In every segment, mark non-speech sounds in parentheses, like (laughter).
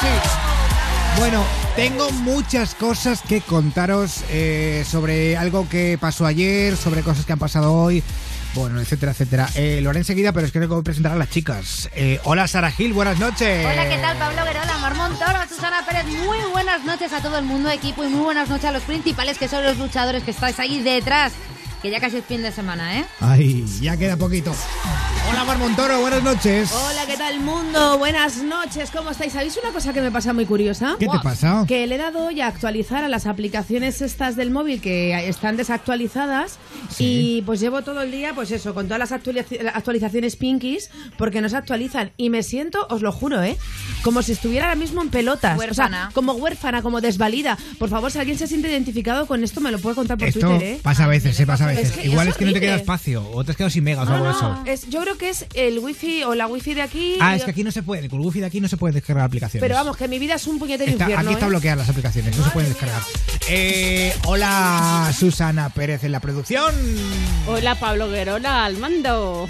Sí. Bueno, tengo muchas cosas que contaros eh, sobre algo que pasó ayer, sobre cosas que han pasado hoy, bueno, etcétera, etcétera. Eh, lo haré enseguida, pero es que tengo que presentar a las chicas. Eh, hola, Sara Gil, buenas noches. Hola, ¿qué tal? Pablo Guerola, Marmón Toro, Susana Pérez. Muy buenas noches a todo el mundo, equipo, y muy buenas noches a los principales, que son los luchadores que estáis ahí detrás. Que ya casi es fin de semana, ¿eh? Ay, ya queda poquito. Hola, Marmontoro, buenas noches. Hola, ¿qué tal mundo? Buenas noches, ¿cómo estáis? ¿Sabéis una cosa que me pasa muy curiosa? ¿Qué te pasa? Que le he dado hoy a actualizar a las aplicaciones estas del móvil que están desactualizadas y pues llevo todo el día, pues eso, con todas las actualiza- actualizaciones pinkies porque no se actualizan y me siento, os lo juro, ¿eh? Como si estuviera ahora mismo en pelotas. Huérfana. O sea, como huérfana, como desvalida. Por favor, si alguien se siente identificado con esto, me lo puede contar por Esto Twitter, ¿eh? pasa a veces, se pasa a veces. Es que Igual es es que no te queda espacio o te has quedado sin megas o No, algo de eso. es- yo creo que es el wifi o la wifi de aquí. Ah, es que aquí no se puede, con el wifi de aquí no se puede descargar aplicaciones. Pero vamos, que mi vida es un puñetero Está- infierno. aquí está ¿eh? bloqueadas las aplicaciones, no se pueden descargar. Eh, hola, Susana Pérez en la producción. Hola Pablo Guerola, al mando.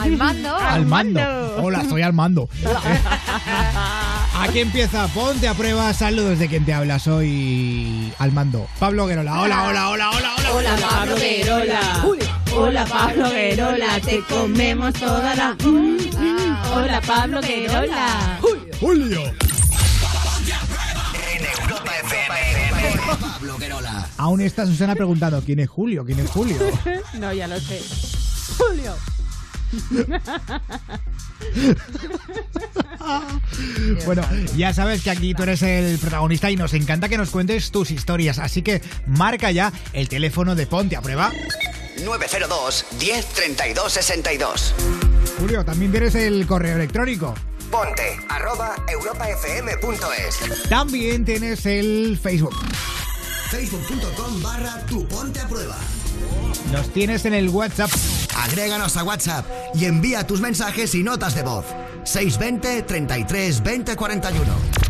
Al mando. (laughs) Al mando. mando. Hola, soy al mando. (laughs) Aquí empieza, ponte a prueba. Saludos de quien te habla, soy al mando. Pablo Guerola. Hola, hola, hola, hola, hola. Hola Pablo Guerola. Hola Pablo Guerola, te comemos toda la. Mm, mm. Hola Pablo Guerola. Julio. En Europa FM. Pablo Guerola. Aún está Susana preguntando, ¿quién es Julio? ¿Quién es Julio? (laughs) No, ya lo sé. Julio. (laughs) Bueno, ya sabes que aquí tú eres el protagonista y nos encanta que nos cuentes tus historias. Así que marca ya el teléfono de Ponte a prueba. 902 10 32 62. Julio, también tienes el correo electrónico. Ponte arroba europafm.es. También tienes el Facebook. Facebook.com barra tu ponte a prueba. Nos tienes en el WhatsApp. Agréganos a WhatsApp y envía tus mensajes y notas de voz. 620 33 20 41.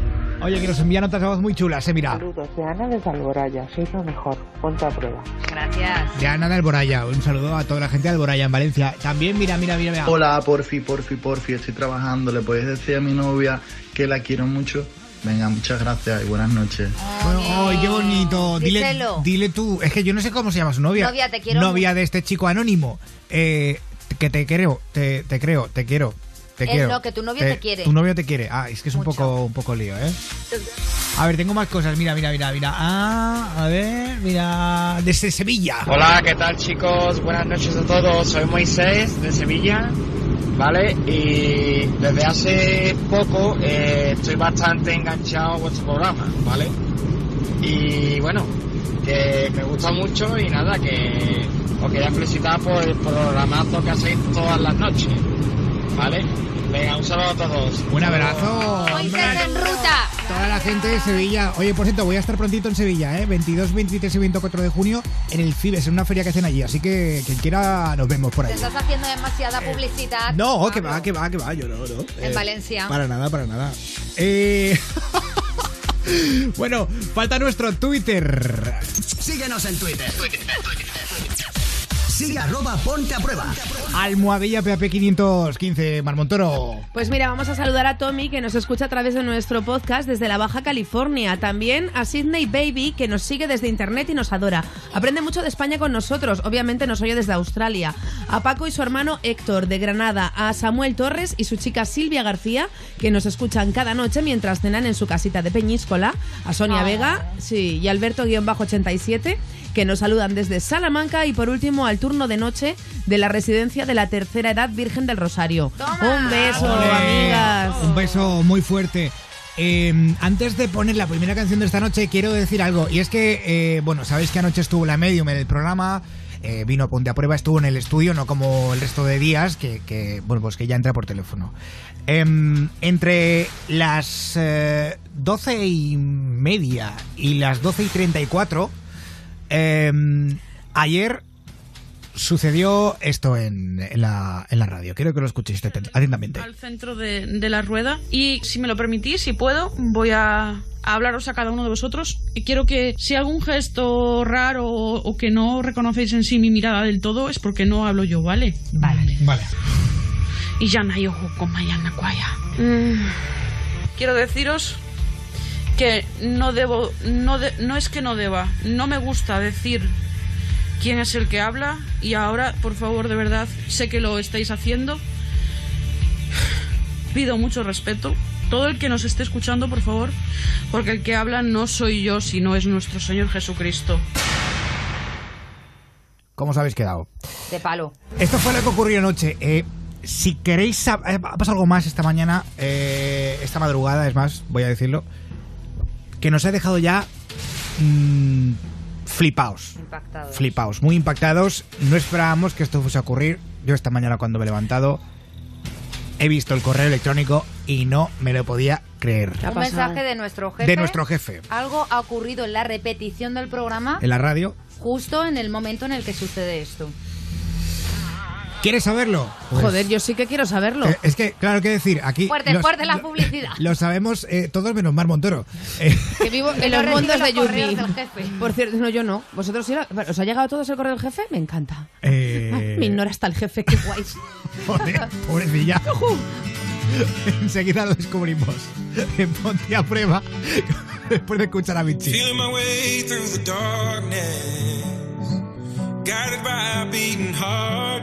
Oye, que nos envía notas de voz muy chulas, eh, mira. Saludos de Ana desde Alboraya, sois lo mejor, ponte a prueba. Gracias. De Ana de Alboraya. Un saludo a toda la gente de Alboraya en Valencia. También, mira, mira, mira, mira. Hola, porfi, porfi, porfi, estoy trabajando. ¿Le puedes decir a mi novia que la quiero mucho? Venga, muchas gracias y buenas noches. Bueno, ¡Ay, qué bonito! Dile, dile tú. Es que yo no sé cómo se llama su novia. Novia, te quiero Novia de este chico anónimo. Eh, que te creo, te, te creo, te quiero. Te quiero. no, que tu novio te quiere. Tu novio te quiere. Ah, es que es un poco, un poco lío, ¿eh? A ver, tengo más cosas. Mira, mira, mira, mira. Ah, a ver, mira. Desde Sevilla. Hola, ¿qué tal chicos? Buenas noches a todos. Soy Moisés de Sevilla, ¿vale? Y desde hace poco eh, estoy bastante enganchado a vuestro programa, ¿vale? Y bueno, que me gusta mucho y nada, que os quería felicitar por el programazo que hacéis todas las noches, ¿vale? Venga, un saludo a todos. Un abrazo. Hombre. en ruta. Toda la gente de Sevilla. Oye, por cierto, voy a estar prontito en Sevilla, ¿eh? 22, 23 y 24 de junio en el Fibes, en una feria que hacen allí. Así que quien quiera, nos vemos por Te ahí. estás haciendo demasiada publicidad. No, que va, que va, que va, yo no, no. En Eh, Valencia. Para nada, para nada. Eh... (laughs) bueno, falta nuestro Twitter. Síguenos en Twitter. Sigue arroba ponte a prueba. Almohadilla PAP 515, Marmontoro. Pues mira, vamos a saludar a Tommy que nos escucha a través de nuestro podcast desde la Baja California. También a Sydney Baby que nos sigue desde internet y nos adora. Aprende mucho de España con nosotros. Obviamente nos oye desde Australia. A Paco y su hermano Héctor de Granada. A Samuel Torres y su chica Silvia García que nos escuchan cada noche mientras cenan en su casita de Peñíscola. A Sonia Ah. Vega sí, y Alberto-87 que nos saludan desde Salamanca y por último al turno de noche de la residencia de la tercera edad Virgen del Rosario. Toma. Un beso, amigas. Un beso muy fuerte. Eh, antes de poner la primera canción de esta noche, quiero decir algo. Y es que, eh, bueno, sabéis que anoche estuvo la medium en el programa. eh, vino a Ponte a Prueba, estuvo en el estudio, no como el resto de días, que, que, bueno, pues que ya entra por teléfono. Em, entre las eh, 12 y media y las 12 y 34, em, ayer sucedió esto en, en la, en la radio. Quiero que lo escuchéis atent- atentamente. al centro de, de la rueda y si me lo permitís, si puedo, voy a, a hablaros a cada uno de vosotros y quiero que si algún gesto raro o, o que no reconocéis en sí mi mirada del todo es porque no hablo yo, ¿vale? Vale. Vale. Y ya no hay ojo con Mayana Cuaya. Mm, quiero deciros que no debo, no, de- no es que no deba, no me gusta decir quién es el que habla y ahora, por favor, de verdad, sé que lo estáis haciendo. Pido mucho respeto. Todo el que nos esté escuchando, por favor, porque el que habla no soy yo, sino es nuestro Señor Jesucristo. ¿Cómo os habéis quedado? De palo. Esto fue lo que ocurrió anoche. Eh, si queréis, sab- eh, ha pasado algo más esta mañana, eh, esta madrugada, es más, voy a decirlo, que nos ha dejado ya mm, flipaos. Impactados. Flipaos, muy impactados. No esperábamos que esto fuese a ocurrir. Yo esta mañana cuando me he levantado he visto el correo electrónico y no me lo podía creer. Un mensaje de nuestro jefe. De nuestro jefe. Algo ha ocurrido en la repetición del programa En la radio. justo en el momento en el que sucede esto. ¿Quieres saberlo? Pues, Joder, yo sí que quiero saberlo. eh, es que, claro que decir, aquí... Fuerte, los- fuerte la publicidad. Lo sabemos eh, todos menos Mar Montoro. Eh, Que vivo (laughs) en no los mundos de jefe. Por cierto, no, yo no. ¿Vosotros sí? ¿Os ha llegado todos el correo del jefe? Me encanta. eh, (laughs) Me ignora hasta el jefe, qué guay. (laughs) Joder, pobrecilla. Enseguida lo descubrimos. En Ponte a prueba. Después de escuchar a Vichy. Feeling my way through the darkness, guided by a beating heart.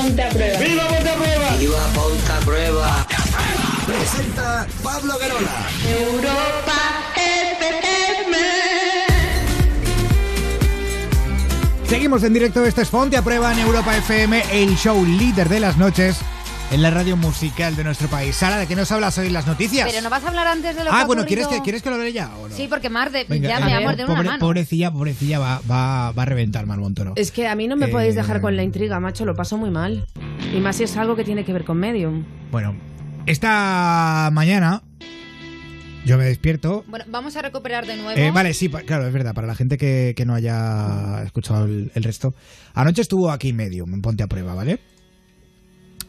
Ponte a prueba. ¡Viva Ponte a Prueba! ¡Viva Ponte a Prueba! Presenta Pablo Guerola. Europa FM. Seguimos en directo, esto es Ponte a Prueba en Europa FM, el show líder de las noches en la radio musical de nuestro país. Sara, ¿de qué nos hablas hoy en las noticias? Pero no vas a hablar antes de lo que ah, ha bueno, ¿quieres que, ¿quieres que lo hable ya o no? Sí, porque Mar, de, Venga, ya me amor de una pobre- mano. Pobrecilla, pobrecilla va, va, va a reventar Mar Montoro. Es que a mí no me Eh, podéis dejar con la intriga, macho, lo paso muy mal. Y más si es algo que tiene que ver con Medium. Bueno, esta mañana yo me despierto. Bueno, vamos a recuperar de nuevo. Eh, vale, sí, claro, es verdad, para la gente que, que no haya escuchado el, el resto. Anoche estuvo aquí Medium, en Ponte a Prueba, ¿vale?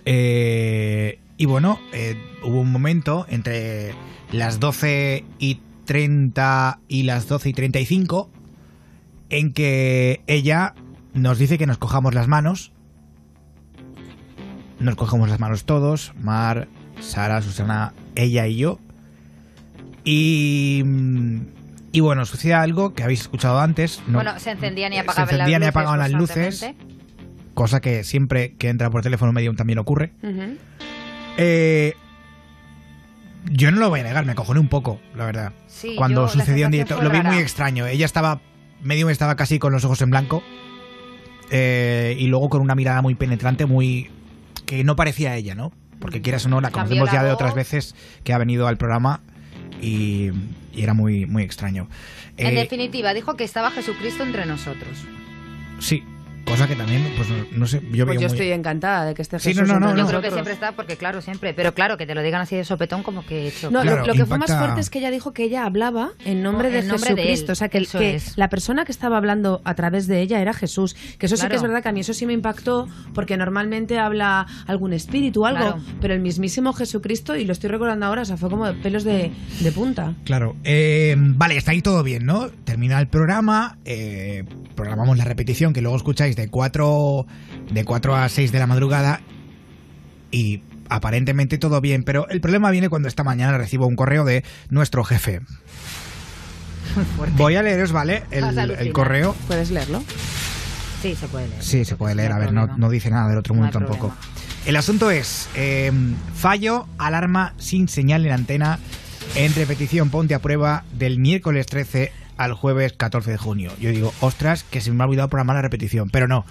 Eh, y bueno, eh, hubo un momento entre las 12 y 30 y las 12 y 35 en que ella nos dice que nos cojamos las manos. Nos cogemos las manos todos, Mar, Sara, Susana, ella y yo. Y, y bueno, sucede algo que habéis escuchado antes. ¿no? Bueno, se encendían y Se apagaban encendían y las luces. apagaban las luces. Cosa que siempre que entra por teléfono medium también ocurre. Eh, yo no lo voy a negar, me cojoné un poco, la verdad. Sí, Cuando yo, sucedió en directo, lo vi muy extraño. Ella estaba, medium estaba casi con los ojos en blanco eh, y luego con una mirada muy penetrante, muy que no parecía ella, ¿no? Porque quieras o no, la conocemos la ya de otras veces que ha venido al programa y, y era muy, muy extraño. En Eh, definitiva, dijo que estaba Jesucristo entre nosotros. sí, cosa que también, pues no, no sé, yo Pues veo yo muy- estoy encantada de que esté Sí, Jesús no, no, entre no, Yo no. creo que siempre está, porque claro, siempre. Pero claro, que te lo digan así de sopetón como que he hecho. No, lo- Claro, lo, que fue más impacta- fuerte es que ella dijo que ella hablaba en nombre No, de en nombre de Jesucristo. él, o sea, que, que es. la persona que estaba hablando a través de ella era Jesús. Que eso sí que Claro. es verdad que a mí eso sí me impactó porque normalmente habla algún espíritu o algo, Claro. pero el mismísimo Jesucristo, y lo estoy recordando ahora, o sea, fue como de pelos de, de punta. Claro. Eh, vale, está ahí todo bien, ¿no? Termina el programa, eh, programamos la repetición que luego escucháis de 4, de 4 a 6 de la madrugada y aparentemente todo bien, pero el problema viene cuando esta mañana recibo un correo de nuestro jefe. Voy a leeros, ¿vale? El, correo. ¿Puedes leerlo? Sí, se puede leer. Sí, se puede leer, a ver, no, no dice nada del otro mundo No tampoco. problema. El asunto es eh, fallo, alarma sin señal en antena en repetición ponte a prueba del miércoles 13 al jueves 14 de junio. Yo digo, ostras, que se me ha olvidado programar la repetición, pero no.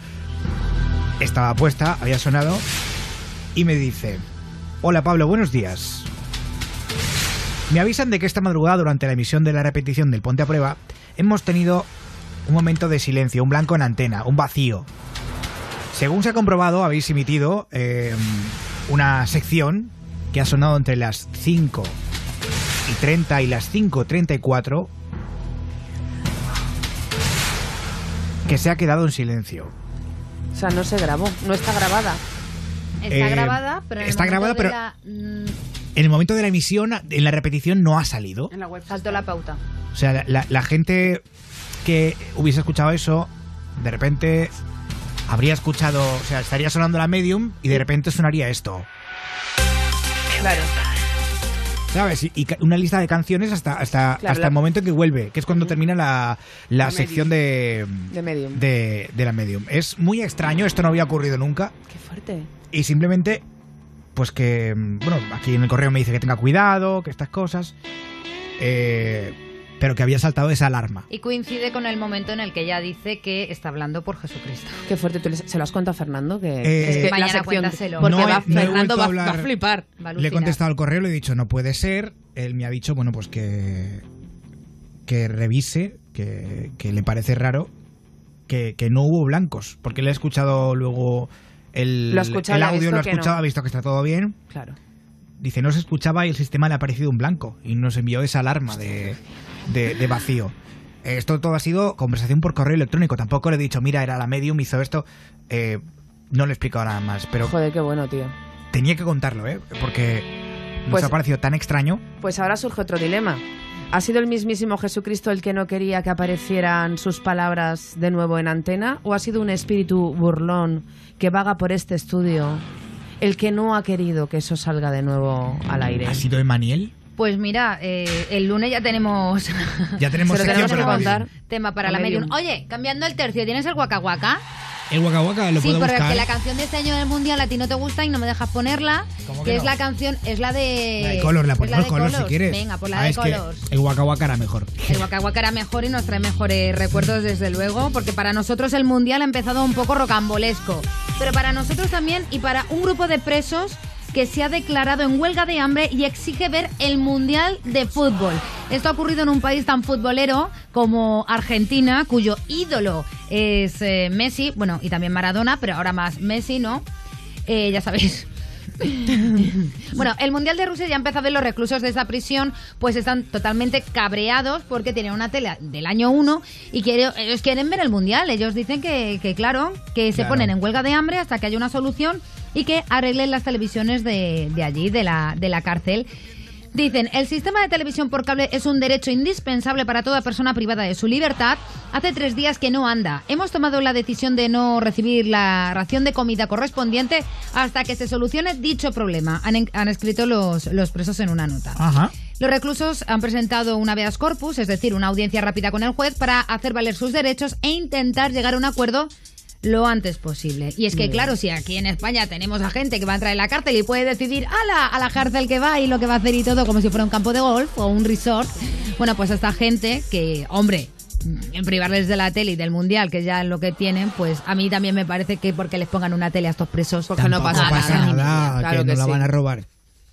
Estaba puesta, había sonado y me dice, hola Pablo, buenos días. Me avisan de que esta madrugada durante la emisión de la repetición del ponte a prueba hemos tenido un momento de silencio, un blanco en antena, un vacío. Según se ha comprobado, habéis emitido eh, una sección que ha sonado entre las 5 y 30 y las 5.34 que se ha quedado en silencio. O sea, no se grabó, no está grabada. Está Eh, grabada, pero en el está momento grabada, de pero- la, mm, En el momento de la emisión, en la repetición, no ha salido. En la web. saltó la pauta. O sea, la, la- la gente que hubiese escuchado eso, de repente habría escuchado, o sea, estaría sonando la medium y de repente sonaría esto. Claro. ¿Sabes? Y, y una lista de canciones hasta, hasta, Claro, hasta la- el momento en que vuelve, que es cuando termina la, la La sección de, De Medium. de, de la medium. Es muy extraño, esto no había ocurrido nunca. Qué fuerte. Y simplemente, pues que, mm, bueno, aquí en el correo me dice que tenga cuidado, que estas cosas. eh, pero que había saltado esa alarma. Y coincide con el momento en el que ella dice que está hablando por Jesucristo. Qué fuerte. ¿Tú se lo has contado a Fernando? Que, Eh, es que Mañana la sección, cuéntaselo. Porque No he- va, no he Fernando va, hablar. va a flipar. Va a Le he contestado al correo, le he dicho, no puede ser. Él me ha dicho, bueno, pues que, que revise, que, que le parece raro que, que no hubo blancos. Porque le he escuchado luego el, Lo ha escuchado el audio, lo ha escuchado, no. ha visto que está todo bien. Claro. Dice, no se escuchaba y el sistema le ha parecido un blanco. Y nos envió esa alarma de, de- de vacío. Esto todo ha sido conversación por correo electrónico. Tampoco le he dicho, mira, era la medium, hizo esto. Eh, no le he explicado nada más. Pero Joder, qué bueno, tío. tenía que contarlo, ¿eh? Porque nos Pues- ha parecido tan extraño. Pues ahora surge otro dilema. ¿Ha sido el mismísimo Jesucristo el que no quería que aparecieran sus palabras de nuevo en antena? ¿O ha sido un espíritu burlón que vaga por este estudio el que no ha querido que eso salga de nuevo al aire? ¿Ha sido Emmanuel? Pues mira, eh, el lunes ya tenemos Ya tenemos (laughs) Se lo tenemos que para la contar. tema para A la medium. medium. Oye, cambiando el tercio, ¿tienes el guacahuaca? El Waka Waka lo Sí, puedo porque buscar. la canción de este año del mundial a ti no te gusta y no me dejas ponerla. ¿Cómo que que es no? la canción, es la de. La de Colors, la ponemos de Colors si quieres. Venga, por la Ah, de es que Colors. el Waka Waka era mejor. El Waka Waka era mejor y nos trae mejores recuerdos, desde luego, porque para nosotros el mundial ha empezado un poco rocambolesco. Pero para nosotros también y para un grupo de presos que se ha declarado en huelga de hambre y exige ver el mundial de fútbol. Esto ha ocurrido en un país tan futbolero como Argentina, cuyo ídolo es eh, Messi, bueno, y también Maradona, pero ahora más Messi, ¿no? Eh, ya sabéis. (laughs) Bueno, el Mundial de Rusia ya ha empezado y los reclusos de esa prisión pues están totalmente cabreados porque tienen una tele del año 1 y quiere- ellos quieren ver el Mundial. Ellos dicen que, que, claro, que se Claro. ponen en huelga de hambre hasta que haya una solución y que arreglen las televisiones de, de allí, de la, de la cárcel. Dicen, el sistema de televisión por cable es un derecho indispensable para toda persona privada de su libertad. Hace tres días que no anda. Hemos tomado la decisión de no recibir la ración de comida correspondiente hasta que se solucione dicho problema. Han, escrito los, los presos en una nota. Ajá. Los reclusos han presentado un habeas corpus, es decir, una audiencia rápida con el juez para hacer valer sus derechos e intentar llegar a un acuerdo lo antes posible. Y es que, claro, si aquí en España tenemos a gente que va a entrar en la cárcel y puede decidir ala, a la cárcel que va y lo que va a hacer y todo como si fuera un campo de golf o un resort, bueno, pues esta gente que, hombre, en privarles de la tele y del mundial, que ya es lo que tienen, pues a mí también me parece que porque les pongan una tele a estos presos, porque Tampoco pasa nada, que no la van a robar.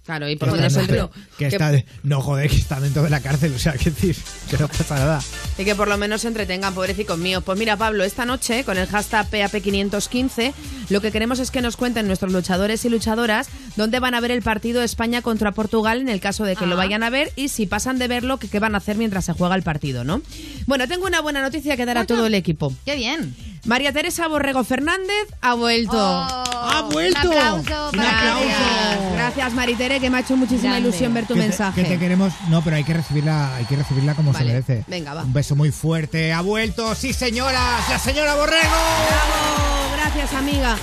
Claro, y por está ponerse el río. Que está de- no, joder, que está dentro de la cárcel, o sea, que decir, que no pasa nada. Y que por lo menos se entretengan, pobrecicos míos. Pues mira, Pablo, esta noche, con el hashtag PAP515, lo que queremos es que nos cuenten nuestros luchadores y luchadoras dónde van a ver el partido España contra Portugal en el caso de que lo Ah. vayan a ver y si pasan de verlo, que qué van a hacer mientras se juega el partido, ¿no? Bueno, tengo una buena noticia que dar a todo el equipo. ¡Qué bien! María Teresa Borrego Fernández ha vuelto. ¡Ha vuelto! Un aplauso Un para aplauso. ella. Gracias, Que me ha hecho muchísima Grande. ilusión ver tu Que te- mensaje. que te queremos, no, pero hay que recibirla, hay que recibirla como Vale, se merece. venga, va. Un beso muy fuerte. Ha vuelto, sí señoras, la señora Borrego. ¡Bravo! Gracias, amiga.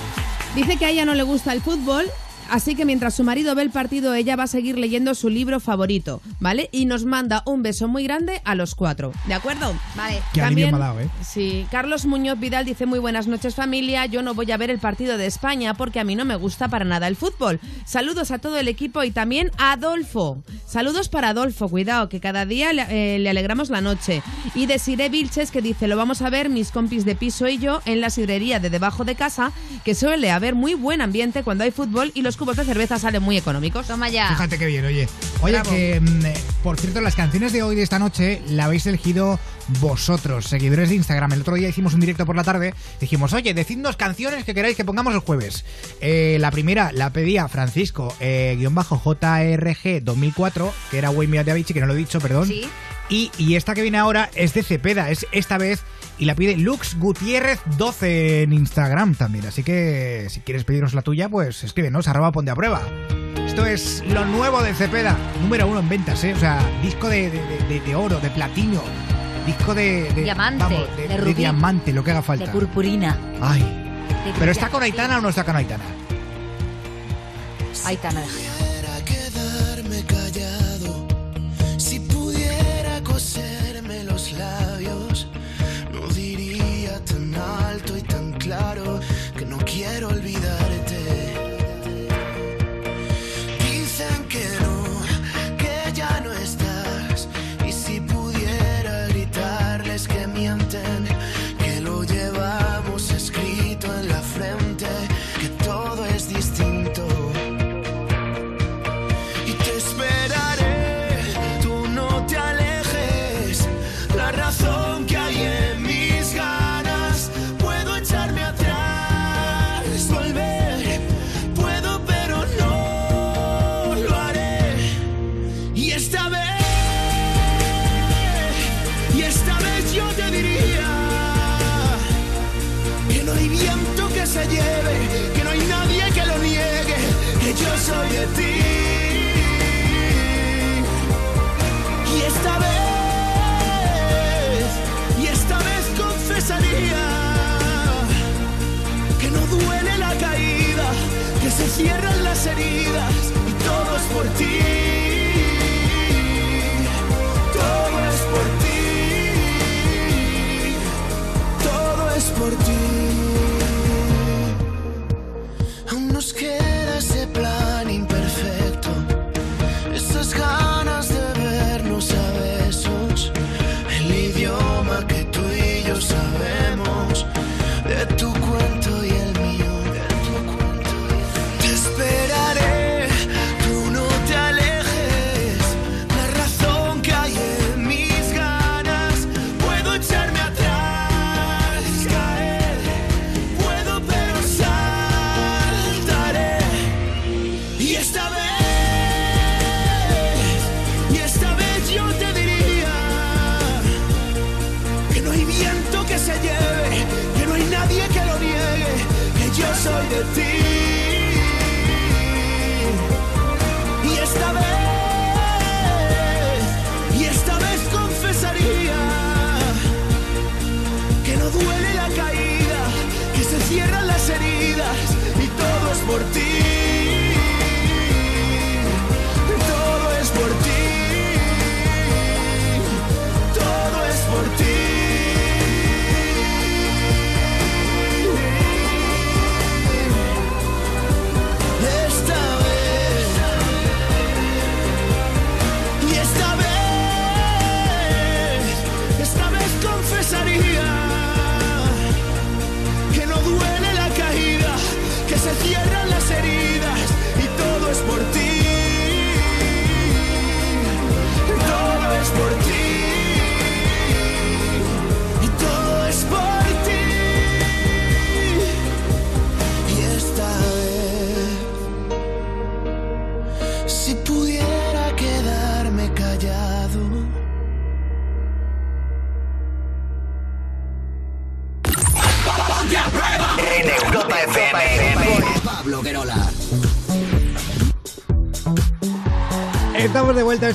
Dice que a ella no le gusta el fútbol. Así que mientras su marido ve el partido, ella va a seguir leyendo su libro favorito, ¿vale? Y nos manda un beso muy grande a los cuatro, ¿de acuerdo? Vale. Qué alivio me ha dado, ¿eh? Sí, Carlos Muñoz Vidal dice muy buenas noches familia, yo no voy a ver el partido de España porque a mí no me gusta para nada el fútbol. Saludos a todo el equipo y también a Adolfo. Saludos para Adolfo, cuidado, que cada día le, eh, le alegramos la noche. Y Desiree Vilches que dice, lo vamos a ver mis compis de piso y yo en la sidrería de debajo de casa, que suele haber muy buen ambiente cuando hay fútbol y los cubos de cerveza salen muy económicos. Toma ya. Fíjate qué bien, oye. Oye, Bravo. que mm, por cierto, las canciones de hoy de esta noche la habéis elegido vosotros, seguidores de Instagram. El otro día hicimos un directo por la tarde. Dijimos, oye, decidnos canciones que queráis que pongamos el jueves. Eh, la primera la pedía Francisco, eh, guion bajo JRG 2004, que era Way Me Out de Avicii, que no lo he dicho, perdón. Sí. Y, y esta que viene ahora es de Cepeda, es esta vez. Y la pide Lux Gutiérrez 12 en Instagram también. Así que si quieres pedirnos la tuya, pues escríbenos, arroba ponte a prueba. Esto es lo nuevo de Cepeda, número uno en ventas, ¿eh? O sea, disco de, de- de- de oro, de platino, disco de... de- Diamante, vamos, de, de de rubí, diamante, lo que haga falta. De purpurina. Ay. De ¿Pero está con Aitana o no está con Aitana? Aitana. quedarme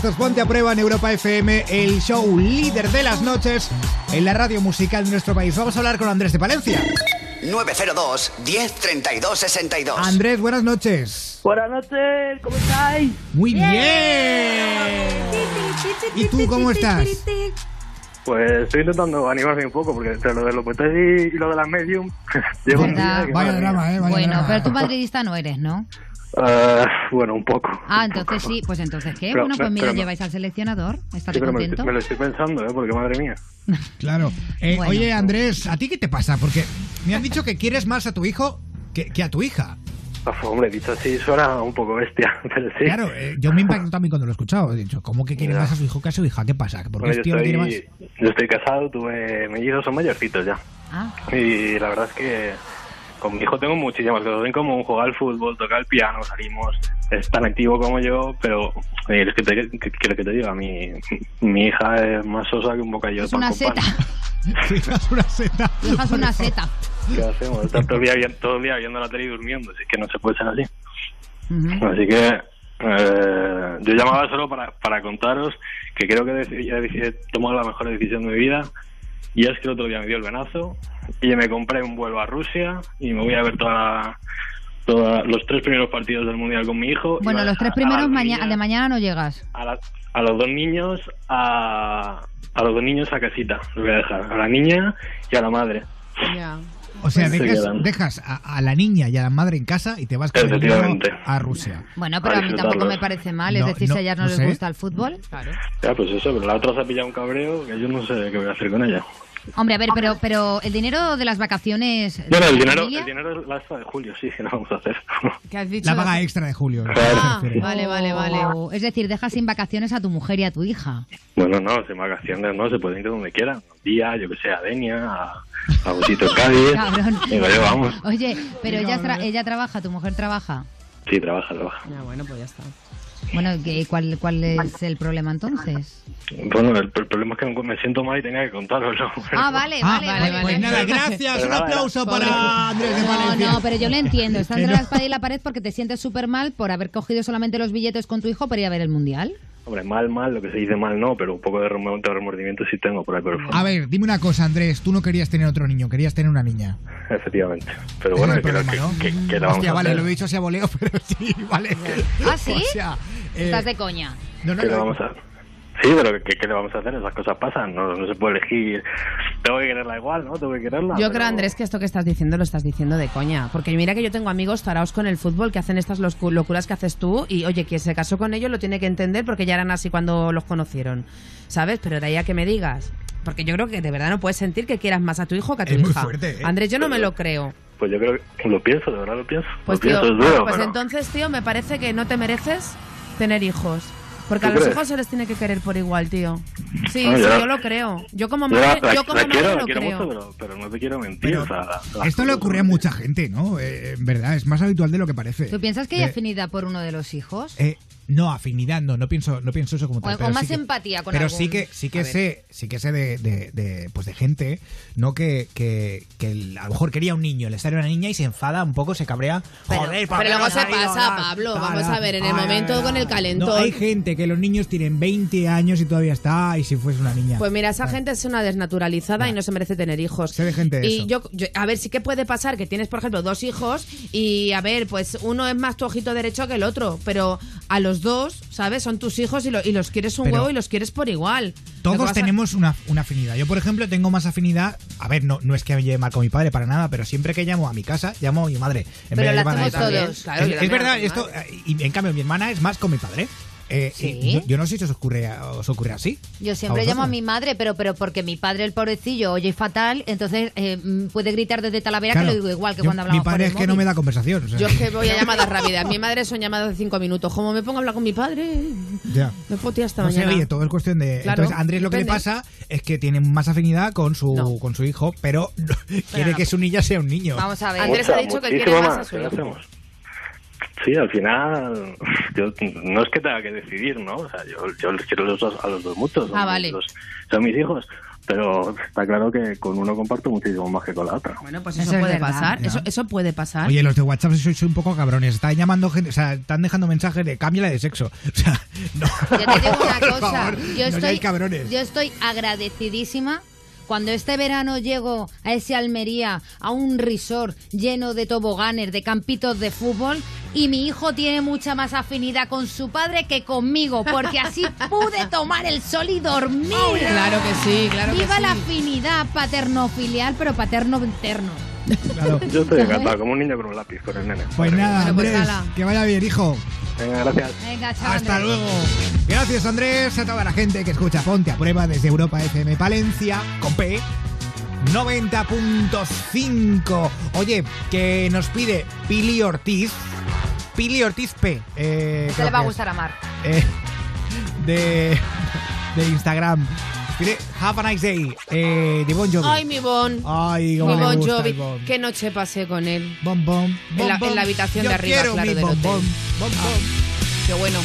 Estamos de vuelta, esto es Ponte a Prueba en Europa FM, el show líder de las noches en la radio musical de nuestro país. Vamos a hablar con Andrés de Palencia. 902 1032 62. Andrés, buenas noches. Buenas noches, ¿cómo estáis? Muy bien. ¿Y tú cómo estás? Pues estoy intentando animarme un poco porque entre lo de los poetas y, y lo de las medium (laughs) llevo un día que Vaya drama, eh. Vaya Bueno, drama. pero tú madridista no eres, ¿no? Ah, bueno, un poco. Ah, entonces sí, pues entonces ¿qué? Pero- bueno, pues mira, lleváis al seleccionador, Sí, me, lo contento. estoy- me lo estoy pensando, ¿eh? Porque madre mía. (laughs) Claro. Eh, Bueno. Oye, Andrés, ¿a ti qué te pasa? Porque me han dicho que quieres más a tu hijo que, que a tu hija. Uf, hombre, dicho así suena un poco bestia, (laughs) pero sí. Claro, eh, yo me impacto también cuando lo he escuchado. He dicho, ¿cómo que quiere Ya. más a su hijo que a su hija? ¿Qué pasa? ¿Por qué Bueno, este yo, tío no quiere más? estoy, yo estoy casado, tuve mellizos, son mayorcitos ya. Ah. Y la verdad es que con mi hijo tengo muchísimas cosas en común, jugar al fútbol, tocar el piano, salimos, es tan activo como yo, pero eh, es que te, que, que- que te diga, mi, mi hija es más sosa que un bocadillo Es de pan una con pan. Una seta. Es una seta. ¿Qué hacemos? Estar todo el, día, todo el día viendo la tele y durmiendo, así que no se puede ser así. Ujú. Así que eh, yo llamaba solo para, para contaros que creo que he tomado la mejor decisión de mi vida y es que el otro día me dio el venazo y me compré un vuelo a Rusia y me voy a ver toda la- toda- los tres primeros partidos del Mundial con mi hijo. Bueno, a los tres a primeros mañana, de mañana no llegas. a, la- a los dos niños a, a los dos niños a casita los voy a dejar a la niña y a la madre O sea, Se dejas, dejas a, a la niña y a la madre en casa y te vas con el niño a Rusia. Bueno, pero a mí tampoco me parece mal. Es No, decir, no, si a ellas no, no les sé. gusta el fútbol. ya pues eso pero la otra se ha pillado un cabreo que yo no sé qué voy a hacer con ella Hombre, a ver, pero, pero el dinero de las vacaciones. de bueno el la dinero familia- el dinero la extra de julio sí que no vamos a hacer ¿Qué has dicho? La paga extra de Julio. ¿no? Ah, vale, vale, vale. O- Es decir, dejas sin vacaciones a tu mujer y a tu hija. bueno no sin vacaciones no se pueden ir donde quieran un día yo que sé a Denia a, a Busito Cádiz (laughs) Cabrón. Digo yo vamos Oye, pero ella, tra- ella trabaja, tu mujer trabaja. sí trabaja trabaja Ya, bueno, pues ya está. Bueno, ¿qué- ¿cuál, ¿cuál es el problema entonces? bueno el, el problema es que me siento mal y tenía que contaroslo Ah, vale, Ah, vale, vale, vale. pues nada, gracias. Pero Un aplauso para Andrés de No, Valencia. no, pero yo le entiendo. Está Que entre no. la espada y la pared porque te sientes súper mal por haber cogido solamente los billetes con tu hijo para ir a ver el mundial. Hombre, mal, mal, lo que se dice mal no, pero un poco de remo- de remordimiento sí tengo por ahí por. A ver, dime una cosa, Andrés. Tú no querías tener otro niño, querías tener una niña. Efectivamente. Pero bueno, es problema, que, ¿no? que, que la vamos Hostia, vale, lo he dicho así a voleo, (laughs) pero sí, vale. ¿Ah, sí? O sea, eh, Estás de coña. no, no, ¿Qué le no. vamos a Sí, pero ¿qué, qué le vamos a hacer? Esas cosas pasan, no, no se puede elegir tengo que quererla igual, ¿no? Tengo que quererla. Yo pero- creo, Andrés, que esto que estás diciendo lo estás diciendo de coña. Porque mira que yo tengo amigos taraos con el fútbol que hacen estas locu- locuras que haces tú. Y oye, quien se casó con ellos lo tiene que entender porque ya eran así cuando los conocieron. ¿Sabes? Pero de ahí a que me digas. Porque yo creo que de verdad no puedes sentir que quieras más a tu hijo que a tu Es muy hija. fuerte, ¿eh? Andrés, yo no me lo creo. Pues yo creo que lo pienso, de verdad lo pienso. Pues lo tío, pienso, es duro, pues pero- entonces, tío, me parece que no te mereces tener hijos. Porque a ¿Tú los crees? hijos se les tiene que querer por igual, tío. Sí, No, sí, yo- yo lo creo. Yo como Yo madre, la, la- yo como la madre quiero, la lo quiero creo. mucho, pero, pero no te quiero mentir. o sea, la- las Esto le ocurre a mucha gente, ¿no? Eh, en verdad, es más habitual de lo que parece. ¿Tú piensas que hay Eh, afinidad por uno de los hijos? eh, no, afinidad, no, no pienso, no pienso eso como tal. O pero más sí que- empatía con Pero algún- sí que, sí que sé, sí que sé de, de, de, pues de gente, ¿no? Que, que, que el- a lo mejor quería un niño, le sale una niña y se enfada un poco, se cabrea. Joder, ¿por Pero luego se pasa, Pablo. Vamos a ver, en el momento con el No, calentón. hay gente que los niños tienen 20 años y todavía está, y si fuese una niña. Pues mira, esa gente es una desnaturalizada y no se merece tener hijos. Sé de gente y eso. yo, yo- a ver, sí que puede pasar que tienes, por ejemplo, dos hijos y, a ver, pues uno es más tu ojito derecho que el otro, pero a los dos, ¿sabes? Son tus hijos y, lo- y los quieres un Pero- huevo y los quieres por igual. Todos tenemos una, una afinidad. Yo, por ejemplo, tengo más afinidad. A ver, no, no es que me lleve mal con mi padre para nada, pero siempre que llamo a mi casa, llamo a mi madre. En Pero vez de lo llamar a mi hacemos padre. todos. Claro, es, es verdad, esto. Y en cambio, mi hermana es más con mi padre. Eh, ¿Sí? y yo, yo no sé si os ocurre, os ocurre así. Yo siempre llamo a mi madre, pero pero porque mi padre, el pobrecillo, oye fatal, entonces eh, mm, puede gritar desde Talavera Claro, que lo digo igual que yo- cuando hablamos Mi padre por es el que no me da conversación. o sea, Yo es que voy a llamadas rápidas. Mi madre son llamadas de cinco minutos. Como me pongo a hablar con mi padre, ya. me fotea hasta No sé, mañana. oye, todo es cuestión de. Claro, Entonces, Andrés lo que le pasa es que tiene más afinidad con su, con su hijo, pero (laughs) quiere no. que su niña sea un niño. Vamos a ver. Andrés ha dicho que quiere más a su ¿qué hijo. Sí, al final, (laughs) yo no es que tenga que decidir, ¿no? O sea, yo, yo les quiero a los dos, a los dos muchos. son Ah, mis- vale. los- son mis hijos. Pero está claro que con uno comparto muchísimo más que con la otra. Bueno, pues Eso eso, es puede verdad. pasar. Eso, eso puede pasar. Oye, los de WhatsApp sois, un poco cabrones. Están llamando gente, o sea, están dejando mensajes de cámbiala de sexo. (laughs) O sea, no. Yo te digo una (laughs) cosa, favor, yo no estoy, cabrones. yo estoy agradecidísima cuando este verano llego a ese Almería, a un resort lleno de toboganes, de campitos de fútbol, y mi hijo tiene mucha más afinidad con su padre que conmigo, porque así (laughs) pude tomar el sol y dormir. Claro que sí, claro que Viva sí. la afinidad paterno-filial, pero paterno-interno. Claro. (laughs) Yo estoy encantado, como un niño con un lápiz, con el nene. Pues nada, pues Andrés, hala. que vaya bien, hijo. Venga, gracias. Venga, chao, Hasta Andrés. luego. Gracias, Andrés, a toda la gente que escucha Ponte a Prueba desde Europa FM Palencia, con P. 90.5. Oye, que nos pide Pili Ortiz. Pili Ortiz P. eh, le va a es, gustar a Mar. eh, de, de Instagram. Pide Have a nice day. eh, de Bon Jovi. Ay, mi Bon. Ay, Mi cómo me Bon gusta Jovi. el Bon. Qué noche pasé con él. Bon, bon, En la- bon, en la bon. habitación Yo de arriba, quiero claro, mi del bon, hotel. bon, bon, Ah. Qué bueno.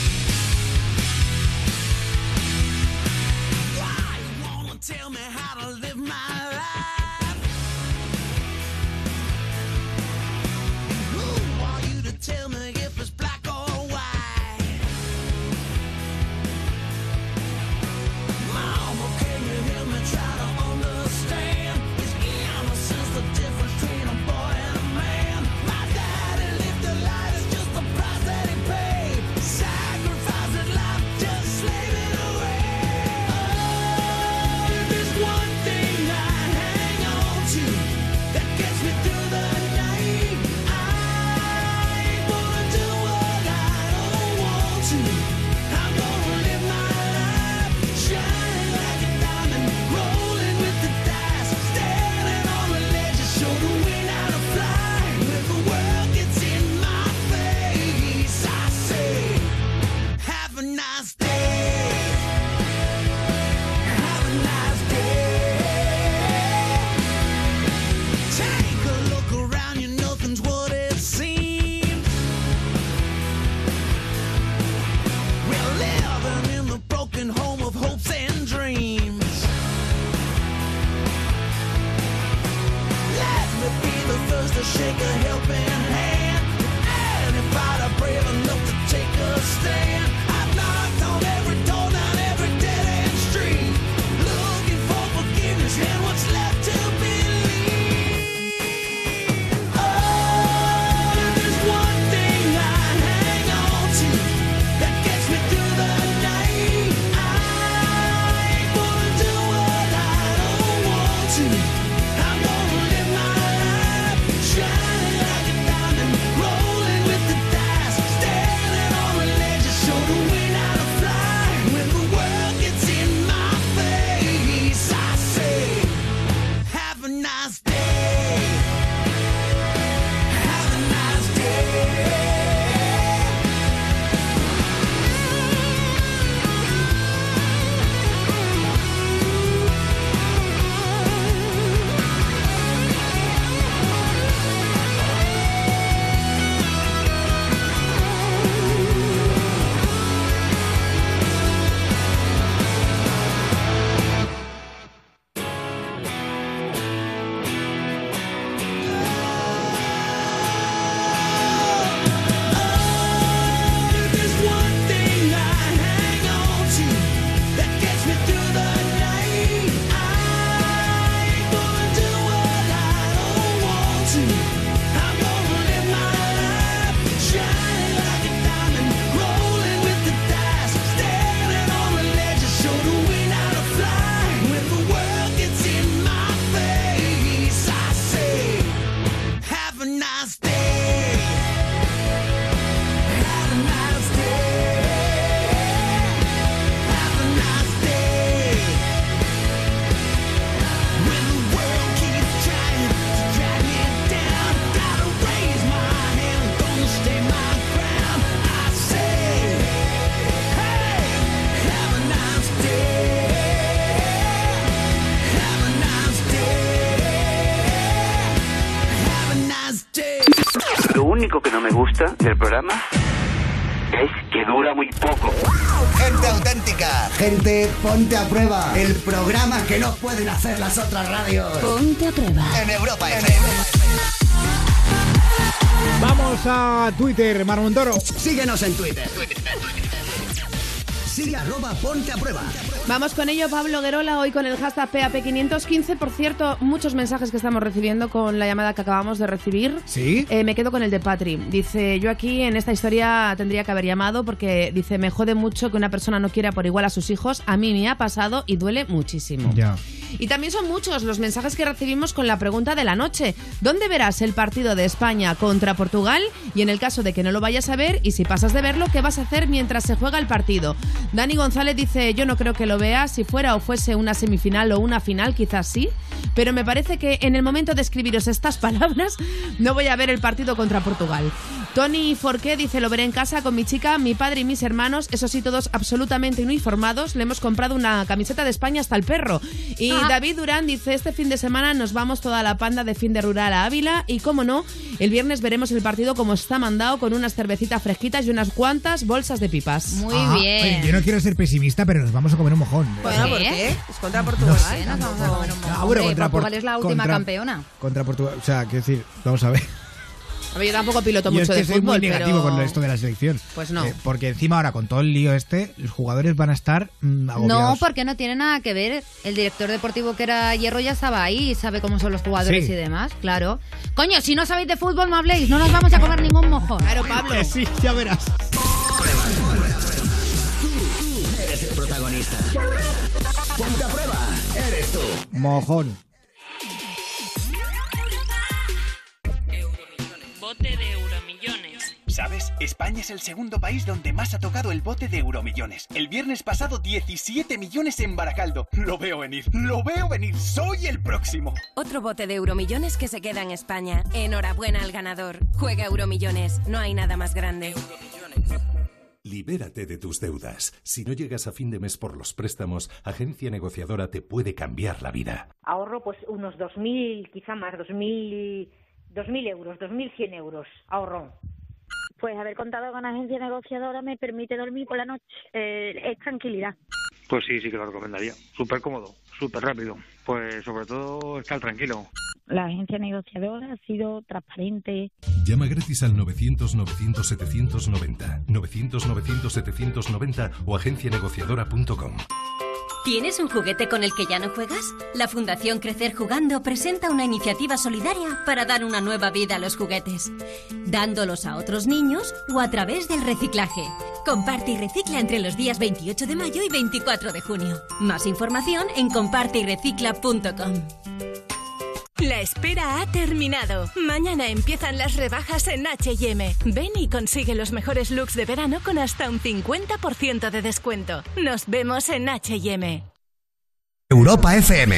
Gusta del programa es que dura muy poco. Gente auténtica. Gente, ponte a prueba. El programa que no pueden hacer las otras radios. Ponte a prueba. En Europa FM. Vamos a Twitter, Marmontoro. Síguenos en Twitter. Sigue arroba ponte a prueba. Vamos con ello, Pablo Guerola, hoy con el hashtag PAP515. Por cierto, muchos mensajes que estamos recibiendo con la llamada que acabamos de recibir. ¿Sí? Eh, me quedo con el de Patri. Dice, yo aquí en esta historia tendría que haber llamado porque dice, me jode mucho que una persona no quiera por igual a sus hijos. A mí me ha pasado y duele muchísimo. Ya. Y también son muchos los mensajes que recibimos con la pregunta de la noche. ¿Dónde verás el partido de España contra Portugal? Y en el caso de que no lo vayas a ver, y si pasas de verlo, ¿qué vas a hacer mientras se juega el partido? Dani González dice, yo no creo que lo vea, si fuera o fuese una semifinal o una final, quizás sí, pero me parece que en el momento de escribiros estas (laughs) palabras, no voy a ver el partido contra Portugal. Tony Forqué dice, lo veré en casa con mi chica, mi padre y mis hermanos, eso sí, todos absolutamente uniformados, le hemos comprado una camiseta de España hasta el perro. Y David Durán dice, este fin de semana nos vamos toda la panda de fin de rural a Ávila y, como no, el viernes veremos el partido como está mandado con unas cervecitas fresquitas y unas cuantas bolsas de pipas. Muy Ah, oye, yo no quiero ser pesimista, pero nos vamos a comer un mojón. Bueno, ¿por qué? Es contra Portugal. No sé, Nos vamos a comer un Ah, mojón. bueno, Hombre, contra Portugal Por- es la última contra- campeona. Contra Portugal. O sea, quiero decir, vamos a ver. A ver, yo tampoco piloto Yo mucho es que de soy fútbol, muy negativo pero... con esto de la selección. Pues no. Eh, porque encima ahora, con todo el lío este, los jugadores van a estar mm, No, porque no tiene nada que ver. El director deportivo que era Hierro ya estaba ahí y sabe cómo son los jugadores Sí. y demás, claro. Coño, si no sabéis de fútbol, no habléis, no nos vamos a comer ningún mojón. Claro, Pablo. Sí, ya verás. Eres el protagonista. Ponte a prueba. Eres tú. Mojón. Bote de Euromillones. ¿Sabes? España es el segundo país donde más ha tocado el bote de Euromillones. El viernes pasado 17 millones en Baracaldo. Lo veo venir, lo veo venir. Soy el próximo. Otro bote de Euromillones que se queda en España. Enhorabuena al ganador. Juega Euromillones. No hay nada más grande. Libérate de tus deudas. Si no llegas a fin de mes por los préstamos, Agencia Negociadora te puede cambiar la vida. Ahorro pues unos 2.000, quizá más, 2.000, 2.000 euros, 2.100 euros ahorro. Pues haber contado con agencia negociadora me permite dormir por la noche. Eh, es tranquilidad. Pues sí, sí que lo recomendaría. Súper cómodo, súper rápido. Pues sobre todo estar tranquilo. La agencia negociadora ha sido transparente. Llama gratis al 900-900-790, 900-900-790 o agencianegociadora.com. ¿Tienes un juguete con el que ya no juegas? La Fundación Crecer Jugando presenta una iniciativa solidaria para dar una nueva vida a los juguetes, dándolos a otros niños o a través del reciclaje. Comparte y recicla entre los días 28 de mayo y 24 de junio. Más información en comparteyrecicla.com. La espera ha terminado. Mañana empiezan las rebajas en HM. Ven y consigue los mejores looks de verano con hasta un 50% de descuento. Nos vemos en HM. Europa FM.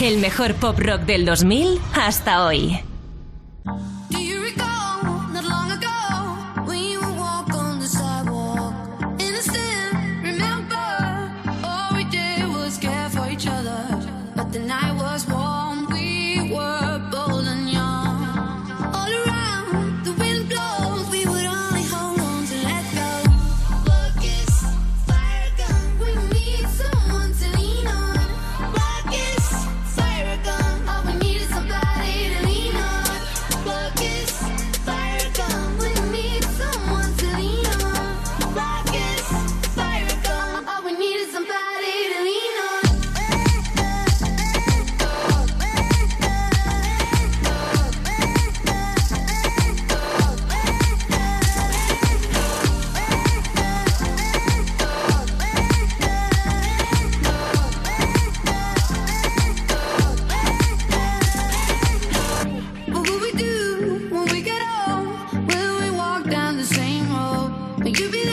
El mejor pop rock del 2000 hasta hoy. You be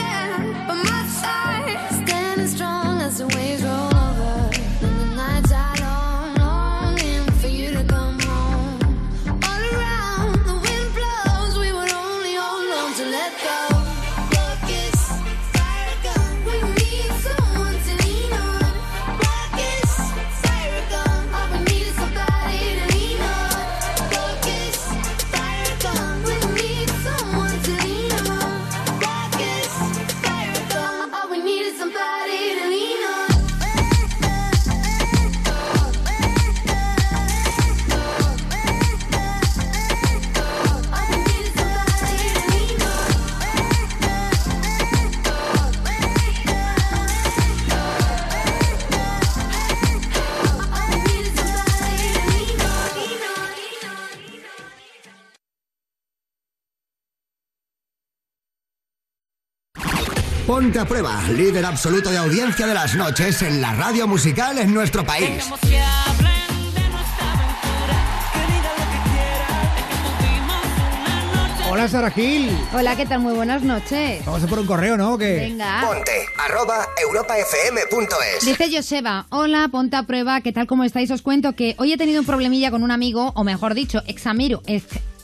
Ponte a prueba, líder absoluto de audiencia de las noches en la radio musical en nuestro país. Hola, Sara Gil. Hola, ¿qué tal? Muy buenas noches. Vamos a por un correo, ¿no? ¿Qué? Venga. Ponte arroba europafm.es. Dice Joseba, hola, ponte a prueba, ¿qué tal? ¿Cómo estáis? Os cuento que hoy he tenido un problemilla con un amigo, o mejor dicho, ex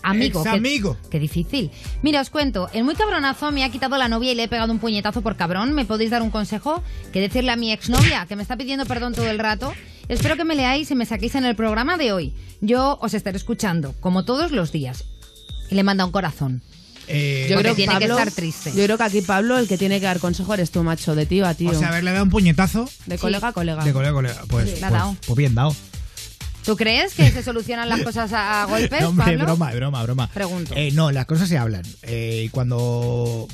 amigo, ex amigo. que-. Qué, difícil. Mira, os cuento, el muy cabronazo me ha quitado la novia y le he pegado un puñetazo por cabrón. ¿Me podéis dar un consejo? ¿Qué decirle a mi exnovia, que me está pidiendo perdón todo el rato? Espero que me leáis y me saquéis en el programa de hoy. Yo os estaré escuchando, como todos los días. Y le manda un corazón. Eh, Yo creo que tiene que estar triste. Yo creo que aquí Pablo, el que tiene que dar consejo eres tú, macho, de tío a tío. O sea, haberle dado un puñetazo. de colega a colega. De colega a colega. Pues, Sí. Pues, pues bien dado. ¿Tú crees que se solucionan las cosas a, a golpes, (laughs) No, hombre, Pablo? broma, broma, broma. Pregunto. Eh, no, las cosas se hablan. Eh, y cuando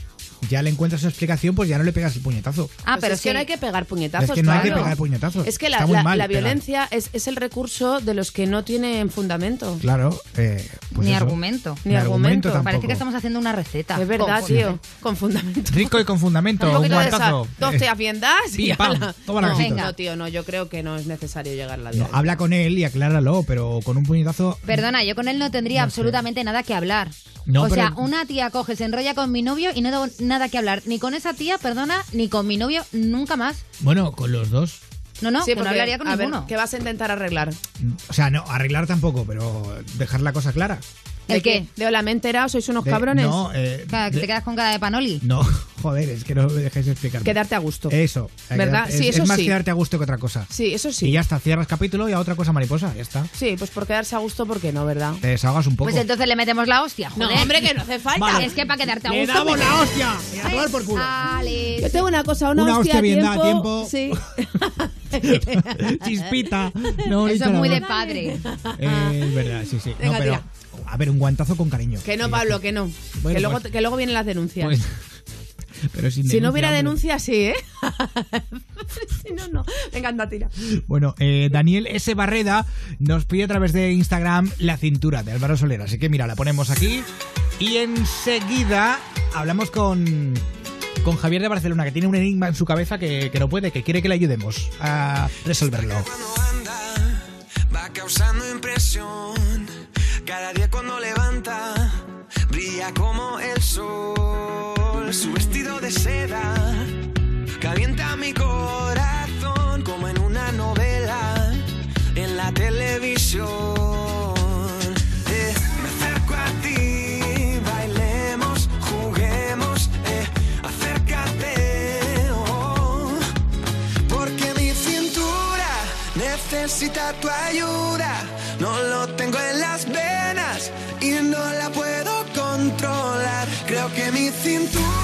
ya le encuentras una explicación, pues ya no le pegas el puñetazo. Ah, Pues pero es que no hay que pegar puñetazos. Es que no hay que pegar puñetazos. Es que la, la- mal la pegar. violencia es, es el recurso de los que no tienen fundamento. Claro. eh, pues Ni eso. argumento. Ni argumento. tampoco. Parece que estamos haciendo una receta. Es verdad, Con- tío. Con fundamento. Rico y con fundamento, (laughs) Un guantazo. dos Eh, te afiendas y pim, pam, toma la no, no, tío, no, yo creo que no es necesario llegar a la no, habla con él y acláralo, pero con un puñetazo. Perdona, yo con él no tendría absolutamente nada que hablar. No, o sea, pero- una tía coge, se enrolla con mi novio y no tengo nada que hablar. Ni con esa tía, perdona, ni con mi novio, nunca más. Bueno, con los dos. No, no, Sí, que no hablaría con a ver, ninguno. ¿Qué vas a intentar arreglar? O sea, no, arreglar tampoco, pero dejar la cosa clara. ¿El qué? ¿De hola mentera? ¿Sois unos De- cabrones? No, eh, Claro, que de- te quedas con cara de panoli. no, (laughs) joder, es que no me dejes explicarme. Quedarte a gusto. Eso. ¿Verdad? Es, Sí, eso es más sí. quedarte a gusto que otra cosa. Sí, eso sí. Y ya está, cierras capítulo y a otra cosa mariposa, ya está. Sí, pues por quedarse a gusto, ¿por qué no, verdad? Te desahogas un poco. Pues entonces le metemos la hostia, No, joder. hombre, que no hace falta. Vale. Es que para quedarte a ¡Le gusto... damos me- la hostia! Y a tomar por culo. Yo tengo una cosa, una, Una hostia bien dada a tiempo. Sí. (laughs) Chispita. No, Eso es muy de padre. Eh, es verdad, sí, sí. Venga, no, pero, tira. A ver, un guantazo con cariño. Que no, Pablo, que no. Bueno, que, luego, pues- que luego vienen las denuncias. Pues- (laughs) pero sin si no hubiera denuncia, sí, ¿eh? (laughs) si no, no. Venga, anda, tira. Bueno, eh, Daniel S. Barreda nos pide a través de Instagram la cintura de Álvaro Soler. Así que mira, la ponemos aquí. Y enseguida hablamos con, con Javier de Barcelona, que tiene un enigma en su cabeza que, que no puede, que quiere que le ayudemos a resolverlo. va causando impresión. Cada día cuando levanta, brilla como el sol. Su vestido de seda calienta mi corazón como en una novela en la televisión. Eh, me acerco que mi cintura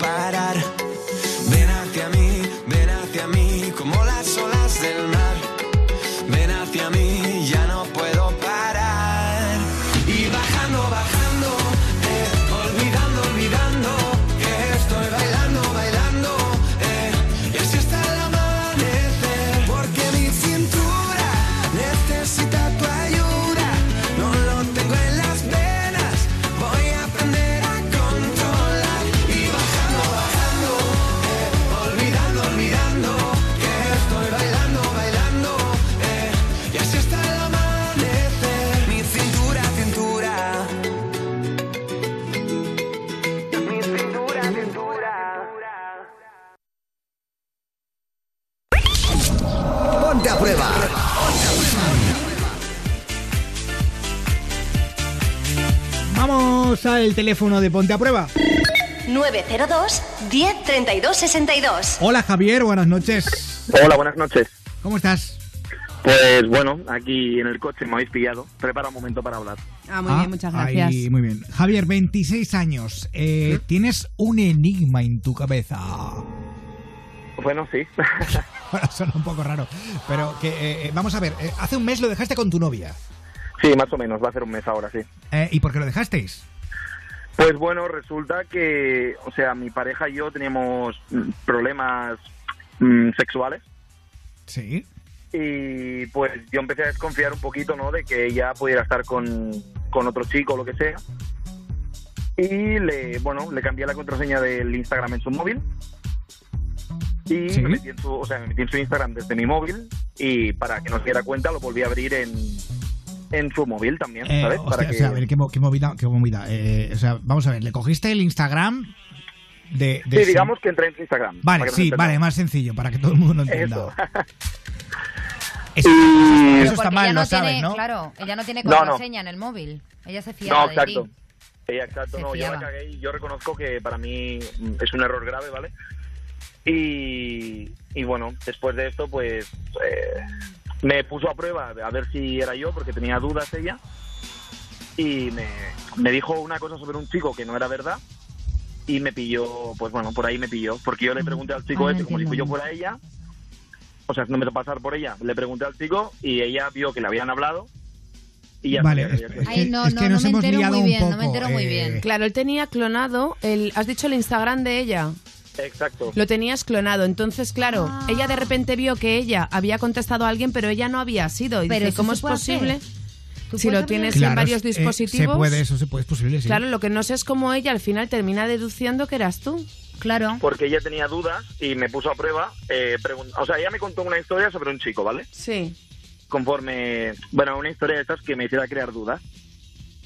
Al teléfono de Ponte a Prueba. 902 10 32 62. Hola Javier, buenas noches. Hola, buenas noches. ¿Cómo estás? Pues bueno, aquí en el coche me habéis pillado. Prepara un momento para hablar. Ah, muy Ah, bien, muchas gracias. ahí, muy bien. Javier, 26 años. Eh, Tienes un enigma en tu cabeza. Bueno, sí. (laughs) Bueno, suena un poco raro. Pero que, eh, eh, vamos a ver, eh, hace un mes lo dejaste con tu novia. sí, más o menos, va a ser un mes ahora, sí. Eh, ¿Y por qué lo dejasteis? Pues bueno, resulta que, o sea, mi pareja y yo teníamos mm, problemas mm, sexuales Sí. y pues yo empecé a desconfiar un poquito, ¿no? De que ella pudiera estar con, con otro chico o lo que sea. Y le, bueno, le cambié la contraseña del Instagram en su móvil. Y Sí. me, metí en su, o sea, me metí en su Instagram desde mi móvil y para que no se diera cuenta lo volví a abrir en, en su móvil también, Eh, ¿sabes? hostia, para o sea, a ver, qué, mo- qué movida. Qué movida. Eh, o sea, vamos a ver, le cogiste el Instagram de... de Sí, digamos que entré en su Instagram. Vale, sí, vale, más sencillo, para que todo el mundo lo entienda. Eso. Eso, (laughs) Y- eso está mal, ella lo no sabes, tiene, ¿no? claro, ella no tiene No, no. contraseña en el móvil. Ella se fiaba No, de exacto. ti. Sí, exacto, Se no, yo la fiaba. cagué y yo reconozco que para mí mm, es un error grave, ¿vale? Y, y bueno, después de esto, pues eh, me puso a prueba a ver si era yo, porque tenía dudas ella, y me, me dijo una cosa sobre un chico que no era verdad, y me pilló, pues bueno, por ahí me pilló, porque yo le pregunté al chico Ah, ese como si yo fuera ella, o sea, no me pasar por ella, le pregunté al chico y ella vio que le habían hablado y ya Vale, que es- había es sido. que- Ay, no, es no, que no nos me hemos entero liado muy un bien, no me entero muy eh, bien. Claro, él tenía clonado el. ¿Has dicho el Instagram de ella? Exacto. Lo tenías clonado. Entonces, claro, Ah. ella de repente vio que ella había contestado a alguien, pero ella no había sido. Y Pero dice, ¿cómo es posible? hacer. ¿Tú Si lo tienes en varios eh, dispositivos. se puede, eso se puede, es posible, sí. Claro, lo que no sé es cómo ella al final termina deduciendo que eras tú. Claro. porque ella tenía dudas y me puso a prueba. eh, o sea, ella me contó una historia sobre un chico, ¿vale? Sí. Conforme, bueno, una historia de estas que me hiciera crear dudas.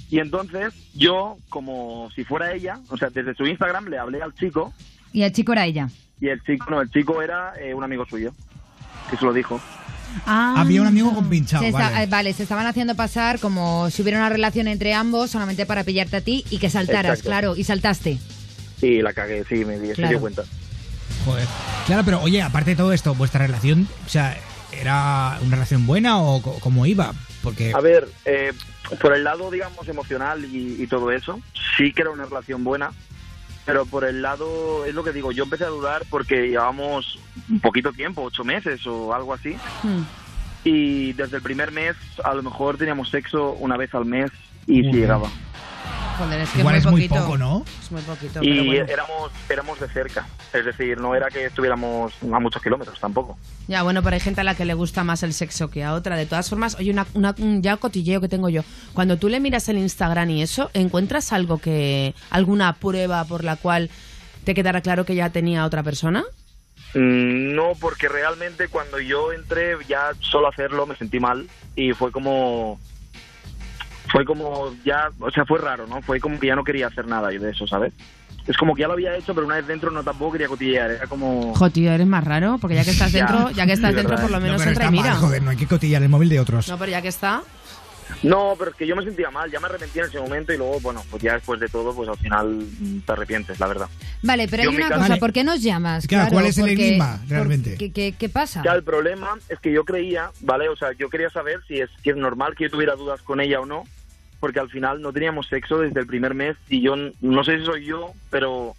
Y entonces yo, como si fuera ella, o sea, desde su Instagram le hablé al chico Y el chico era ella. y el chico, no, el chico era eh, un amigo suyo, que se lo dijo. Ah. Había un amigo con pinchado, Se esta- vale. eh, vale, se estaban haciendo pasar como si hubiera una relación entre ambos solamente para pillarte a ti y que saltaras, Exacto. claro, y saltaste. Y la cagué, sí, me di, se Claro. dio cuenta. Joder. Claro, pero oye, aparte de todo esto, ¿vuestra relación, o sea, era una relación buena o cómo iba? Porque... A ver, eh, por el lado, digamos, emocional y, y todo eso, sí que era una relación buena, pero por el lado, es lo que digo, yo empecé a dudar porque llevábamos un poquito tiempo, ocho meses o algo así, y desde el primer mes a lo mejor teníamos sexo una vez al mes y sí Ujú. llegaba. Joder, es que Igual es es muy muy poquito. poco, ¿no? Es muy poquito. Y pero bueno. éramos, éramos de cerca, es decir, no era que estuviéramos a muchos kilómetros tampoco. Ya, bueno, pero hay gente a la que le gusta más el sexo que a otra. De todas formas, oye, una, una- un ya cotilleo que tengo yo. Cuando tú le miras el Instagram y eso, ¿encuentras algo que. alguna prueba por la cual te quedara claro que ya tenía otra persona? Mm, No, porque realmente cuando yo entré ya solo hacerlo me sentí mal y fue como fue como ya, o sea, fue raro, ¿no? Fue como que ya no quería hacer nada de eso, ¿sabes? Es como que ya lo había hecho, pero una vez dentro no tampoco quería cotillear, era como Jo, tío, eres más raro, porque ya que estás Ya, dentro, ya que estás de dentro, verdad. por lo No, menos pero entra está y mira. mal, joder, no hay que cotillar el móvil de otros. No, pero ya que está. No, pero es que yo me sentía mal, ya me arrepentí en ese momento y luego, bueno, pues ya después de todo, pues al final te arrepientes, la verdad. Vale, pero Yo hay una caso- cosa, Vale. ¿por qué nos llamas? Claro, ¿cuál es el enigma, por- realmente? ¿qué, qué, qué pasa? Ya el problema es que yo creía, ¿vale? O sea, yo quería saber si es, si es normal que yo tuviera dudas con ella o no. porque al final no teníamos sexo desde el primer mes y yo no sé si soy yo, pero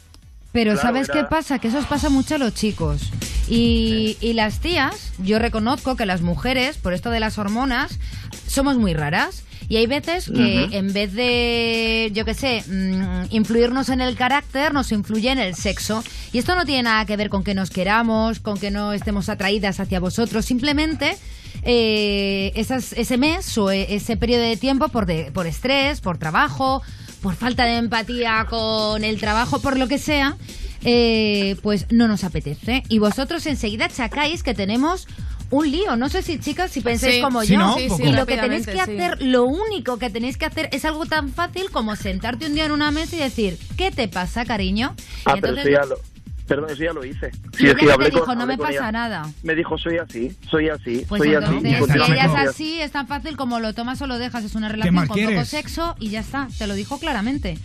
Pero Claro, ¿sabes era- qué pasa? Que eso os pasa mucho a los chicos. Y, y las tías, yo reconozco que las mujeres, por esto de las hormonas, somos muy raras. Y hay veces que en vez de, yo qué sé, mm, influirnos en el carácter, nos influye en el sexo. Y esto no tiene nada que ver con que nos queramos, con que no estemos atraídas hacia vosotros. Simplemente eh, esas- ese mes o e- ese periodo de tiempo por, de- por estrés, por trabajo, por falta de empatía con el trabajo, por lo que sea, eh, pues no nos apetece. Y vosotros enseguida achacáis que tenemos un lío. No sé si, chicas, si pensáis Sí. como Sí, yo. ¿no? Sí, sí, y lo que tenéis que sí. hacer, lo único que tenéis que hacer es algo tan fácil como sentarte un día en una mesa y decir, ¿qué te pasa, cariño? Y ah, pero entonces- eso ya lo, perdón, eso ya lo hice. Sí, que que te hablé con- dijo, no hablé me pasa ella. nada. Me dijo, soy así, soy así, Pues soy entonces, así. si ella es así, es tan fácil como lo tomas o lo dejas. Es una relación con poco quieres? sexo y ya está. Te lo dijo claramente.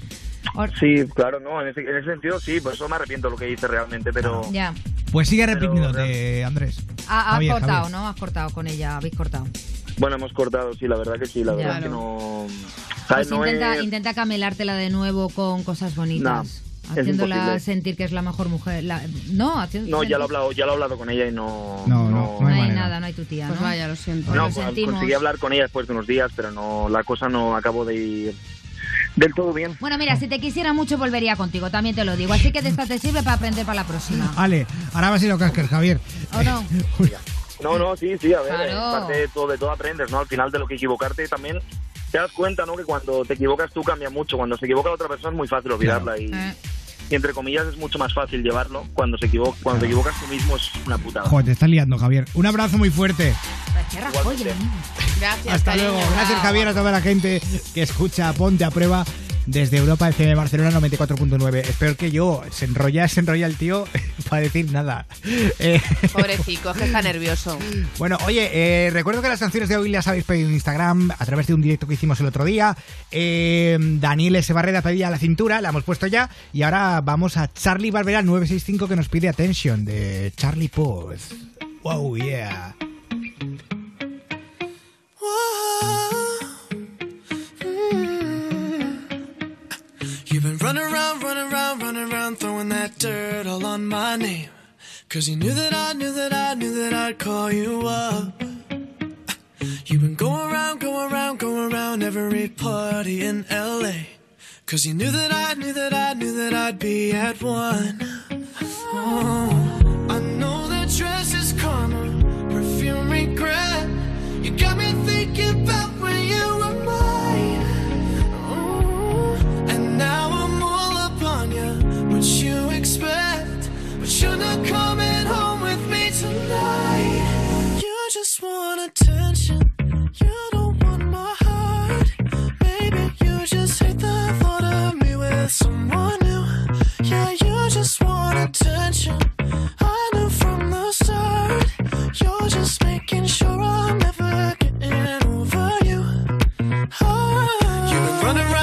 Or- Sí, claro, no, en ese, en ese sentido sí, por eso me arrepiento de lo que hice realmente, pero... Ya. Pues sigue Pero repitiéndote, Andrés. Ha- Has Javier, cortado, Javier. ¿no? Has cortado con ella, habéis cortado. Bueno, hemos cortado, sí, la verdad que sí, la verdad Claro. que no... Pues intenta, es- intenta camelártela de nuevo con cosas bonitas. Haciéndola sentir que es la mejor mujer. la- no, haciendo No, ya lo he hablado, ya lo he hablado con ella y no... No, no, No hay nada, no hay tu tía, Pues ¿no? vaya, lo siento. No, lo pues, sentimos. conseguí hablar con ella después de unos días, pero no, la cosa no acabó de ir del todo bien. Bueno, mira, si te quisiera mucho volvería contigo, también te lo digo. Así que de esta te sirve para aprender para la próxima. (laughs) Vale, ahora vas a ir a cascar, Javier. ¿O no? (laughs) No, no, sí, sí, a ver, Claro. parte de todo, de todo aprendes, ¿no? Al final de lo que equivocarte también te das cuenta, ¿no? Que cuando te equivocas tú cambia mucho, cuando se equivoca la otra persona es muy fácil olvidarla y, Eh. Entre comillas es mucho más fácil llevarlo. Cuando se equivoca, cuando te equivocas tú mismo es una putada. Joder, te estás liando, Javier. Un abrazo muy fuerte. Gracias, Hasta cariño. luego. Gracias. Javier, a toda la gente que escucha Ponte a Prueba desde Europa FM Barcelona 94.9. Es peor que yo. Se enrolla, se enrolla el tío (laughs) para decir nada. Eh, Pobrecito, es que está nervioso. Bueno, oye, eh, recuerdo que las canciones de hoy las habéis pedido en Instagram a través de un directo que hicimos el otro día. Eh, Daniel S. Barreda pedía la cintura, la hemos puesto ya. Y ahora vamos a Charlie Barbera 965 que nos pide Attention de Charlie Puth. Wow, yeah. You've been running around, running around, running around, throwing that dirt all on my name. Cause you knew that I knew that I knew that I'd call you up. You've been going around, going around, going around every party in LA. Cause you knew that I knew that I knew that I'd be at one. Oh, I know that dress is karma, perfume regret. You got me thinking about now I'm all up on you. What you expect? But you're not coming home with me tonight. You just want attention. You don't want my heart. Maybe you just hate the thought of me with someone new. Yeah, you just want attention. I knew from the start. You're just making sure I'm never getting over you. Oh. You've been running around,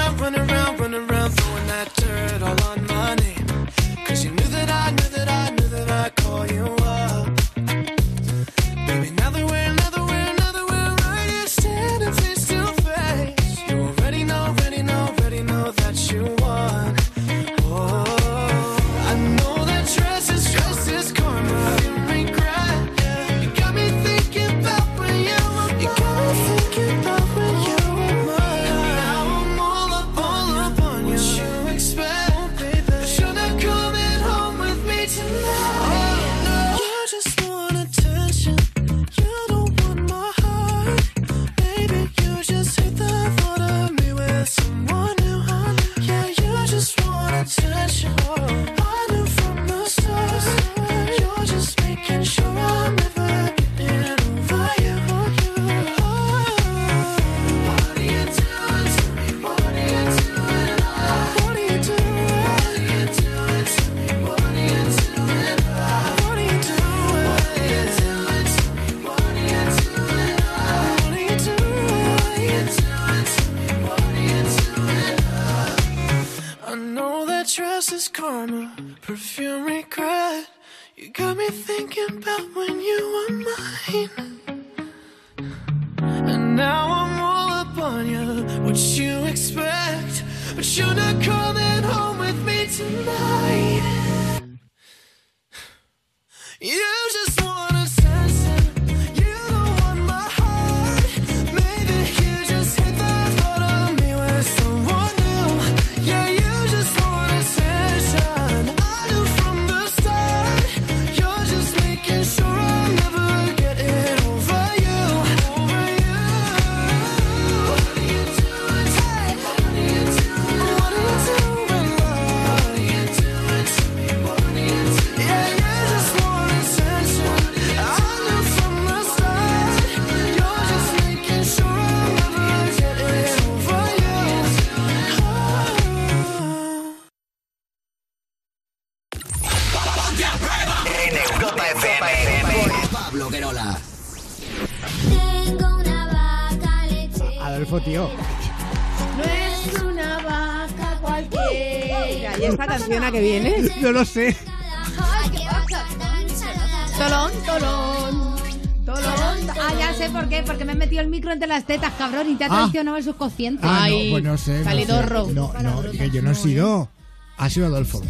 las tetas, cabrón, y te ha Ah. traicionado el subconsciente. Ah, no, pues no sé. no sé. salidorro. No, no, que yo no he sido. Ha sido Adolfo.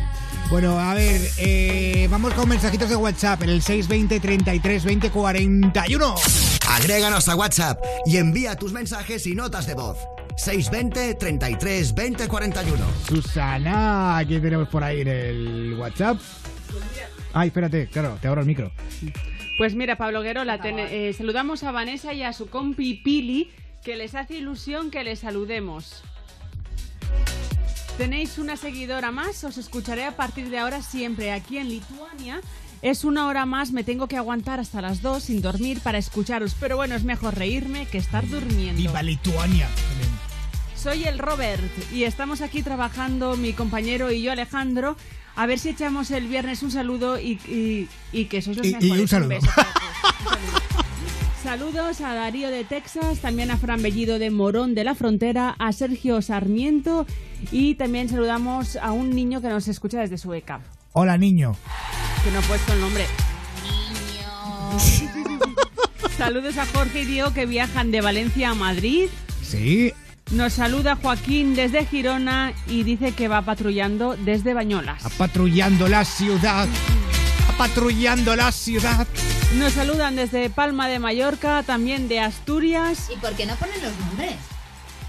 Bueno, a ver, eh, vamos con mensajitos de WhatsApp en el 620 33 20 41. Agréganos a WhatsApp y envía tus mensajes y notas de voz. 620 33 20 41. Susana, ¿quién tenemos por ahí en el WhatsApp? Ay, espérate, claro, te abro el micro. Pues mira, Pablo Guerola, ten- eh, saludamos a Vanessa y a su compi Pili, que les hace ilusión que les saludemos. Tenéis una seguidora más, os escucharé a partir de ahora siempre aquí en Lituania. Es una hora más, me tengo que aguantar hasta las dos sin dormir para escucharos, pero bueno, es mejor reírme que estar durmiendo. Viva Lituania. Soy el Robert y estamos aquí trabajando mi compañero y yo Alejandro. A ver si echamos el viernes un saludo y, y- y que sois los Y- y un saludo. Un. Saludos a Darío de Texas, también a Fran Bellido de Morón de la Frontera, a Sergio Sarmiento y también saludamos a un niño que nos escucha desde Sueca, Hola, niño. que no ha puesto el nombre. (laughs) Saludos a Jorge y Diego que viajan de Valencia a Madrid. Sí. Nos saluda Joaquín desde Girona y dice que va patrullando desde Bañolas. Patrullando la ciudad. Patrullando la ciudad. Nos saludan desde Palma de Mallorca, también de Asturias. ¿Y por qué no ponen los nombres?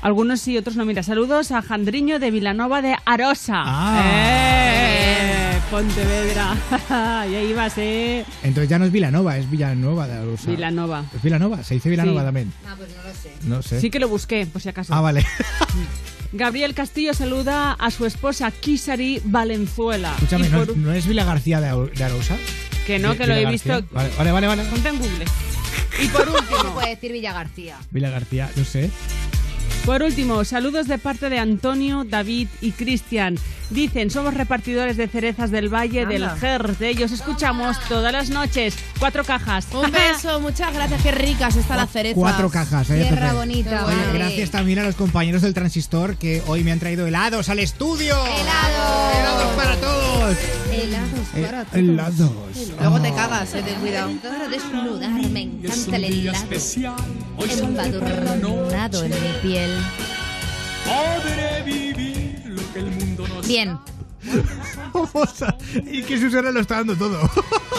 Algunos sí, otros no. Mira, saludos a Jandriño de Vilanova de Arosa. Ah. ¡Eh! Pontevedra. (laughs) y ahí vas, ¿eh? Entonces ya no es Vilanova, es Villanova de Arosa. Vilanova. ¿Es Vilanova? ¿Se dice Vilanova Sí. también? Ah, pues no lo sé. No sé. Sí que lo busqué, por si acaso. Ah, vale. (laughs) Gabriel Castillo saluda a su esposa Kisari Valenzuela. Escúchame, Y ¿no, por- no es Vila García de, de Arosa? Que no, que lo he García. visto. Vale, vale, vale. vale. Ponte en Google. Y por (laughs) último. No puede decir Villa García. Vila García, no sé. Por último, saludos de parte de Antonio, David y Cristian. Dicen, somos repartidores de cerezas del Valle del. Ger. De ellos escuchamos todas las noches. Cuatro cajas. Un (laughs) beso, muchas gracias, qué ricas están las cerezas. Cuatro cajas, ¿eh? Tierra bonita, Oye, vale. gracias también a los compañeros del Transistor que hoy me han traído helados al estudio. ¡Helados! ¡Helados para todos! Helados Eh, para todos. helados. Luego te cagas, eh, ten cuidado. Para desnudar, me encanta el helado. Embadurnado en mi piel. Bien. Y que Susana lo está dando todo.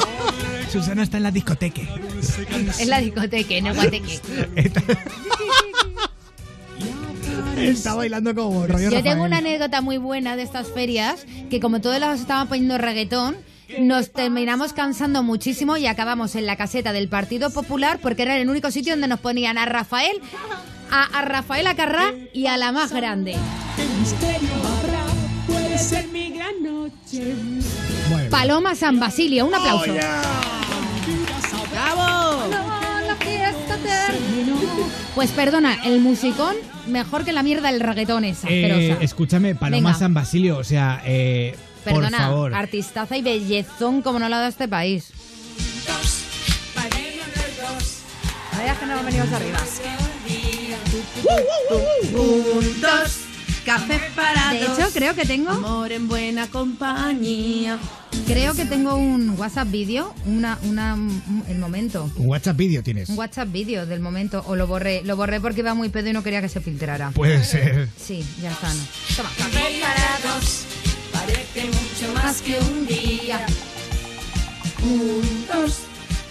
(laughs) Susana está en la discoteca. Es la discoteca, no guateque. Está bailando como rollo Yo tengo Rafael. una anécdota muy buena de estas ferias, que como todos los estaban poniendo reggaetón, nos terminamos cansando muchísimo y acabamos en la caseta del Partido Popular porque era el único sitio donde nos ponían a Rafael, a, a Rafael Acarrá y a la más grande. Puede ser mi gran noche. Paloma San Basilio, un aplauso. ¡Bravo! La fiesta. Pues perdona, el musicón mejor que la mierda del reggaetón esa, Eh, asquerosa. escúchame, Paloma Venga. San Basilio, o sea, eh, Perdona, por favor. artistaza y bellezón como no la da este país. Vaya que no venimos arriba. Juntos café para De hecho, creo que tengo. Amor en buena compañía. Creo que tengo un WhatsApp vídeo, una, una, un- el momento. Un WhatsApp vídeo tienes. Un WhatsApp vídeo del momento, o lo borré. Lo borré porque iba muy pedo y no quería que se filtrara. Puede ser. Sí, ya está. ¿no? Toma. Café para dos, parece mucho más que un día. Juntos,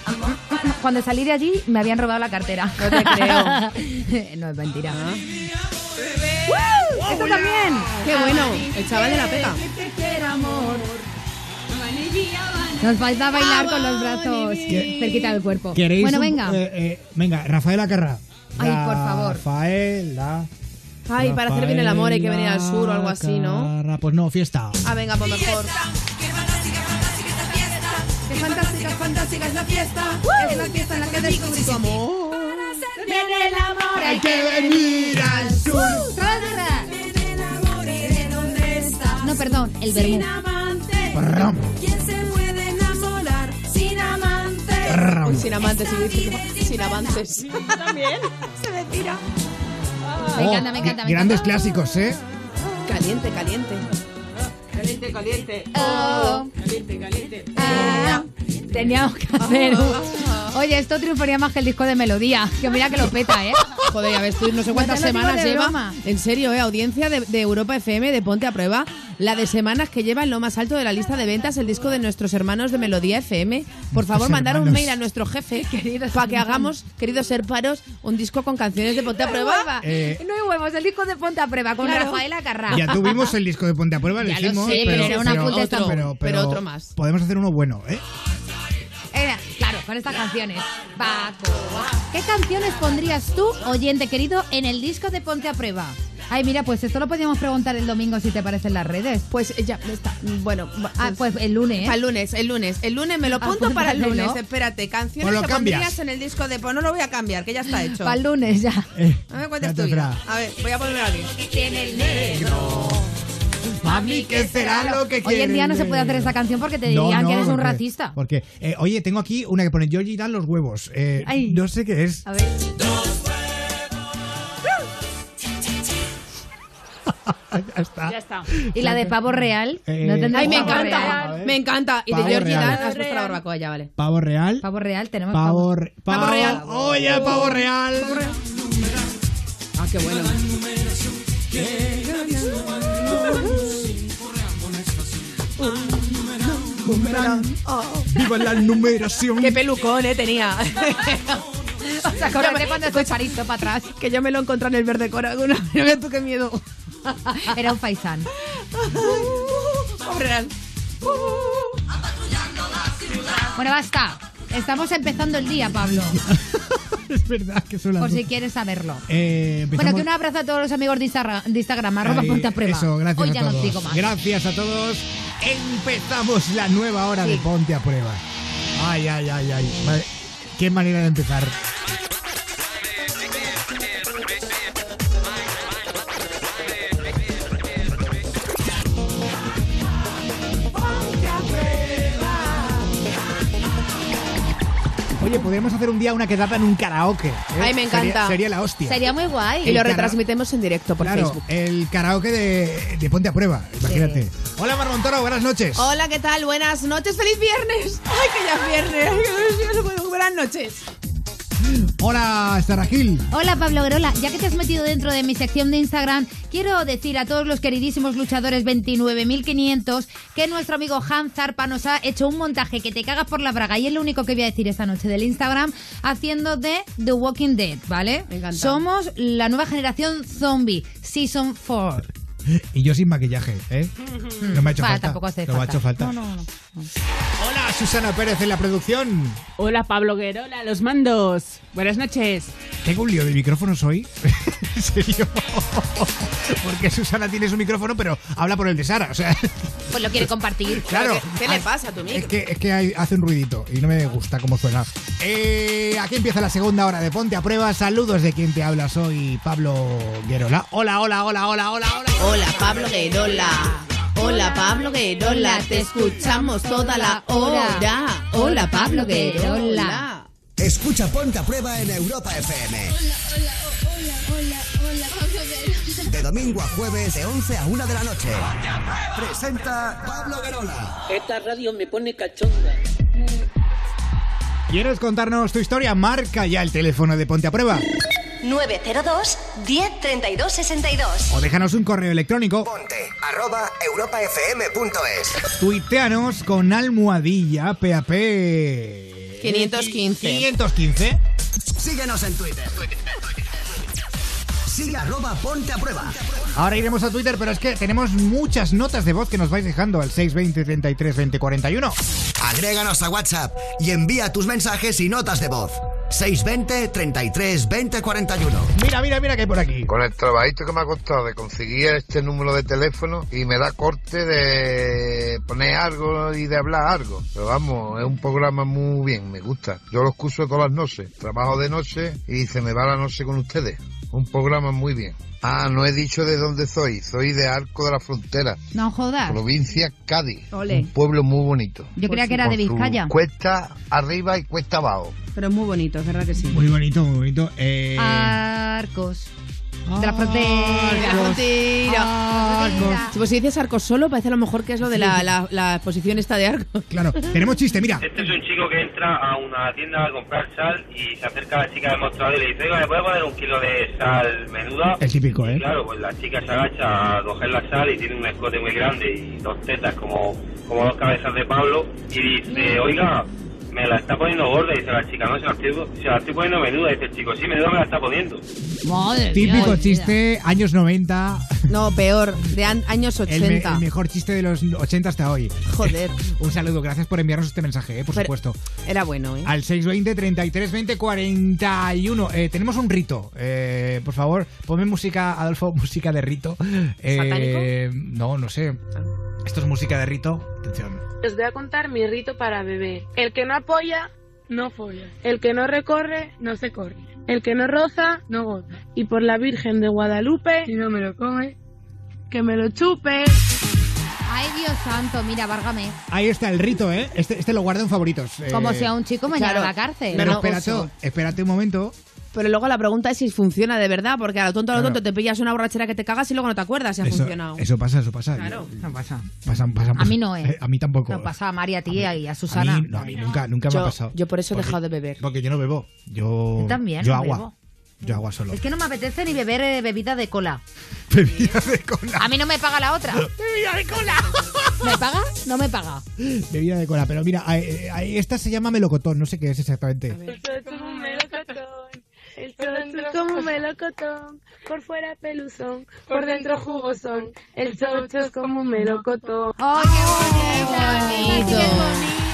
amor Cuando salí de allí me habían robado la cartera. No te creo. (laughs) no es mentira. Ah. ¡Woo! ¡Esto también! Qué bueno, el chaval de la pega. Nos falta bailar con los brazos cerquita del cuerpo. ¿Queréis Bueno, un- venga. eh, eh, venga, Rafaela Carrá. Ay, por favor. Rafaela. Ay, para hacer bien el amor hay que venir al sur o algo así, ¿no? Pues no, fiesta. Ah, venga, pues mejor. Qué fantástica, fantástica es la fiesta. Es la fiesta en la que descubrí tu amor. Viene el amor, Hay que venir al sur. ¡Trágatela! ¿De dónde estás? No, perdón, el vermú. Sin amante. ¿Quién se puede enamorar sin amante? Uy, sin amantes, sí, sin avances. También. (laughs) Se me tira. Me Oh, encanta, me encanta, me Grandes encanta. clásicos, ¿eh? Caliente, caliente. Caliente, caliente. Oh. Caliente, caliente. Ah, teníamos que hacer Oye, esto triunfaría más que el disco de Melodía. Que mira que lo peta, ¿eh? (laughs) Joder, ves tú, no sé cuántas no semanas lleva. broma. En serio, ¿eh? Audiencia de, de Europa FM, de Ponte a Prueba. La de semanas que lleva en lo más alto de la lista de ventas el disco de nuestros hermanos de Melodía FM. Por favor, mandar un mail a nuestro jefe (laughs) para que hagamos, queridos serparos, un disco con canciones de Ponte a (laughs) Prueba. Eh, No hay huevos, el disco de Ponte a Prueba con Claro. Rafaela Carrá. Ya tuvimos el disco de Ponte a Prueba, lo Ya lo hicimos. sé, pero era una otro, esta- pero otro más. Podemos hacer uno bueno, ¿eh? Con estas canciones. ¿Qué canciones pondrías tú, oyente querido, en el disco de Ponte a Prueba? Ay, mira, pues esto lo podíamos preguntar el domingo si te parece en las redes. Pues eh, ya está. Bueno, Ah, pues el lunes. Para el lunes, el lunes. El lunes me lo Ah, apunto pues para el lunes. ¿no? Espérate, canciones Pues lo que cambias. pondrías en el disco de. Pues no lo voy a cambiar, que ya está hecho. Para el lunes ya. Eh, No me cuentes ya te tuya. trae. A ver, voy a ponerlo aquí. Tiene el negro. Mami, ¿qué será lo que Hoy en día no se puede hacer esta canción porque te No, dirían no, que eres un porque- racista. Porque, eh, oye, tengo aquí una que pone Georgie dan los huevos. Eh, Ay. no sé qué es. A ver. (laughs) ya está. Ya está. Y la de pavo real. Eh, ¿No Ay, me pavo encanta. real? Me encanta. Y de Pavo Georgie real. Dan has puesto la barbacoa ya, vale. Pavo real. Pavo real, tenemos Pavo, pavo. re- Pavo real. Oye, pavo real. Ah, qué bueno. Viva la numeración. Qué pelucón, eh, tenía. (laughs) O sea, acuérdate cuando estoy parito para atrás. que yo me lo encontré en el verde cora. Una... Mira tú qué miedo. Era un faisán. Bueno, basta. Estamos empezando el día, Pablo. (laughs) es verdad que son las Por si quieres saberlo. Eh, Bueno, que un abrazo a todos los amigos de Instagram, de Instagram arroba Ay, ponte a prueba. Eso, gracias Hoy a ya todos. no digo más. Gracias a todos. Empezamos la nueva hora de. Ponte a Prueba. Ay, ay, ay, ay. Qué manera de empezar. Oye, podríamos hacer un día una quedada en un karaoke. ¿eh? Ay, me encanta. Sería, la hostia. Sería muy guay. Y lo retransmitemos en directo por claro, Facebook. el karaoke de, de Ponte a Prueba, imagínate. Hola, Mar Montoro, buenas noches. Hola, ¿qué tal? Buenas noches. ¡Feliz viernes! ¡Ay, que ya es viernes! (laughs) Buenas noches. Hola, Sara Gil. Hola Pablo Guerola, ya que te has metido dentro de mi sección de Instagram, quiero decir a todos los queridísimos luchadores 29.500 que nuestro amigo Hans Zarpa nos ha hecho un montaje que te cagas por la braga y es lo único que voy a decir esta noche del Instagram haciendo de The Walking Dead, ¿vale? Me encanta. Somos la nueva generación zombie, Season 4. Y yo sin maquillaje, ¿eh? (laughs) No me ha hecho Va, falta. tampoco hace no me ha hecho falta. No, no, no. Hola, Susana Pérez en la producción. Hola, Pablo Guerola, los mandos. Buenas noches. Tengo un lío de micrófonos hoy. (laughs) ¿En serio? (laughs) Porque Susana tiene su micrófono, pero habla por el de Sara. O sea, Pues lo quiere compartir. (laughs) claro. ¿Qué, qué le pasa a tu Es micro? que, es que hay- hace un ruidito y no me gusta cómo suena. Eh, aquí empieza la segunda hora de Ponte a Prueba. Saludos de quien te habla. Soy Pablo Guerola. Hola, hola, hola, hola, hola, hola. Hola, Pablo Guerola. Hola, Pablo Guerola. Te escuchamos toda la hora. Hola, Pablo Guerola. Escucha Ponte a Prueba en Europa FM. Hola, hola, hola, hola, hola, vamos a ver. De domingo a jueves, de 11 a 1 de la noche. Presenta Pablo Guerola. Esta radio me pone cachonda. ¿Quieres contarnos tu historia? Marca ya el teléfono de Ponte a Prueba. 902 10 32 62. O déjanos un correo electrónico. Ponte arroba europafm.es. Tuiteanos con almohadilla PAP. 515. 515. Síguenos en Twitter. Sigue arroba Ponte a Prueba. Ahora iremos a Twitter, pero es que tenemos muchas notas de voz que nos vais dejando al 620 33 20 41. Agréganos a WhatsApp y envía tus mensajes y notas de voz. 620 33 20 41. Mira, mira, mira que hay por aquí. Con el trabajito que me ha costado de conseguir este número de teléfono y me da corte de poner algo y de hablar algo. Pero vamos, es un programa muy bien, me gusta. Yo lo escucho todas las noches. Trabajo de noche y se me va la noche con ustedes. Un programa muy bien. Ah, no he dicho de dónde soy. Soy de Arco de la Frontera, No jodas. provincia Cádiz. Ole. Un pueblo muy bonito. Yo creía que era de Vizcaya. Cuesta arriba y cuesta abajo. Pero es muy bonito, es verdad que sí. Muy bonito, muy bonito. Eh, Arcos. De la frontera. De la frontera. Arcos. Pues si dices arcos solo, parece a lo mejor que es lo de la, la, la exposición esta de arcos. (laughs) Claro, tenemos chiste, mira. Este es un chico que entra a una tienda a comprar sal y se acerca a la chica del mostrador y le dice, oiga, ¿me puede poner un kilo de sal menuda? El típico, ¿eh? Y claro, pues la chica se agacha a coger la sal y tiene un escote muy grande y dos tetas como, como dos cabezas de Pablo y dice, oiga, me la está poniendo gorda, dice la chica, no, se la estoy, se la estoy poniendo menuda, dice el chico, sí, menuda me la está poniendo. Madre Típico mía. chiste, años 90. No, peor, de an- años El, me- 80. el mejor chiste de los 80 hasta hoy. Joder. (laughs) Un saludo, gracias por enviarnos este mensaje, eh, por Pero- supuesto. Era bueno, ¿eh? Al 620 33 20 41. Eh, tenemos un rito. Eh, por favor, ponme música, Adolfo, (laughs) música de rito. Eh, no, no sé. Esto es música de rito. Atención. Os voy a contar mi rito para beber. El que no apoya, no folla. El que no recorre, no se corre. El que no roza, no goza. Y por la Virgen de Guadalupe, si no me lo come, que me lo chupe. Ay, Dios santo, mira, várgame. Ahí está el rito, ¿eh? Este, este lo guardo en favoritos. Eh, Como si a un chico mañana claro. a la cárcel. Pero No, espérate, espérate un momento. Pero luego la pregunta es si funciona de verdad, porque a lo tonto a lo Claro. tonto te pillas una borrachera que te cagas y luego no te acuerdas si ha Eso, funcionado. eso pasa, eso pasa. Claro. No pasa. A mí no, ¿eh? A mí tampoco. No pasa a Mari, a ti y a A Susana. mí, no, a mí nunca, nunca me Yo- ha pasado. yo por eso he Porque- dejado de beber. Porque yo no bebo. Yo, Yo también, Yo no agua. bebo. Yo agua solo. Es que no me apetece ni beber eh, bebida de cola. (laughs) Bebida de cola. A mí no me paga la otra. (laughs) Bebida de cola. (laughs) ¿Me paga? No me paga. Bebida de cola. Pero mira, esta se llama melocotón. No sé qué es exactamente. El toto El toto es como un melocotón. Por fuera peluzón, por dentro jugosón. El chocho es como un melocotón. ¡Oh, qué bonito!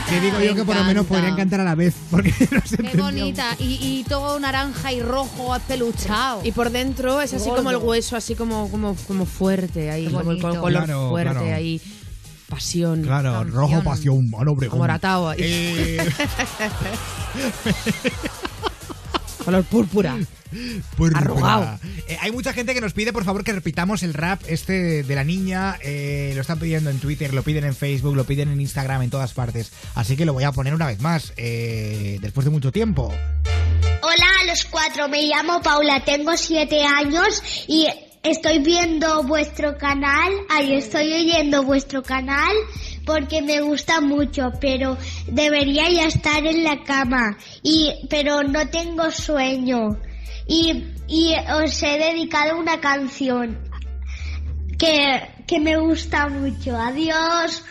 Que digo yo que por lo menos podrían cantar a la vez. Porque (laughs) no se Qué entendió. bonita. Y, y todo naranja y rojo espeluchado. Y por dentro es así Gordo. como el hueso, así como, como, como fuerte, ahí, Qué como el bonito. color Claro, fuerte, claro. ahí. Pasión. Claro, rojo, pasión, mano, Obregón. Amoratado ahí. Eh, (laughs) (laughs) Color púrpura. Púrpura. Arrugado. Eh, hay mucha gente que nos pide, por favor, que repitamos el rap este de la niña. Eh, lo están pidiendo en Twitter, lo piden en Facebook, lo piden en Instagram, en todas partes. Así que lo voy a poner una vez más, eh, después de mucho tiempo. Hola a los cuatro, me llamo Paula, tengo siete años y estoy viendo vuestro canal, ahí estoy oyendo vuestro canal porque me gusta mucho, pero debería ya estar en la cama y pero no tengo sueño y, y os he dedicado una canción que, que me gusta mucho. Adiós.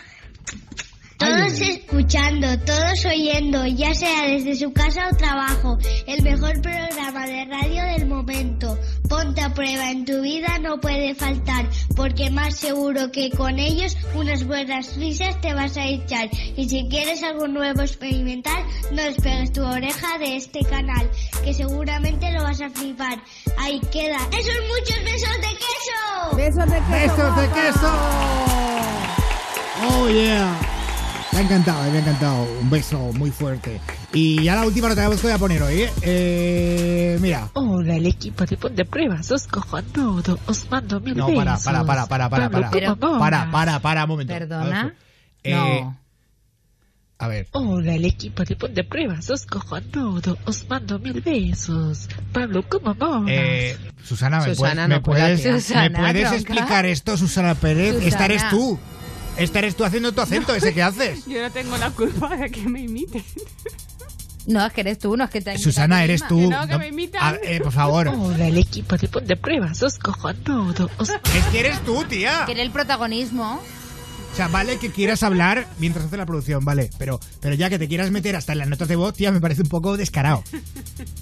Todos escuchando, todos oyendo, ya sea desde su casa o trabajo, el mejor programa de radio del momento. Ponte a prueba en tu vida no puede faltar, porque más seguro que con ellos unas buenas risas te vas a echar. Y si quieres algo nuevo experimentar, no despegues tu oreja de este canal, que seguramente lo vas a flipar. Ahí queda. ¡Esos muchos besos de queso! ¡Besos de queso! ¡Besos de queso! ¡Oh, yeah! Me ha encantado, me ha encantado. Un beso muy fuerte. Y ya la última nota de que voy a poner hoy, ¿eh? Eh, mira. Hola, el equipo de Ponte Pruebas, sos cojonudo, os mando mil No, besos. para, para, para, para, para, para. Pablo, ¿cómo Para, mola? para, para, un momento. ¿Perdona? Eh, No. A ver. Hola, el equipo de Ponte Prueba, sos cojonudo. Os mando mil besos. Pablo, ¿cómo molas? Eh, Susana, ¿me, Susana, puedes, no me puede puedes, hacer. ¿me Susana, puedes explicar esto, Susana Pérez? Esta Susana. eres tú. Esta eres tú haciendo tu acento ese que haces. (laughs) Yo no tengo la culpa de que me imiten. No, es que eres tú, no es que te Susana, eres tú. Que no, que No- me imitan. a- eh, por favor. (laughs) Hola, el equipo de Ponte Prueba, sos cojonudo. Os... Es que eres tú, tía. Quiere el protagonismo. O sea, vale que quieras hablar mientras hace la producción, vale. Pero, pero ya que te quieras meter hasta en las notas de voz, tía, me parece un poco descarado.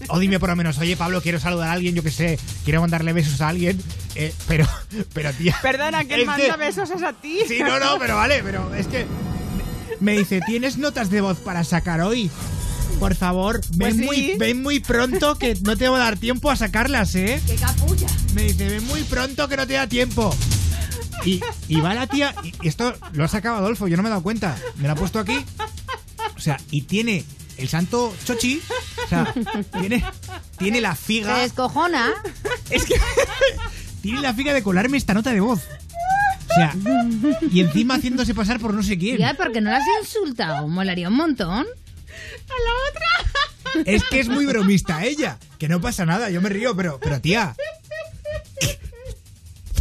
O dime por lo menos, oye, Pablo, quiero saludar a alguien, yo que sé, quiero mandarle besos a alguien, eh, pero, pero tía. Perdona, que el manda besos es a ti. Sí, no, no, pero vale, pero es que. Me dice, ¿tienes notas de voz para sacar hoy? Por favor, ven, Pues sí. muy, ven muy pronto que no te va a dar tiempo a sacarlas, ¿eh? ¡Qué capulla! Me dice, ven muy pronto que no te da tiempo. Y, y va la tía, y esto lo ha sacado Adolfo, yo no me he dado cuenta. Me lo ha puesto aquí. O sea, y tiene el santo chochi. O sea, tiene, tiene la Se figa. descojona. Es que tiene la figa de colarme esta nota de voz. O sea, y encima haciéndose pasar por no sé quién. Ya, porque no la has insultado. Molaría un montón. Es que es muy bromista ella. Que no pasa nada, yo me río, pero, pero tía.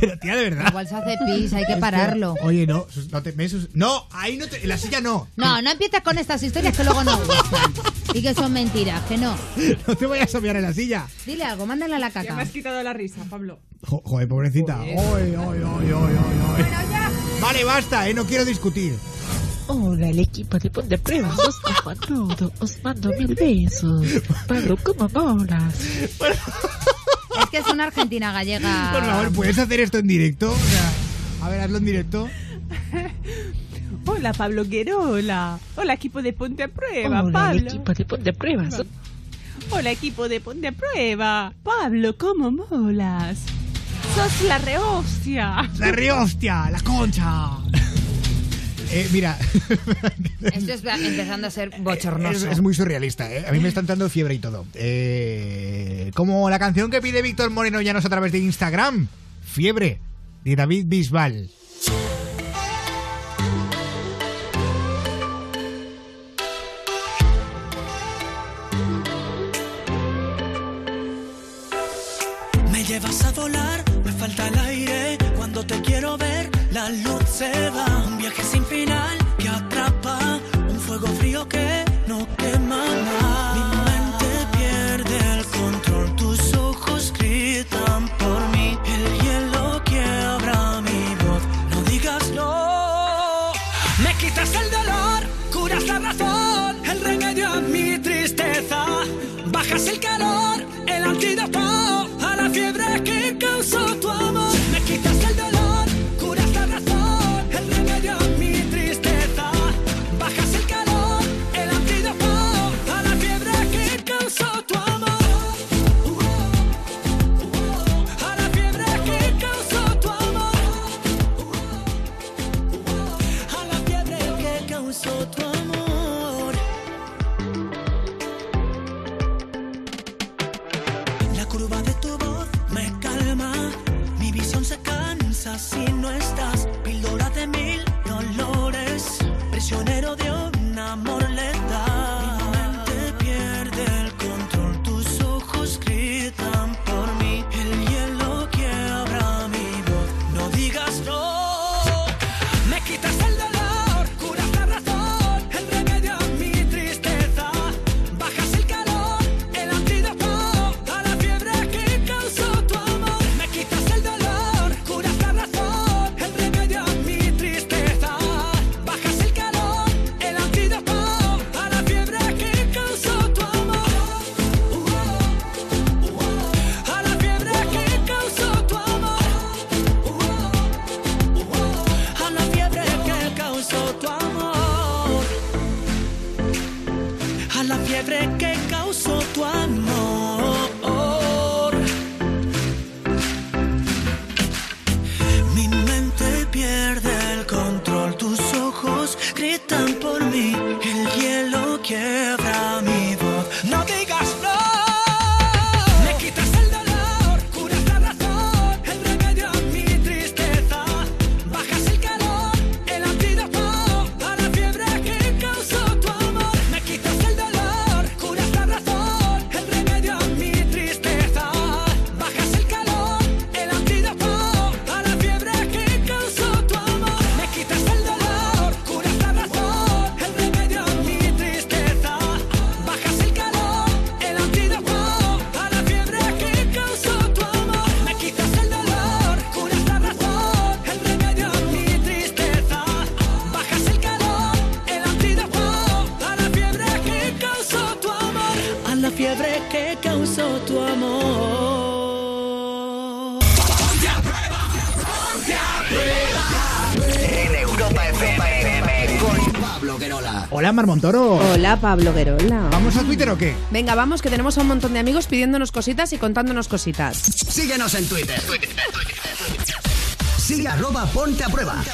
Pero tía, de verdad. Igual se hace pis, hay que Es pararlo. Oye, no, sus- no te me sus- No, ahí no te. En la silla no. No, no empiezas con estas historias que luego no gustan. Y que son mentiras, que no. (laughs) No te vayas a mirar en la silla. Dile algo, mándale a la Ya me caca. has quitado la risa, Pablo. Jo- joder, pobrecita. Oy, oy, oy, oy, oy. Vale, basta, eh, no quiero discutir. Hola, el equipo de Ponte Prueba, sos cojonudo. Os mando mil besos. Pablo, ¿cómo molas? (laughs) Es que es una argentina gallega. (laughs) Por favor, ¿puedes hacer esto en directo? O sea, a ver, hazlo en directo. Hola, Pablo Guerola. Hola, equipo de Ponte a Prueba, Hola, Pablo. equipo de Ponte Prueba. Hola, equipo de Ponte a Prueba. Pablo, ¿cómo molas? Sos la rehostia. La rehostia, la concha. (laughs) Eh, mira, Esto es empezando a ser es, bochornoso. es muy surrealista, ¿eh? A mí me está entrando fiebre y todo. Eh, como la canción que pide Víctor Moreno Llanos a través de Instagram. Fiebre, de David Bisbal. Me llevas a volar, me falta el aire. Cuando te quiero ver, la luz se va. Hola, Mar Montoro. Hola, Pablo Guerola. ¿Vamos a Twitter o qué? Venga, vamos, que tenemos a un montón de amigos pidiéndonos cositas y contándonos cositas. Síguenos en Twitter. Sigue arroba ponte a prueba.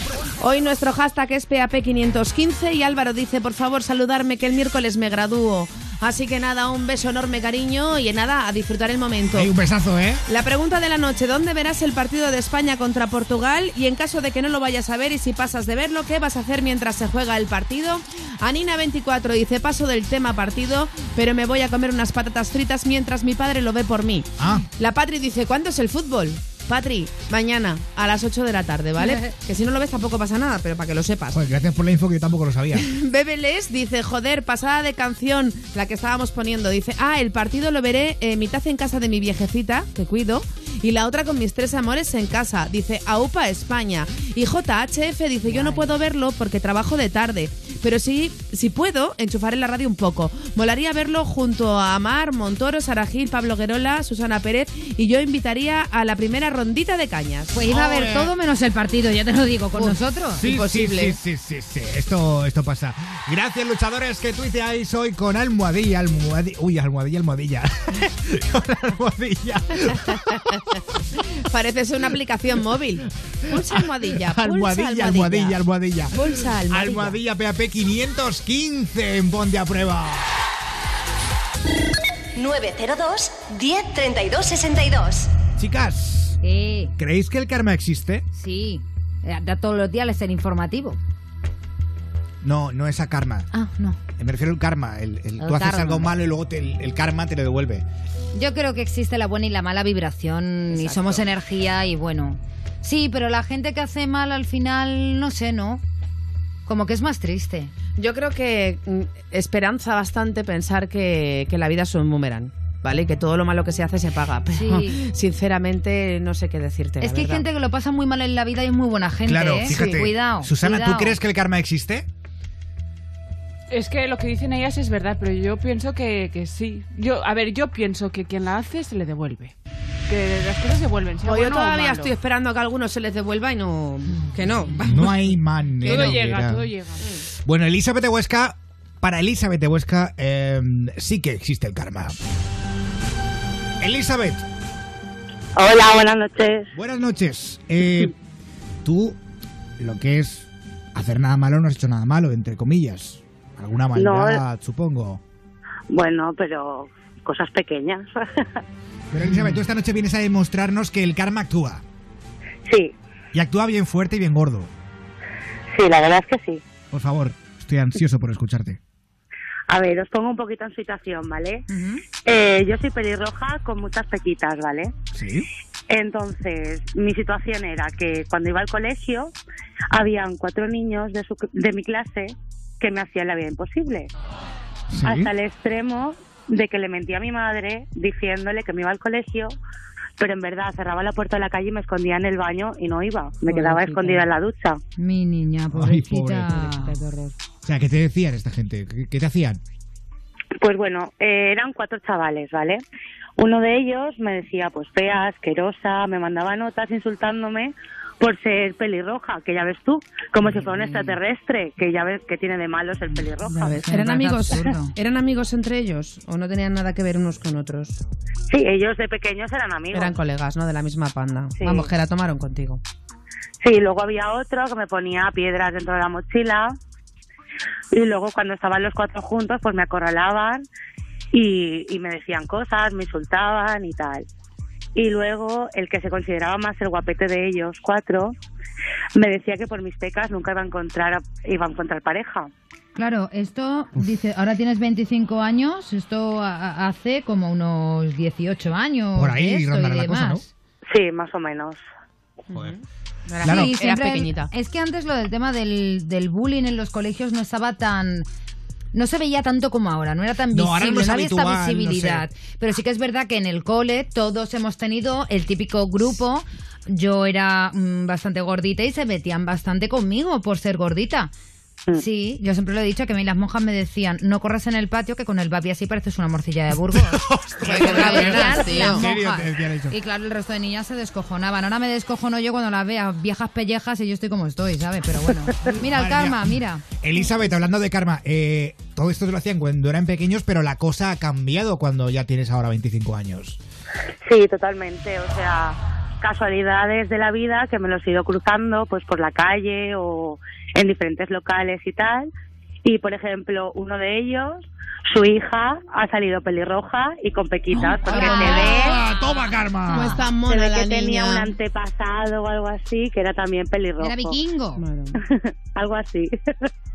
Hoy nuestro hashtag es PAP515 y Álvaro dice, por favor, saludarme que el miércoles me gradúo. Así que nada, un beso enorme, cariño, y nada, a disfrutar el momento. Hay un besazo, ¿eh? La pregunta de la noche, ¿dónde verás el partido de España contra Portugal? Y en caso de que no lo vayas a ver y si pasas de verlo, ¿qué vas a hacer mientras se juega el partido? Anina24 dice, paso del tema partido, pero me voy a comer unas patatas fritas mientras mi padre lo ve por mí. Ah. La Patri dice, ¿cuándo es el fútbol? Patri, mañana a las 8 de la tarde, ¿vale? (laughs) que si no lo ves tampoco pasa nada, pero para que lo sepas. Joder, gracias por la info que yo tampoco lo sabía. (laughs) Bebeles dice, joder, pasada de canción, la que estábamos poniendo. Dice, ah, el partido lo veré eh, mitad en casa de mi viejecita, que cuido, y la otra con mis tres amores en casa. Dice, AUPA España. Y JHF dice, yo no puedo verlo porque trabajo de tarde, pero sí, si puedo, enchufar en la radio un poco. Molaría verlo junto a Amar, Montoro, Sara Gil, Pablo Guerola, Susana Pérez, y yo invitaría a la primera rondita de cañas. Pues iba a ver todo menos el partido, ya te lo digo, con Uf. nosotros. Sí, Imposible. Sí, sí, sí, sí, sí. Esto, esto pasa. Gracias, luchadores, que tuiteáis hoy con almohadilla, almohadilla. Uy, almohadilla, almohadilla. (laughs) (laughs) con almohadilla. (laughs) Parece ser una aplicación móvil. Pulsa almohadilla. Pulsa Almohadilla, almohadilla, almohadilla. Pulsa almohadilla. Almohadilla PAP 515 en Ponte a Prueba. 902 10 32 62. Chicas, Sí, ¿creéis que el karma existe? sí. Eh, Da todos los días el informativo. No, no es a karma. Ah, no. Me refiero al karma. El, el- El tú haces algo malo y luego te- el, karma te lo devuelve. Yo creo que existe la buena y la mala vibración y Exacto. somos energía y bueno. Sí, pero la gente que hace mal al final, no sé, ¿no? Como que es más triste. Yo creo que mm, esperanza bastante pensar que, que la vida es un boomerang. ¿Vale? Que todo lo malo que se hace se paga. (laughs) Pero Sí. sinceramente no sé qué decirte. es la que hay gente que lo pasa muy mal en la vida y es muy buena gente, claro, ¿eh? fíjate. Cuidado. Susana, cuidado. ¿tú crees que el karma existe? Es que lo que dicen ellas es verdad, pero yo pienso que, que sí. Yo, a ver, yo pienso que quien la hace se le devuelve. Que las cosas se vuelven. sea yo bueno todavía malo. estoy esperando a que a algunos se les devuelva y no. Que no. No hay manera. Todo llega, todo llega. Bueno, Elizabeth de Huesca, para Elizabeth de Huesca, eh, sí que existe el karma. Elizabeth, Hola, buenas noches. buenas noches. Eh, tú, lo que es hacer nada malo, no has hecho nada malo, entre comillas. Alguna maldad, supongo. Bueno, pero cosas pequeñas. (laughs) Pero Elizabeth, tú esta noche vienes a demostrarnos que el karma actúa. sí, Y actúa bien fuerte y bien gordo. sí, la verdad es que sí. Por favor, estoy ansioso por escucharte. A ver, os pongo un poquito en situación, ¿vale? Eh, yo soy pelirroja con muchas pequitas, ¿vale? ¿Sí? Entonces, mi situación era que cuando iba al colegio, habían cuatro niños de, su- de mi clase que me hacían la vida imposible. ¿Sí? Hasta el extremo de que le mentía a mi madre diciéndole que me iba al colegio, pero en verdad cerraba la puerta de la calle y me escondía en el baño y no iba. Me quedaba Pobrecita. escondida en la ducha. Mi niña, Ay, pobrecita. pobre. O sea, ¿qué te decían esta gente? ¿Qué, qué te hacían? Pues bueno, eh, eran cuatro chavales, ¿vale? Uno de ellos me decía, pues fea, asquerosa, me mandaba notas insultándome por ser pelirroja, que ya ves tú, como si fuera un extraterrestre, que ya ves que tiene de malos el pelirroja. ¿Eran amigos, (laughs) ¿Eran amigos entre ellos o no tenían nada que ver unos con otros? Sí, ellos de pequeños eran amigos. Eran colegas, ¿no? De la misma panda. Sí. Vamos, que la tomaron contigo. Sí, luego había otro que me ponía piedras dentro de la mochila. Y luego cuando estaban los cuatro juntos, pues me acorralaban y, y me decían cosas, me insultaban y tal. Y luego el que se consideraba más el guapete de ellos, cuatro, me decía que por mis pecas nunca iba a encontrar, iba a encontrar pareja. Claro, esto dice, ahora tienes 25 años, esto hace como unos 18 años. Por ahí esto rondará y la cosa, demás. Sí, más o menos. Claro. Sí, Eras pequeñita. es que antes lo del tema del, del bullying en los colegios no estaba tan... No se veía tanto como ahora, no era tan No, visible, no había esta habitual, no sé. visibilidad. Pero sí que es verdad que en el cole todos hemos tenido el típico grupo. Yo era mm, bastante gordita y se metían bastante conmigo por ser gordita. Sí, yo siempre lo he dicho que a mí las monjas me decían, no corras en el patio que con el babi así pareces una morcilla de Burgos. (laughs) Y claro, el resto de niñas se descojonaban. Ahora me descojono yo cuando las vea viejas pellejas y yo estoy como estoy, ¿sabes? Pero bueno. (laughs) Mira el karma, mira. Elizabeth, hablando de karma, eh, todo esto te lo hacían cuando eran pequeños, pero la cosa ha cambiado cuando ya tienes ahora 25 años. Sí, totalmente. O sea, casualidades de la vida que me los he ido cruzando pues por la calle o en diferentes locales y tal. Y, por ejemplo, uno de ellos, su hija ha salido pelirroja y con pequitas porque se ve... ¡Ah, ¡Toma, karma! ¿Cómo está Se mona ve la que tenía niña? un antepasado o algo así que era también pelirrojo. Era vikingo. (laughs) algo así. (laughs)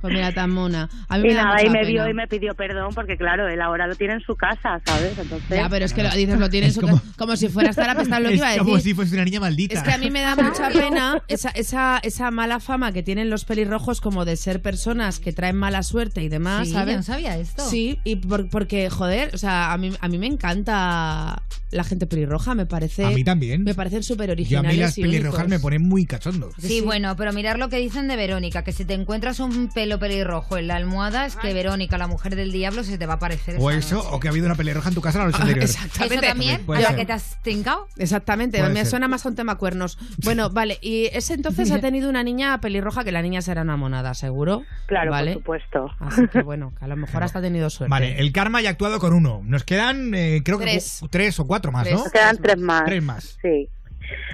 Pues mira, tan mona. A mí y me da nada, y me pena. vio y me pidió perdón porque claro, él ahora lo tiene en su casa, ¿sabes? Entonces... Ya, pero es que lo dices, lo tienes como, como si fuera a estar apestado lo que (laughs) iba a como decir. si fuese una niña maldita. Es que a mí me da mucha (laughs) pena esa, esa, esa mala fama que tienen los pelirrojos como de ser personas que traen mala suerte y demás, Sí, ¿sabes? yo no sabía esto. Sí, y por- porque, joder, o sea, a mí, a mí me encanta la gente pelirroja, me parece... A mí también. Me parecen súper Yo a originales mí las y pelirrojas únicos. me ponen muy cachondo. Sí, bueno, pero mirar lo que dicen de Verónica, que si te encuentras un pelo pelirrojo en la almohada, es que Verónica, la mujer del diablo, se te va a parecer. O eso, noche. o que ha habido una pelirroja en tu casa la noche (laughs) anterior. ¿Eso también? ¿A la que te has trincado? Exactamente, Puede me ser. suena más a un tema cuernos. Bueno, (laughs) vale, y ese entonces ha tenido una niña pelirroja que la niña será una monada, seguro. Claro, ¿vale? por supuesto. Así que bueno, que a lo mejor hasta ha tenido suerte. Vale, el karma ya ha actuado con uno. Nos quedan, eh, creo que Tres. cu- tres o cuatro más, Tres. ¿no? Nos quedan tres más. Tres más. Sí.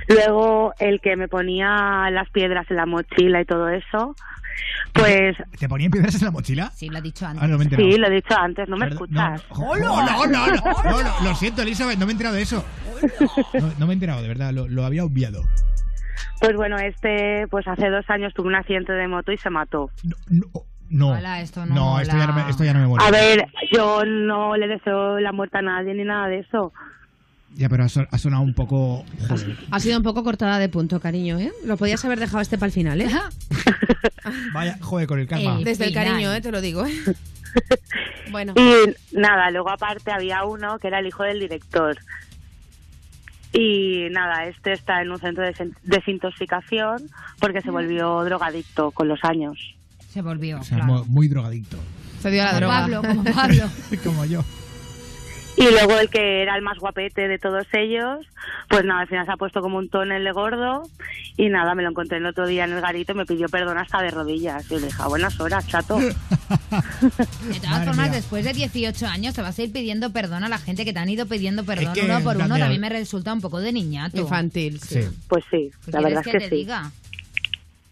Luego, el que me ponía las piedras en la mochila y todo eso, pues ¿Te ponían piedras en la mochila? Sí, lo ha dicho antes. Ah, no me he sí, lo he dicho antes, no me Perdón, escuchas. No, no, no, no, no, no, lo siento, Elizabeth, no me he enterado de eso. No, no me he enterado, de verdad, lo, lo había obviado. Pues bueno, este, pues hace dos años tuvo un accidente de moto y se mató. No. Hola, esto no esto, ya no me, esto ya no me. A ver, yo no le deseo la muerte a nadie ni nada de eso. Ya, pero ha, son- ha sonado un poco. Joder. Ha sido un poco cortada de punto, cariño, ¿eh? Lo podías haber dejado este para el final, ¿eh? (laughs) Vaya, joder, con el karma. Desde el cariño, ¿eh? Te lo digo, ¿eh? (laughs) Bueno. Y nada, luego aparte había uno que era el hijo del director. Y nada, este está en un centro de desin- desintoxicación porque se volvió drogadicto con los años. Se volvió. O sea, claro. muy drogadicto. Se dio a la Como droga. Pablo, como (laughs) Pablo. Como yo. Y luego el que era el más guapete de todos ellos, pues nada, al final se ha puesto como un tonel de gordo y nada, me lo encontré el otro día en el garito y me pidió perdón hasta de rodillas. Y le dije, a buenas horas, chato. (laughs) De todas Madre formas, mía. después de 18 años te vas a ir pidiendo perdón a la gente que te han ido pidiendo perdón que, uno por uno. También me resulta un poco de niñato. Infantil, Sí, Pues sí, ¿Qué la verdad es que te sí. diga?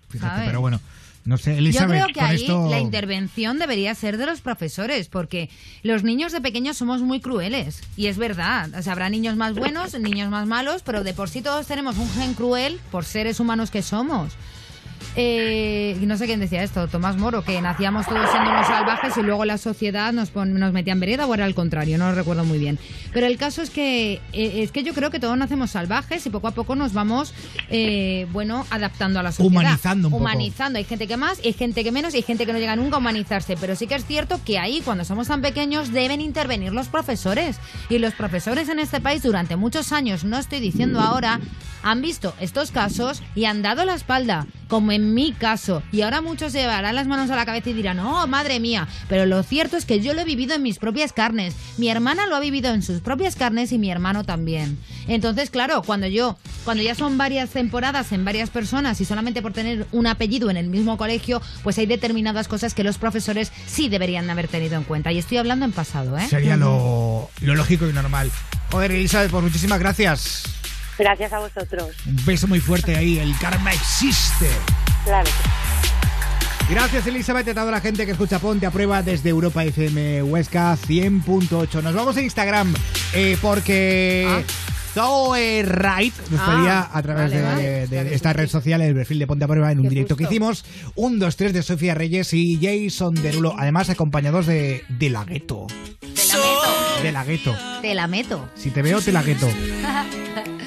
fíjate, pero bueno. No sé, Yo creo que ahí esto. la intervención debería ser de los profesores, porque los niños de pequeños somos muy crueles. Y es verdad. O sea, habrá niños más buenos, niños más malos, pero de por sí todos tenemos un gen cruel por seres humanos que somos. Eh, no sé quién decía esto, Tomás Moro, que nacíamos todos siendo unos salvajes y luego la sociedad nos, pon- nos metía en vereda o era al contrario, no lo recuerdo muy bien. Pero el caso es que eh, es que yo creo que todos nacemos salvajes y poco a poco nos vamos, eh, bueno, adaptando a la sociedad. Humanizando un poco. Humanizando. Hay gente que más, y hay gente que menos y hay gente que no llega nunca a humanizarse. Pero sí que es cierto que ahí, cuando somos tan pequeños, deben intervenir los profesores. Y los profesores en este país durante muchos años, no estoy diciendo ahora, han visto estos casos y han dado la espalda, como en mi caso. Y ahora muchos se llevarán las manos a la cabeza y dirán, oh, madre mía. Pero lo cierto es que yo lo he vivido en mis propias carnes. Mi hermana lo ha vivido en sus propias carnes y mi hermano también. Entonces, claro, cuando yo, cuando ya son varias temporadas en varias personas y solamente por tener un apellido en el mismo colegio, pues hay determinadas cosas que los profesores sí deberían haber tenido en cuenta. Y estoy hablando en pasado, ¿eh? Sería lo, lo lógico y normal. Joder, Elizabeth, pues muchísimas gracias. Gracias a vosotros. Un beso muy fuerte ahí. El karma existe. Claro. Gracias, Elizabeth, a toda la gente que escucha Ponte a Prueba desde Europa FM Huesca 100.8. Nos vamos a Instagram eh, porque Zoe Wright nos Ah, pedía a través vale, de, vale. de esta red social el perfil de Ponte a Prueba en un directo que hicimos. Un, dos, tres de Sofía Reyes y Jason Derulo, además acompañados de, de la gueto. De la gueto. Te la meto. Si te veo, te la gueto. (laughs)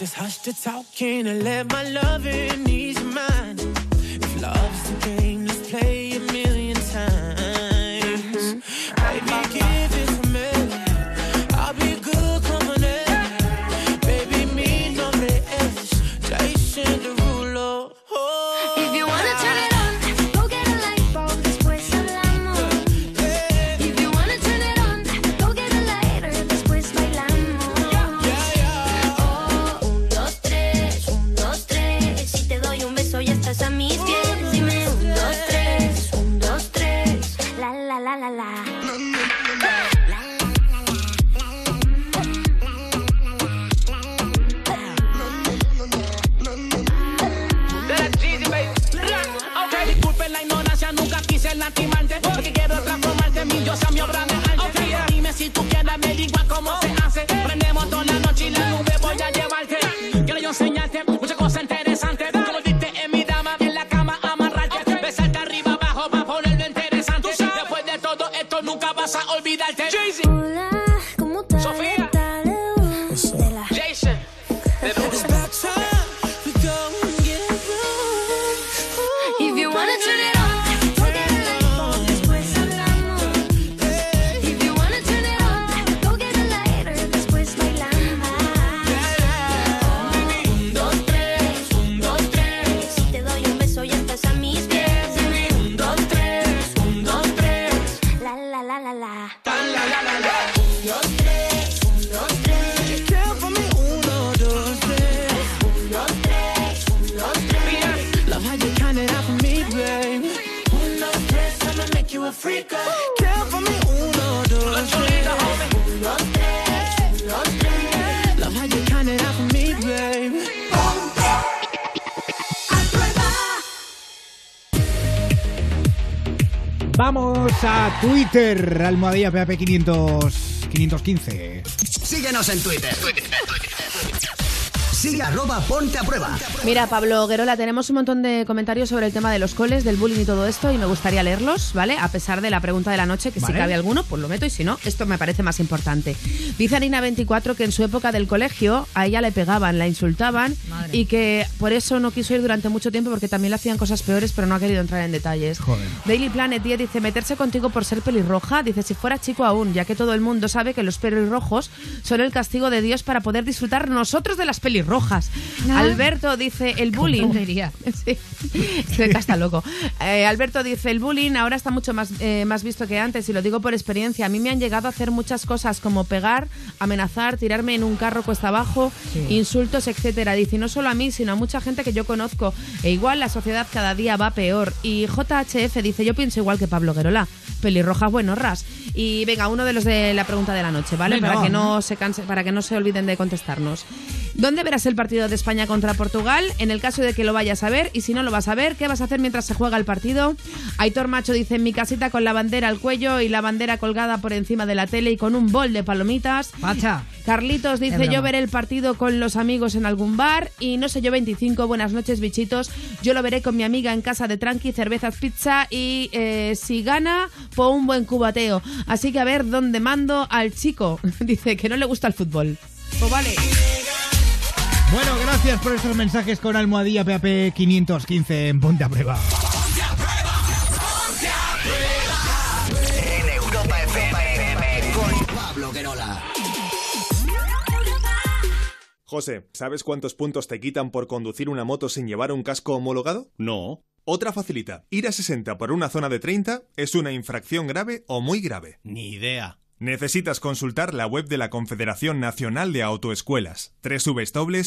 Just hush the talking and let my loving ease your mind. If love's the game, Vamos a Twitter, almohadilla PAP 500, 515. Síguenos en Twitter. Sigue arroba ponte a prueba. Mira, Pablo Guerola, tenemos un montón de comentarios sobre el tema de los coles, del bullying y todo esto, y me gustaría leerlos, ¿vale? A pesar de la pregunta de la noche, que si cabe alguno, pues lo meto, y si no, esto me parece más importante. Dice Arina24 que en su época del colegio a ella le pegaban, la insultaban, Madre. y que por eso no quiso ir durante mucho tiempo, porque también le hacían cosas peores, pero no ha querido entrar en detalles. Joder. Daily Planet 10 dice, meterse contigo por ser pelirroja, dice, si fuera chico aún, ya que todo el mundo sabe que los pelirrojos son el castigo de Dios para poder disfrutar nosotros de las pelirrojas. Ah. Alberto dice, el bullying... (laughs) Sí, se está loco. Eh, Alberto dice, el bullying ahora está mucho más, eh, más visto que antes y lo digo por experiencia. A mí me han llegado a hacer muchas cosas como pegar, amenazar, tirarme en un carro cuesta abajo, Sí. insultos, etcétera. Dice, y no solo a mí, sino a mucha gente que yo conozco. E igual la sociedad cada día va peor. Y JHF dice, yo pienso igual que Pablo Guerola. Pelirrojas buenorras. Y venga, uno de los de la pregunta de la noche, ¿vale? Venga, para que no se canse, para que no se olviden de contestarnos. ¿Dónde verás el partido de España contra Portugal? En el caso de que lo vayas a ver, y si no lo vas a ver, ¿qué vas a hacer mientras se juega el partido? Aitor Macho dice en mi casita con la bandera al cuello y la bandera colgada por encima de la tele y con un bol de palomitas. Pacha. Carlitos dice yo veré el partido con los amigos en algún bar y no sé yo 25, buenas noches bichitos, yo lo veré con mi amiga en casa de tranqui, cervezas, pizza y eh, si gana, po un buen cubateo. Así que a ver dónde mando al chico. (laughs) Dice que no le gusta el fútbol. Pues vale. Bueno, gracias por estos mensajes con almohadilla PAP 515 en Ponte a Prueba. En Europa FM con Pablo Guerola. José, ¿sabes cuántos puntos te quitan por conducir una moto sin llevar un casco homologado? No. Otra facilita. Ir a 60 por una zona de 30 es una infracción grave o muy grave. Ni idea. Necesitas consultar la web de la Confederación Nacional de Autoescuelas, www.cnae.com.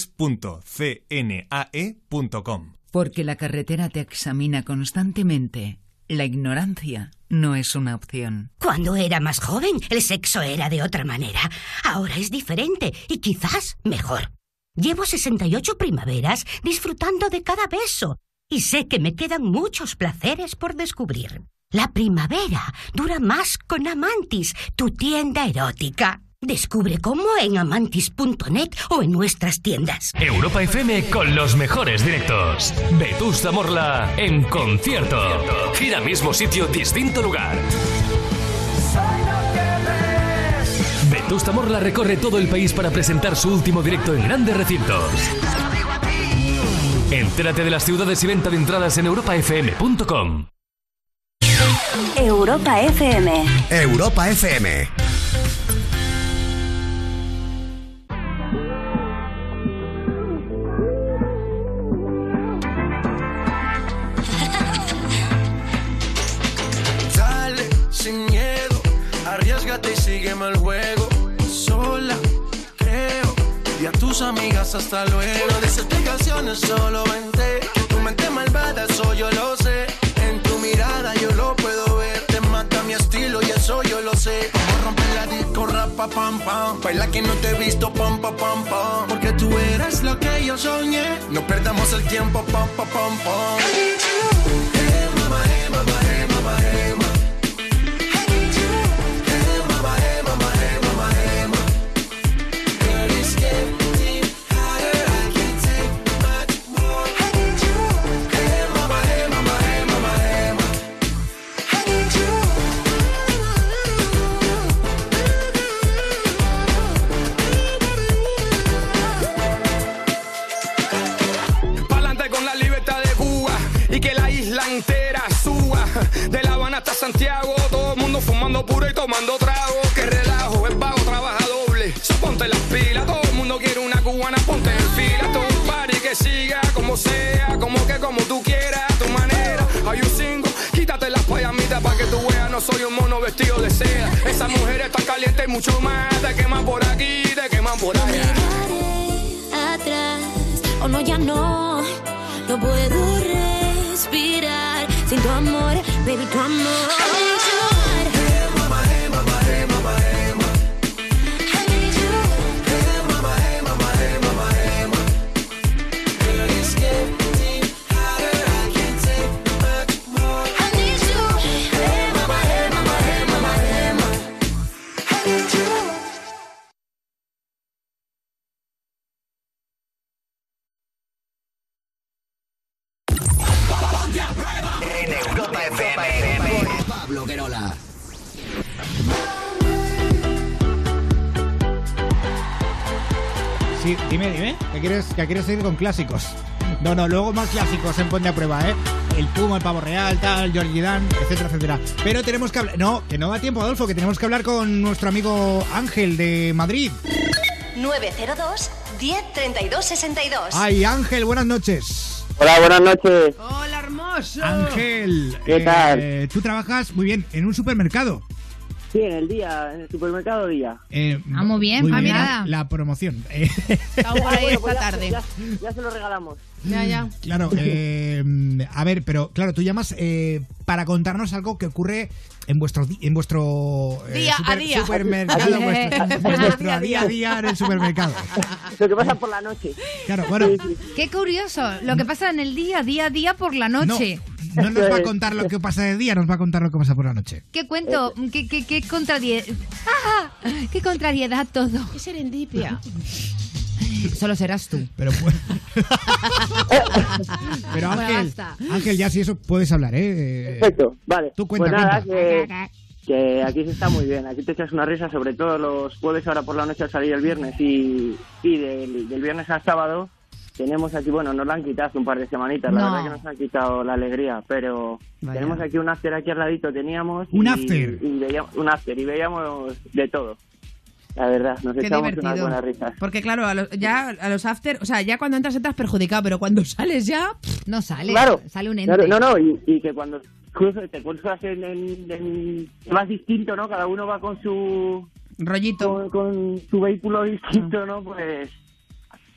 Porque la carretera te examina constantemente. La ignorancia no es una opción. Cuando era más joven, el sexo era de otra manera. Ahora es diferente y quizás mejor. Llevo 68 primaveras disfrutando de cada beso y sé que me quedan muchos placeres por descubrir. La primavera dura más con Amantis, tu tienda erótica. Descubre cómo en amantis.net o en nuestras tiendas. Europa FM con los mejores directos. Vetusta Morla en concierto. Gira mismo sitio, distinto lugar. Vetusta Morla recorre todo el país para presentar su último directo en grandes recintos. Entérate de las ciudades y venta de entradas en europafm.com. Europa FM. Europa FM. Dale, sin miedo, arriesgate y sígueme el juego. Sola, creo, y a tus amigas hasta luego. No des explicaciones, solo vente. Que tu mente malvada, eso yo lo sé. Sé. Como romper la disco, rapa, pam, pam. Baila que no te he visto, pam, pam, pam, pam. Porque tú eres lo que yo soñé. No perdamos el tiempo, pam, pam, pam. Con clásicos? No, no, luego más clásicos en Ponte a Prueba, ¿eh? El Puma, el Pavo Real, tal, Georgie Dan, etcétera, etcétera. Pero tenemos que hablar... No, que no da tiempo, Adolfo, que tenemos que hablar con nuestro amigo Ángel de Madrid. 902 10 32 62. Ay, Ángel, buenas noches. Hola, buenas noches. Hola, hermoso. Ángel, ¿Qué tal? eh, tú trabajas muy bien en un supermercado. Sí, en el día, en el supermercado día. Eh, Ah, muy bien, ah, mira. La promoción. (laughs) Eh, Estamos por ahí Bueno, esta pues ya- tarde. Ya, ya se lo regalamos. Ya, ya. Claro, eh, a ver, pero claro, tú llamas eh, para contarnos algo que ocurre en vuestro en vuestro eh, Día a día. supermercado, Día a vuestro, día. (laughs) en vuestro día a día en el supermercado. Lo que pasa por la noche. Claro, bueno, Qué curioso, lo que pasa en el día, día a día por la noche. no nos va a contar lo que pasa de día, nos va a contar lo que pasa por la noche. ¿Qué cuento? ¿Qué, qué, qué contrariedad? ¡Ah! ¡Qué contrariedad todo! Qué serendipia. (laughs) (laughs) Solo serás tú. Pero pues- (laughs) Pero Ángel. Ángel, ya si eso puedes hablar, ¿eh? Perfecto, vale. Tú cuenta, pues nada, cuenta. Que, que aquí se está muy bien. Aquí te echas una risa, sobre todo los jueves ahora por la noche al salir el viernes y, y del, del viernes al sábado. Tenemos aquí, bueno, nos lo han quitado hace un par de semanitas, la verdad que nos han quitado la alegría, pero Vaya. tenemos aquí un after aquí al ladito, teníamos. ¿Un y- after? Y veíamos, un after, y veíamos de todo. La verdad, nos Qué echamos divertido. unas buenas risas. Porque claro, a los, ya a los after, o sea, ya cuando entras entras perjudicado, pero cuando sales ya... No sale, Claro. sale un ente. Claro, no, no, y, y que cuando te cruzas en, en, en- Vas distinto, ¿no? Cada uno va con su... Rollito. Con, con su vehículo distinto, ¿no? Pues...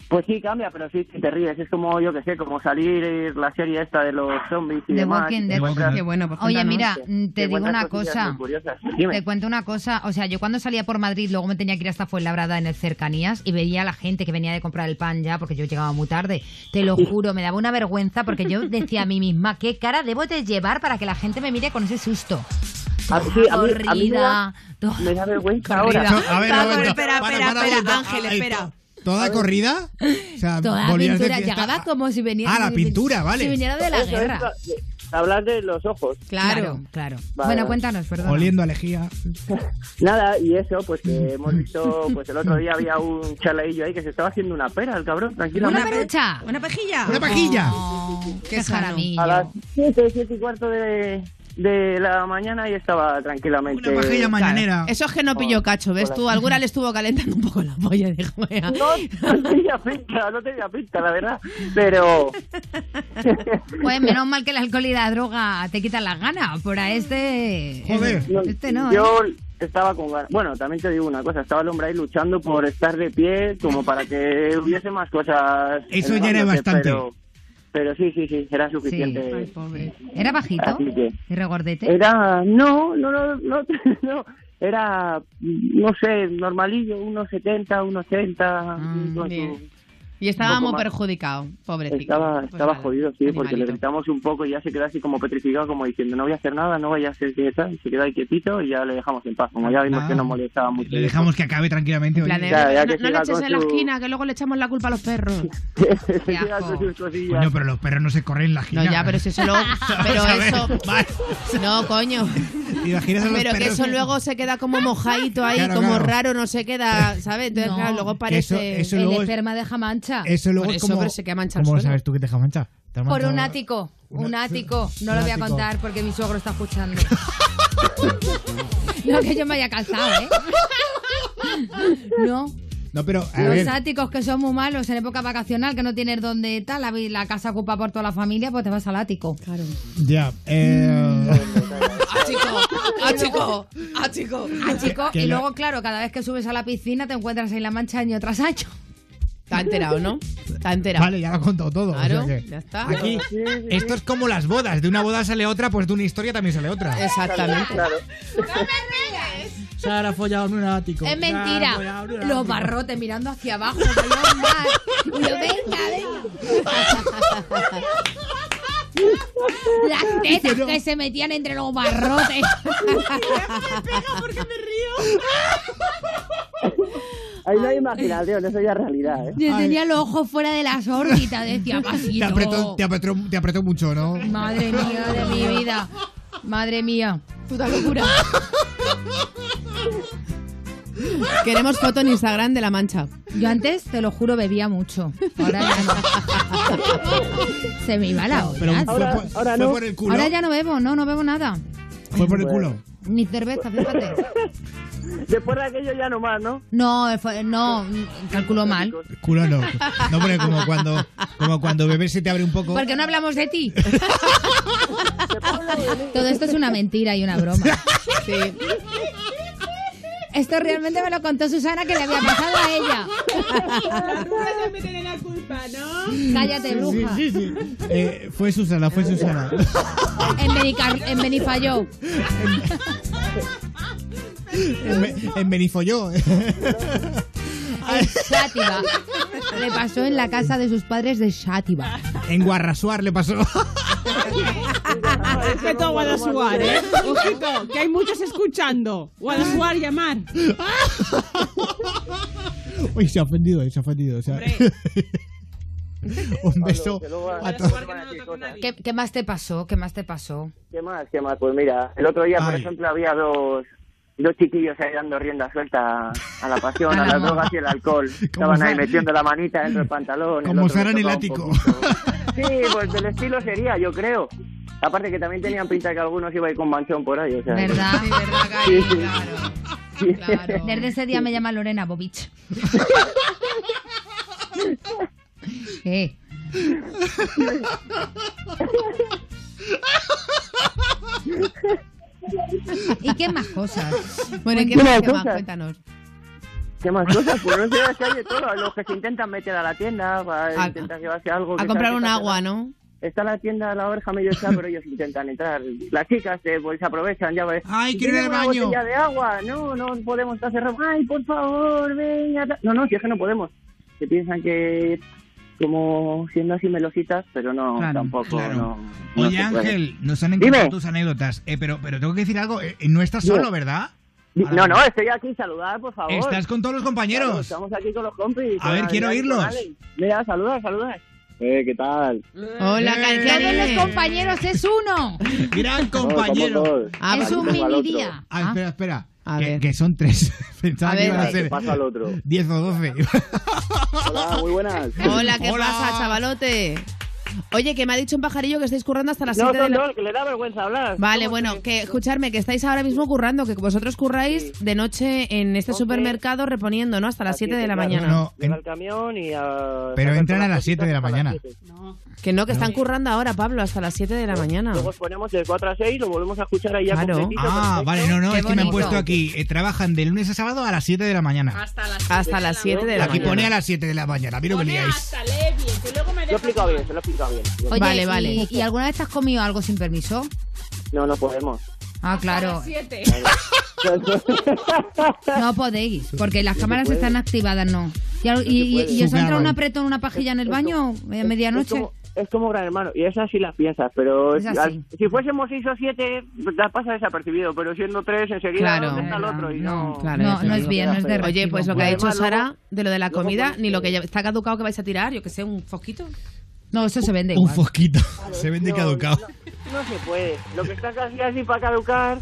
Pues sí, cambia, pero sí, sí te ríes. Es como, yo que sé, como salir la serie esta de los zombies y The demás. Walking Dead. encuentras- Qué bueno, pues Oye, mira, mm, te digo una cosa. Te cuento una cosa. O sea, yo cuando salía por Madrid, luego me tenía que ir hasta Fuenlabrada en el cercanías y veía a la gente que venía de comprar el pan ya, porque yo llegaba muy tarde. Te lo juro, me daba una vergüenza porque yo decía a mí misma, ¿qué cara debo de llevar para que la gente me mire con ese susto? A- sí, a mí- a mí me da- Corrida, Me da vergüenza ahora. No, a ver, espera, espera, espera, Ángel, espera. To- ¿Toda corrida? O sea, Toda volvías de pintura. fiesta Llegaba como si venía. Ah, la pintura, vale. Si viniera de la Eso, guerra. eso, hablar de los ojos. Claro, claro. Vale, bueno, cuéntanos, perdón. Oliendo a lejía. (laughs) Nada, y eso, pues que hemos visto, pues el otro día había un chalaillo ahí que se estaba haciendo una pera, el cabrón, tranquilamente. Una perucha. Una pajilla. Una pajilla. Qué jaramillo. A las 7, 7 y cuarto de, de la mañana y estaba tranquilamente. Claro. Eso es que no pilló cacho, ¿ves tú? Alguna le estuvo calentando un poco la polla, dijo. "Vea". No, no tenía pinta, no tenía pinta, la verdad. Pero. (laughs) Pues menos mal que el alcohol y la droga te quitan las ganas. Por a este. No, Este no. Yo ¿eh? estaba con ganas. Bueno, también te digo una cosa: estaba el hombre ahí luchando por estar de pie, como para que hubiese más cosas. Eso ya era bastante. Pero, pero sí, sí, sí, era suficiente. Ay, pobre. ¿Era bajito? Que- ¿Y regordete? Era. No, no, no, no. (laughs) no. Era, no sé, normalillo, unos 70, unos 80. con bien. su- Y estaba Un poco muy más. perjudicado, pobrecito. Estaba, Pues estaba nada, jodido, sí, porque le animalito. gritamos un poco y ya se quedó así como petrificado, como diciendo, no voy a hacer nada, no vaya a ser que tal. Y se quedó ahí quietito y ya le dejamos en paz. Como ya vimos Ah. que nos molestaba mucho. Le dejamos que acabe tranquilamente. En plan de. Ya, ya no, que no le eches en la su- esquina, que luego le echamos la culpa a los perros. (laughs) Queda. Coño, pero los perros no se corren en la No, gira. ya, pero si eso luego... (laughs) Pero eso... No, coño. ¿Te imaginas a los Pero que eso luego se queda como mojadito ahí, Claro, como claro. raro, no se queda, ¿sabes? Entonces, No. claro, luego parece... eso el luego es- esperma deja mancha. Eso luego Por es eso, como... pero se queda mancha el ¿Cómo suelo. sabes tú que te deja mancha? ¿Te has Por un ático. Un Una- (laughs) ático. No un lo voy a ático. contar porque mi suegro está escuchando. (laughs) no que yo me haya calzado, ¿eh? No. No, pero a Los ver, áticos que son muy malos en época vacacional, que no tienes donde tal, la, vi- la casa ocupa por toda la familia, pues te vas al ático. Claro. ya. Eh... ¡Ah, chico! ¡Ah, chico! ¡Ah, chico! Ah, chico, Que y lo- luego, claro, cada vez que subes a la piscina te encuentras ahí la mancha año tras año. Está enterado, ¿no? Está enterado. Vale, ya lo ha contado todo. o Claro, sea que- ya está. Aquí, esto es como las bodas. De una boda sale otra, pues de una historia también sale otra. Exactamente. Sara ha follado en un ático. Es Sara mentira. Los barrotes mirando hacia abajo. Y yo, (laughs) venga, venga. Las tetas que se metían entre los barrotes. (laughs) (laughs) Ahí no hay imaginación, eso ya es realidad, ¿eh? Yo tenía los ojos fuera de las órbitas, decía (laughs) Te pasito. apretó, te, apretó, te apretó mucho, ¿no? Madre mía de mi vida. Madre mía. Puta locura. (laughs) Queremos foto en Instagram de la mancha. Yo antes, te lo juro, bebía mucho. Ahora ya no. Se me iba la Pero olla. fue, por, fue por el culo. Ahora ya no bebo, no, no bebo nada. Fue por el culo. Ni cerveza, fíjate. Después de aquello ya no más, ¿no? No, fue- no, calculo mal. Culo no. No, porque como cuando, como cuando bebes se te abre un poco. ¿Por qué no hablamos de ti? (laughs) Todo esto es una mentira y una broma. Sí. Esto realmente me lo contó Susana que le había pasado a ella. en la culpa, ¿no? Cállate, Sí, bruja. sí, sí. Eh, fue Susana, fue Susana. En, Benicar en Benifayó. En, Be- en Benifolló. En (laughs) Xàtiva. Le pasó en la casa de sus padres de Xàtiva. En Guarrasuar le pasó. Respeto a Guadasuar, ¿eh? Ojito, que hay muchos escuchando. Guadasuar, llamar. (laughs) Uy, se ha ofendido, se ha ofendido. o sea. (laughs) Un beso a todos. ¿Qué, qué más te pasó? ¿Qué más te pasó? ¿Qué más? ¿Qué más? Pues mira, el otro día, por Ay. ejemplo, había dos, dos chiquillos ahí dando rienda suelta a la pasión, a las (laughs) drogas y el alcohol. Estaban ahí metiendo la manita dentro del pantalón. Como Sara en el ático. (laughs) Sí, pues del estilo sería, yo creo. Aparte que también tenían pinta que algunos iban a ir con manchón por ahí, o sea. ¿Verdad? Sí, verdad, Sí, sí. claro. Claro. Desde ese día me llama Lorena Bobich. ¿Qué? (laughs) ¿Y qué más cosas? Bueno, ¿y qué ¿Qué más? más ¿Qué más? cosas? Cuéntanos. ¿Qué más cosas? Pues no sé, es que hay de todo. Los que se intentan meter a la tienda para A- intentar llevarse algo. A comprar un agua. ¿no? Está la tienda, la oreja medio está, pero ellos intentan entrar. Las chicas eh, pues aprovechan, ya ves. Ay, quiero ir al ¿Tiene una baño. botella de agua? No, no podemos, está cerrado. Ay, por favor, venga. No, no, si es que no podemos. Se piensan que como siendo así melositas, pero no, Claro, tampoco. claro. No, no Oye. Ángel, nos han encantado Dime. tus anécdotas. Eh, pero, pero tengo que decir algo. eh, no estás Dime. solo, ¿verdad? No, no, estoy aquí, saludar, por favor. Estás con todos los Claro, compañeros. estamos aquí con los compis. A ver, quiero oírlos. Mira, saluda, saluda. Eh, ¿qué tal? Hola, Eh, ¿qué Todos anime? los compañeros es uno. (laughs) Gran compañero. Ah, es un mini día. Ah, espera, espera. A que, ver. que son tres. (laughs) Pensaba A que ver. iban a ¿Qué ser pasa al otro? 10 o 12. Hola, muy buenas. Hola, ¿qué Hola. pasa, chavalote? Oye, que me ha dicho un pajarillo que estáis currando hasta las No, 7 de son la... dos, que le da vergüenza hablar. Vale, ¿Cómo bueno, que- que escucharme, que estáis ahora mismo currando, que vosotros curráis de noche en este supermercado reponiendo, ¿no? Hasta las 7 de la claro. mañana. No, en- el camión y a... Pero entran a las cositas 7 de la mañana. siete. Que no, que están currando ahora, Pablo, hasta las 7 de la mañana. Luego os ponemos de 4 a 6, lo volvemos a escuchar ahí Claro. completito, Ah, perfecto. vale, no, no, Qué es que me han puesto aquí. eh, trabajan de lunes a sábado a las 7 de la mañana. Hasta las Hasta las 7 de la Aquí mañana. pone a las 7 de la mañana. Mira que Pone liáis. hasta lee bien, que luego me Lo he explicado bien, se lo he explicado bien. Oye, Vale, ¿y- vale. ¿y alguna vez te has comido algo sin permiso? No, no podemos. Ah, claro. (laughs) No podéis, porque las cámaras están activadas, ¿no? ¿Y, y- os ha entrado un apretón, una pajilla en el baño a medianoche? Es como, gran hermano, y esas sí las piensas, pero Es así. al- si fuésemos 6 o 7, la pasa desapercibido, pero siendo 3, enseguida, Claro. ¿dónde está el otro? Y no, Claro, no, no es bien, no es de Oye, pues lo que ha dicho Sara de lo de la comida, pones- ni lo que ya está caducado que vais a tirar, yo que sé, un foquito. No, eso se vende Un igual. fosquito. Se vende no, caducado. No, no se puede. Lo que está casi así para caducar,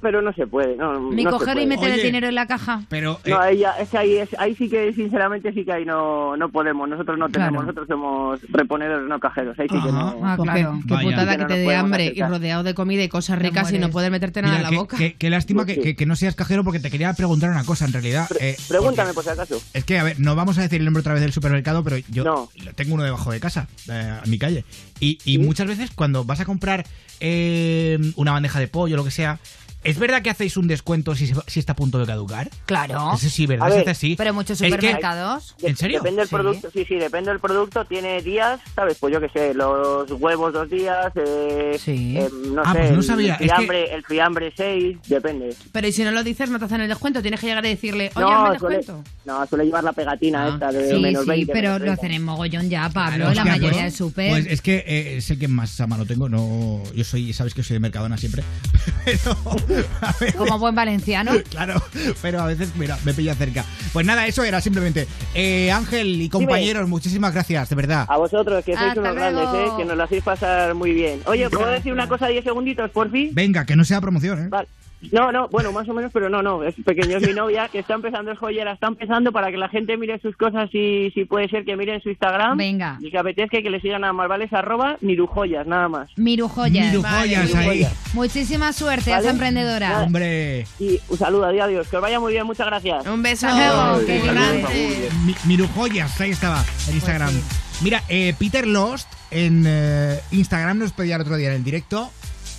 pero no se puede. No, Ni no coger y meter el dinero en la caja. Pero eh, No, ahí, ya- es que ahí, es- ahí sí que, sinceramente, sí que ahí no, no podemos. Nosotros no tenemos, Claro. nosotros somos reponedores, no cajeros. Ahí sí que no. Ah, Pues claro. Qué, putada Que te dé hambre y rodeado de comida y cosas Te ricas y no poder meterte nada mira, en qué, la boca. qué- qué lástima que, Sí. que- que no seas cajero porque te quería preguntar una cosa en realidad. eh, Pregúntame, por si acaso. Es que, a ver, no vamos a decir el nombre otra vez del supermercado, pero yo No. tengo uno debajo de casa, eh, en mi calle. Y, y muchas veces cuando vas a comprar eh, una bandeja de pollo o lo que sea, ¿es verdad que hacéis un descuento si, se- si está a punto de caducar? Claro. Eso sí, ¿verdad? A ver. Pero muchos Es que- supermercados. ¿En serio? Depende del Sí. producto, sí, sí, depende del producto. Tiene días, ¿sabes? Pues yo qué sé, los huevos dos días, eh, Sí. eh, no Ah, sé, pues no sabía, El, es que- fiambre, el fiambre seis, depende. Pero y si no lo dices, no te hacen el descuento. Tienes que llegar y decirle, oye, no, hazme descuento. no, suele llevar la pegatina Ah, esta de Sí, menos sí, 20. pero menos lo 30. hacen en mogollón ya, Pablo, Claro, la hostia, mayoría pues- de super. Pues es que eh, es el que más a mano tengo. No, yo soy, sabes que soy de Mercadona siempre. (laughs) Pero, a (laughs) Como buen valenciano. Claro, pero a veces, mira, me pilla cerca. Pues nada, eso era simplemente. Eh, Ángel y compañeros, muchísimas gracias, de verdad. A vosotros, que sois Hasta unos luego. grandes, ¿eh? Que nos lo hacéis pasar muy bien. Oye, ¿puedo decir una cosa 10 segunditos, por fin? Venga, que no sea promoción, ¿eh? Vale. No, no, bueno, más o menos, pero no, no, es pequeño, es mi novia que está empezando, es joyera, está empezando para que la gente mire sus cosas y si puede ser que miren su Instagram. Venga. Y que apetezca que le sigan a Malvales arroba Nirujoyas, nada más. Mirujoyas. Mirujoyas ahí. Muchísima suerte, Vale. esa emprendedora. Nada. Hombre, Y un saludo, adiós, adiós, que os vaya muy bien, muchas gracias. Un beso. Luego, Qué grande. mi- Mirujoyas, ahí estaba, en Instagram. Pues Mira, eh, Peter Lost en eh, Instagram nos pedía el otro día en el directo.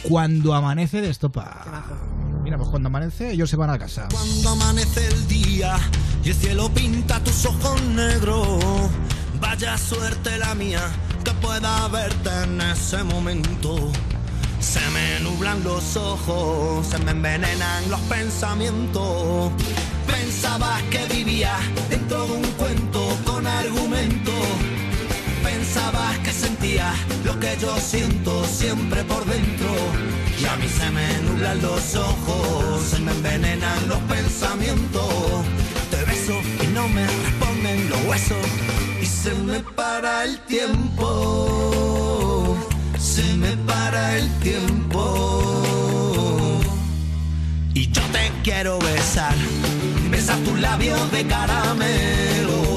Cuando amanece de estopa. Mira, pues cuando amanece, ellos se van a casa. Cuando amanece el día y el cielo pinta tus ojos negros, vaya suerte la mía que pueda verte en ese momento. Se me nublan los ojos, se me envenenan los pensamientos. Pensabas que vivía dentro de un cuento con argumento. Pensabas que sentía lo que yo siento siempre por dentro. Y a mí se me nublan los ojos, se me envenenan los pensamientos. Te beso y no me responden los huesos. Y se me para el tiempo. Se me para el tiempo. Y yo te quiero besar, besar tus labios de caramelo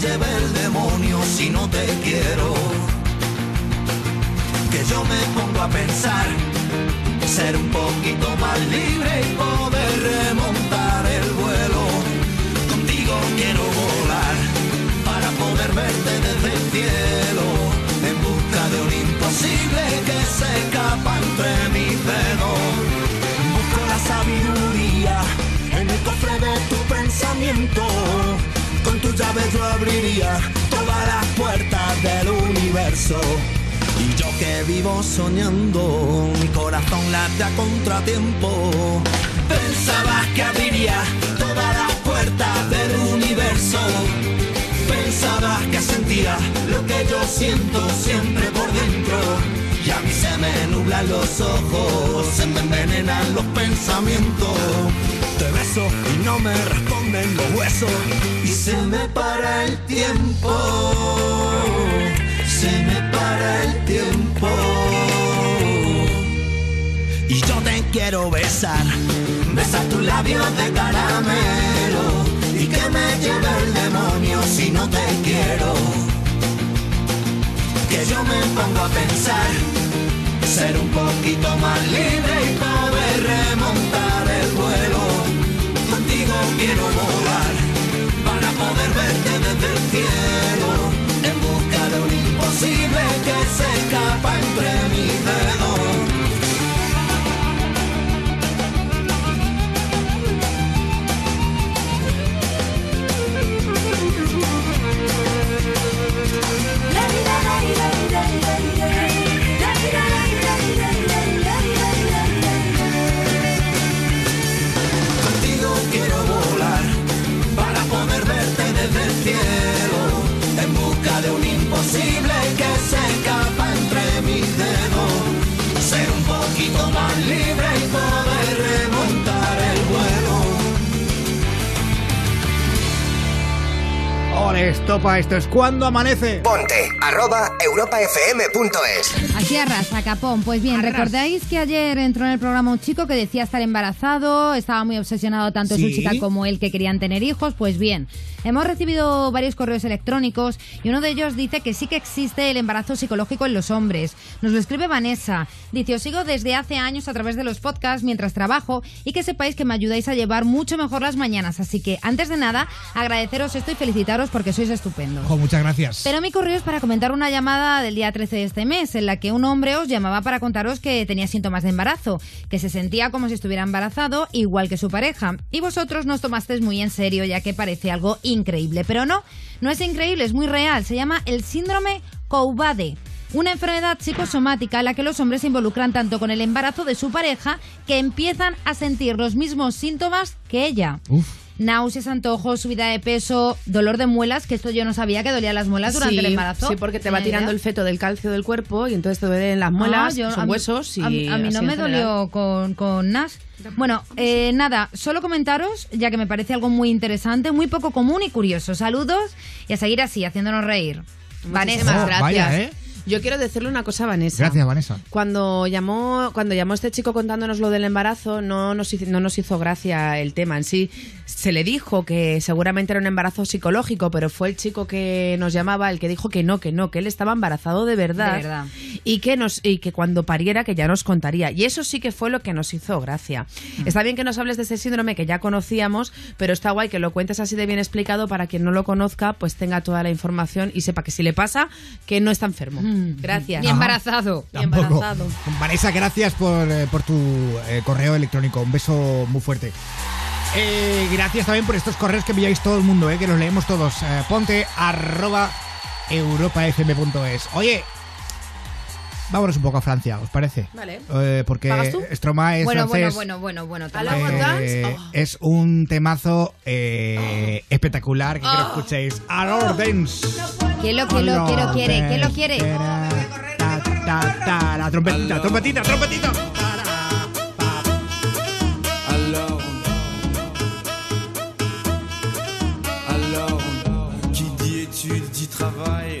lleve el demonio si no te quiero. Que yo me pongo a pensar, ser un poquito más libre y poder remontar el vuelo. Contigo quiero volar para poder verte desde el cielo, en busca de un imposible que se escapa entre mis dedos. Busco la sabiduría en el cofre de tu pensamiento. Con tu llave yo abriría todas las puertas del universo. Y yo que vivo soñando, mi corazón late a contratiempo. Pensabas que abriría todas las puertas del universo. Pensabas que sentía lo que yo siento siempre por dentro. Y a mí se me nublan los ojos, se me envenenan los pensamientos. Te beso y no me responden los huesos. Y se me para el tiempo. Se me para el tiempo. Y yo te quiero besar. Besar tus labios de caramelo. Y que me lleve el demonio si no te quiero. Que yo me pongo a pensar. Ser un poquito más libre y poder remontar el vuelo. Contigo quiero volar para poder verte desde el cielo. En busca de un imposible que se escapa entre mis dedos. Estopa, esto es cuando amanece. Ponte arroba europafm.es. Así arrasa, capón. Pues bien, ¿recordáis que ayer entró en el programa un chico que decía estar embarazado? Estaba muy obsesionado tanto su Sí. chica como él que querían tener hijos. Pues bien, hemos recibido varios correos electrónicos y uno de ellos dice que sí que existe el embarazo psicológico en los hombres. Nos lo escribe Vanessa. Dice, os sigo desde hace años a través de los podcasts mientras trabajo y que sepáis que me ayudáis a llevar mucho mejor las mañanas. Así que, antes de nada, agradeceros esto y felicitaros porque sois estupendos. Ojo, muchas gracias. Pero mi correo es para comentar una llamada del día 13 de este mes, en la que un hombre os llamaba para contaros que tenía síntomas de embarazo, que se sentía como si estuviera embarazado, igual que su pareja. Y vosotros nos tomasteis muy en serio, ya que parece algo increíble. Pero no, no es increíble, es muy real. Se llama el síndrome Coubade. Una enfermedad psicosomática en la que los hombres se involucran tanto con el embarazo de su pareja que empiezan a sentir los mismos síntomas que ella. Náuseas, antojos, subida de peso, dolor de muelas, que esto yo no sabía que dolían las muelas durante Sí, el embarazo. Sí, porque te va ¿Tenía tirando idea? el feto del calcio del cuerpo y entonces te duelen las muelas, Ah, yo- a son mí- huesos y a, mí- a mí no me general. dolió con, con Nash. Bueno, eh, nada, solo comentaros, ya que me parece algo muy interesante, muy poco común y curioso. Saludos y a seguir así, haciéndonos reír. Muchísimas Oh, gracias. vaya, ¿eh? Yo quiero decirle una cosa a Vanessa. Gracias, Vanessa. Cuando llamó, cuando llamó este chico contándonos lo del embarazo, no nos, hizo, no nos hizo gracia el tema en sí. Se le dijo que seguramente era un embarazo psicológico, pero fue el chico que nos llamaba el que dijo que no, que no, que él estaba embarazado de verdad. De verdad. Y que, nos, y que cuando pariera que ya nos contaría. Y eso sí que fue lo que nos hizo gracia. Mm. Está bien que nos hables de ese síndrome que ya conocíamos, pero está guay que lo cuentes así de bien explicado para quien no lo conozca, pues tenga toda la información y sepa que si le pasa, que no está enfermo. Gracias. Y embarazado. Y Tampoco. embarazado. Vanessa, gracias por, eh, por tu eh, correo electrónico. Un beso muy fuerte. Eh, gracias también por estos correos que enviáis todo el mundo, eh, que los leemos todos. Eh, ponte arroba europafm.es. Oye, vámonos un poco a Francia, ¿os parece? Vale. Eh, porque ¿Pagas tú? Stromae es bueno, bueno, francés. bueno, bueno, bueno, ¿A Dance? Eh, Oh. Es un temazo eh, espectacular que quiero que escuchéis. Alors Dance. ¿Quién lo, quién lo, quién lo quiere? ¿Quién lo quiere? Ta, ta, ta, la trompetita, trompetita, trompetita. Alors, qui dit études dit travail,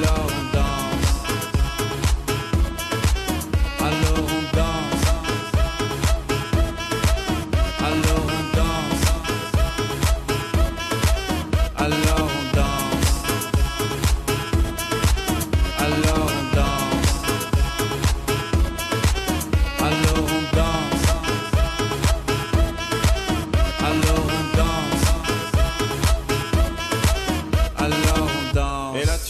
love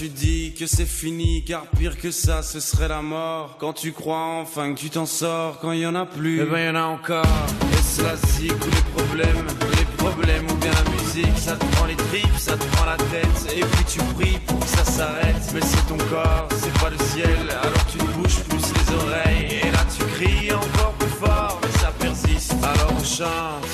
tu dis que c'est fini, car pire que ça, ce serait la mort. Quand tu crois enfin que tu t'en sors, quand il y en a plus, eh ben y en a encore. Est-ce la zik ou les problèmes Les problèmes ou bien la musique, ça te prend les tripes, ça te prend la tête. Et puis tu pries pour que ça s'arrête. Mais c'est ton corps, c'est pas le ciel, alors tu te bouges plus les oreilles. Et là tu cries encore plus fort, mais ça persiste. Alors on chante.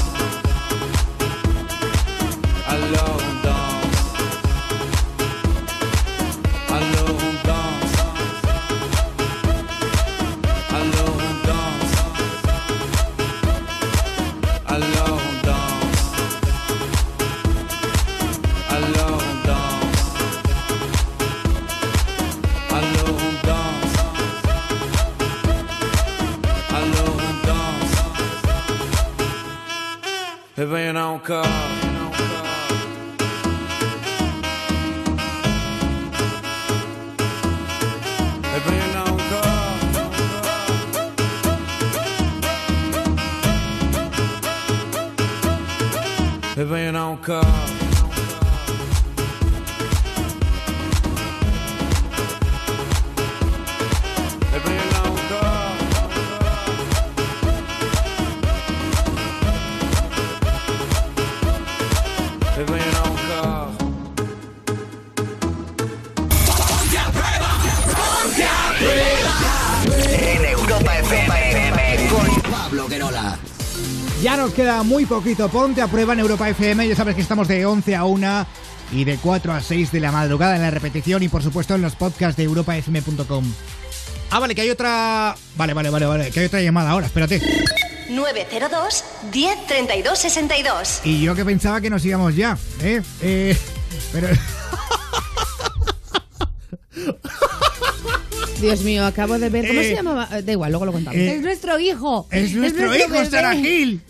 Queda muy poquito. Ponte a prueba en Europa FM. Ya sabes que estamos de 11 a 1 y de 4 a 6 de la madrugada en la repetición y por supuesto en los podcasts de europafm.com. Ah, vale, que hay otra... Vale, vale, vale, vale. Que hay otra llamada ahora, espérate. 902 10 32 62. Y yo que pensaba que nos íbamos ya, ¿eh? Eh, pero... Dios mío, acabo de ver. ¿Cómo Eh, se llamaba? Eh, Da igual, luego lo contamos. eh, Es nuestro hijo. Es nuestro hijo, bebé. Sara Gil.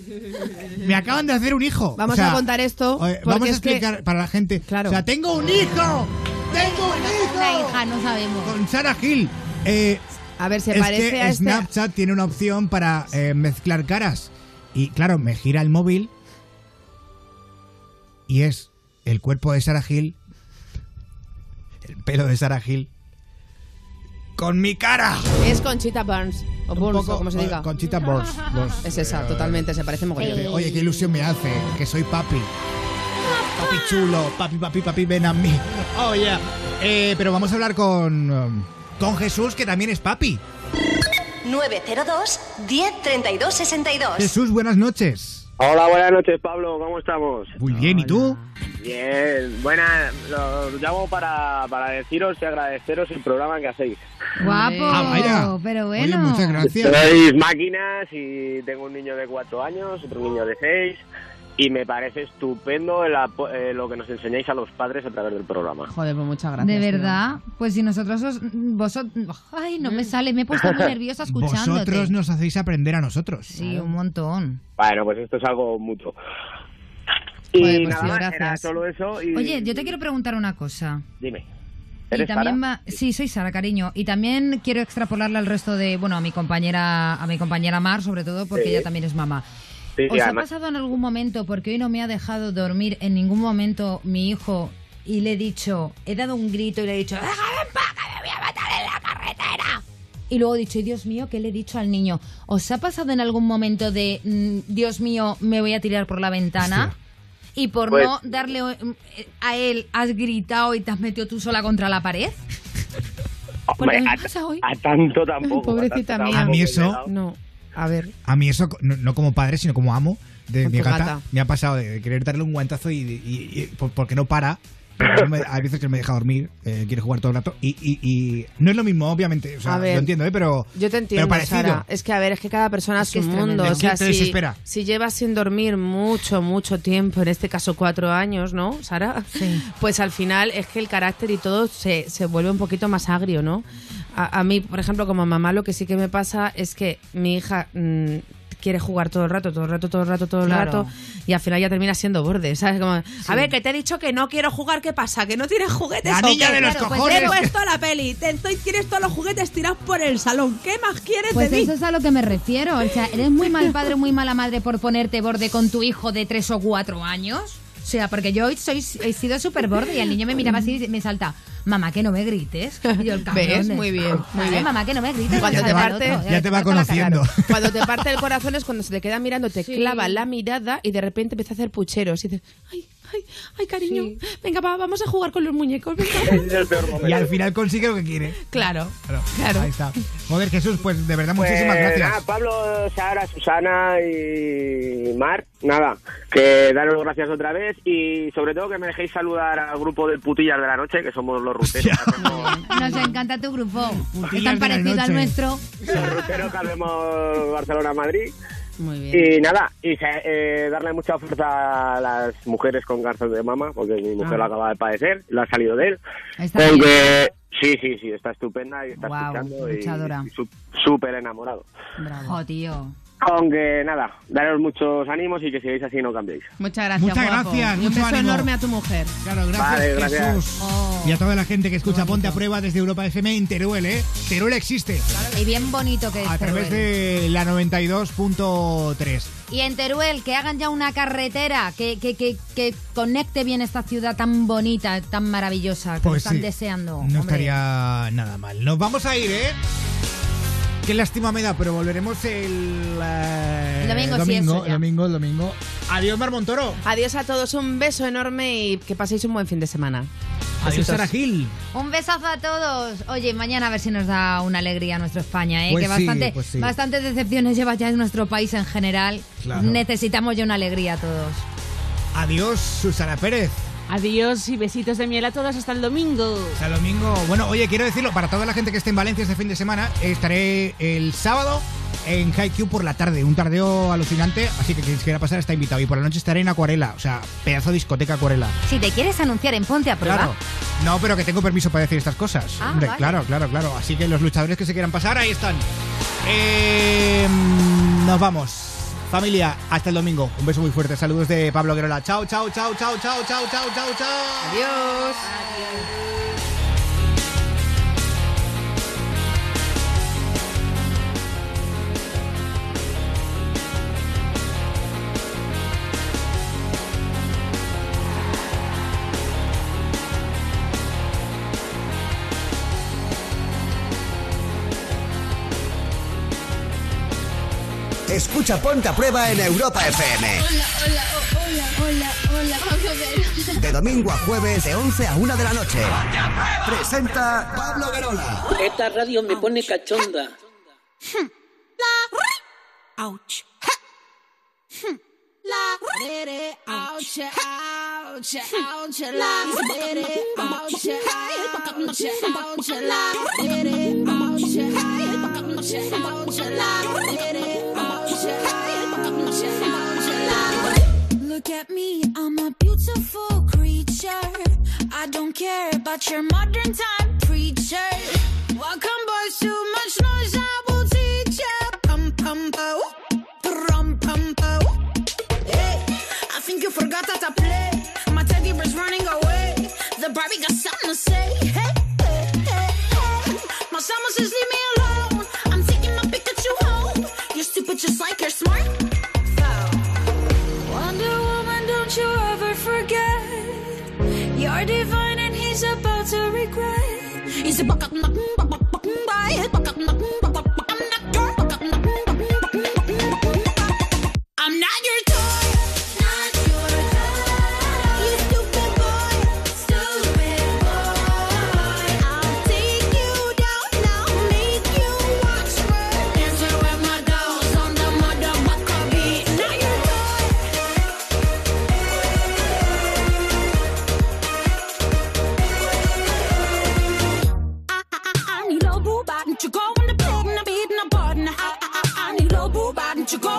Me acaban de hacer un hijo. Vamos O sea, a contar esto. oye, vamos a es que- explicar para la gente. Claro. O sea, tengo un hijo. Tengo un hijo. La hija, no sabemos. Con Sara Gil. Eh, A ver, se es parece que a este. Snapchat tiene una opción para eh, mezclar caras. Y claro, me gira el móvil. Y es el cuerpo de Sara Gil. El pelo de Sara Gil. Con mi cara. Es Conchita Burns. O Burns, o como se diga. Conchita Burns. Burns. Es esa, Eh, totalmente. Se parece mogollón. Oye, oye, qué ilusión me hace que soy papi. Papi chulo, papi, papi, papi, ven a mí. Oh, yeah. Eh, pero vamos a hablar con, um, con Jesús, que también es papi. 902 10 32 62. Jesús, buenas noches. Hola, buenas noches, Pablo. ¿Cómo estamos? Muy bien, ¿y tú? Bien. Buena. Lo llamo para, para deciros y agradeceros el programa que hacéis. Guapo. Ah, vaya. Pero Oye, bueno. muchas gracias. Sois máquinas y tengo un niño de cuatro años, otro niño de seis. Y me parece estupendo el apo- eh, lo que nos enseñáis a los padres a través del programa. Joder, pues muchas gracias. De tío. verdad, pues si nosotros os, vosotros, ay, no me sale, me he puesto muy (laughs) nerviosa escuchándote. Vosotros nos hacéis aprender a nosotros. Sí, un montón. Bueno, pues esto es algo mutuo. Y Joder, pues nada sí, más, gracias. era solo eso. Y... Oye, yo te quiero preguntar una cosa. Dime. Y ¿Eres también Sara? va, sí, soy Sara, cariño. Y también quiero extrapolarle al resto de, bueno, a mi compañera, a mi compañera Mar, sobre todo porque Sí. ella también es mamá. Sí, ¿Os ha pasado en algún momento, porque hoy no me ha dejado dormir en ningún momento mi hijo y le he dicho, he dado un grito y le he dicho, déjame en paz, que me voy a matar en la carretera? Y luego he dicho, "Ay, Dios mío, ¿qué le he dicho al niño? ¿Os ha pasado en algún momento de, mm, Dios mío, me voy a tirar por la ventana? Y por Pues- no darle mm, a él, has gritado y te has metido tú sola contra la pared. Hombre, me a, pasa hoy. a tanto tampoco. Pobrecita a tanto mía. A mí tampoco, eso-. No. A ver. A mí eso, no, no como padre, sino como amo de mi gata, gata. me ha pasado de querer darle un guantazo y, y- y- por- porque no para. no me- hay veces que no me deja dormir, eh, quiere jugar todo el rato. Y, y- y no es lo mismo, obviamente. O sea, ver, lo entiendo, ¿eh? Pero. Yo te entiendo, pero parecido. Sara. Es que, a ver, es que cada persona Es es que es un tremendo. mundo. O sea, si, si llevas sin dormir mucho, mucho tiempo, en este caso cuatro años, ¿no, Sara? (laughs) Pues al final es que el carácter y todo se, se vuelve un poquito más agrio, ¿no? A, a mí, por ejemplo, como mamá, lo que sí que me pasa es que mi hija mm, quiere jugar todo el rato, todo el rato, todo el rato, todo el Claro. rato, y al final ya termina siendo borde, ¿sabes? Como, a ver, que te he dicho que no quiero jugar, ¿qué pasa? ¿Que no tienes juguetes? La niña de los Claro, cojones. Te he puesto la peli, te estoy, tienes todos los juguetes tirados por el salón. ¿Qué más quieres Pues de mí? eso es a lo que me refiero. O sea, eres muy mal padre, muy mala madre por ponerte borde con tu hijo de tres o cuatro años. O sea, porque yo soy, he sido súper borde y el niño me miraba así y me salta, mamá, que no me grites. Y yo, el (laughs) ¿Ves? Muy bien, muy Vale, bien. mamá, que no me grites. Cuando te parte-. Ya te va conociendo. Cuando te parte el corazón es cuando se te queda mirando, te (laughs) clava la mirada y de repente empieza a hacer pucheros y dices, ay, ay, ay, cariño, venga, va, vamos a jugar con los muñecos. venga". (laughs) Y al final consigue lo que quiere. Claro. Claro. Ahí está. Joder, Jesús, pues de verdad, muchísimas Pues, gracias. nada, Pablo, Sara, Susana y Mar, nada, que daros gracias otra vez y sobre todo que me dejéis saludar al grupo del Putillas de la Noche, que somos los ruteros. (laughs) Nos encanta tu grupo. Es tan parecido al nuestro. los ruteros que hacemos Barcelona-Madrid. Muy Y nada, y se- eh, darle mucha fuerza a las mujeres con cáncer de mama, porque mi mujer Ah. lo acaba de padecer, lo ha salido de él. Está sí, sí, sí, está estupenda y está escuchando y, y súper enamorado. Jo, tío. Aunque nada, daros muchos ánimos y que sigáis así y no cambiéis. Muchas gracias, Muchas guapo. gracias, Y un beso ánimo. enorme a tu mujer. Claro, gracias, Vale, gracias. Jesús. Oh. Y a toda la gente que escucha Ponte a Prueba desde Europa FM en Teruel, ¿eh? Teruel existe. Y bien bonito que es A través Teruel. de la 92.3. Y en Teruel, que hagan ya una carretera que, que, que, que conecte bien esta ciudad tan bonita, tan maravillosa, que Pues están sí, deseando. No hombre. estaría nada mal. Nos vamos a ir, ¿eh? Qué lástima me da, pero volveremos el, eh, El domingo, domingo, el domingo, el domingo. Adiós, Mar Montoro. Adiós a todos, un beso enorme y que paséis un buen fin de semana. Adiós. Sara Gil. Un besazo a todos. Oye, mañana a ver si nos da una alegría a nuestra España, ¿eh? Pues que sí, bastante, pues sí. bastantes decepciones lleva ya en nuestro país en general. Claro. Necesitamos ya una alegría a todos. Adiós, Susana Pérez. Adiós y besitos de miel a todos hasta el domingo. Hasta el domingo. Bueno, oye, quiero decirlo, para toda la gente que esté en Valencia este fin de semana, estaré el sábado en Haikyuu por la tarde, un tardeo alucinante, así que quien quiera pasar está invitado. Y por la noche estaré en Acuarela, o sea, pedazo de discoteca Acuarela. Si te quieres anunciar en Ponte a Prueba, Claro. No, pero que tengo permiso para decir estas cosas. Ah, Hombre, vale. claro, claro, claro. Así que los luchadores que se quieran pasar, ahí están. Eh, nos vamos. Familia, hasta el domingo. Un beso muy fuerte. Saludos de Pablo Guerola. Chao, chao, chao, chao, chao, chao, chao, chao, chao. Adiós. Escucha Ponte a Prueba en Europa FM. Hola, hola, hola, hola, hola, vamos a ver. De domingo a jueves, de 11 a 1 de la noche. Presenta Pablo Guerola. Esta radio me pone cachonda. Ouch. La ouch, ouch, ouch, la ouch, ouch, ouch, la lere, ouch, ouch, ouch, la lere, at me, I'm a beautiful creature. I don't care about your modern time preacher. Welcome, boys, too much noise, I will teach ya. Pum, pum, po. Pum, pum, po. Hey, I think you forgot how to play. My teddy bear's running away. The Barbie got something to say. Hey, hey, hey, hey. My summer says leave me alone. I'm taking my Pikachu home. You're stupid just like you're smart. You're divine and he's about to regret. He's a buck up, buck up, buck up, buck up, buck up, I'm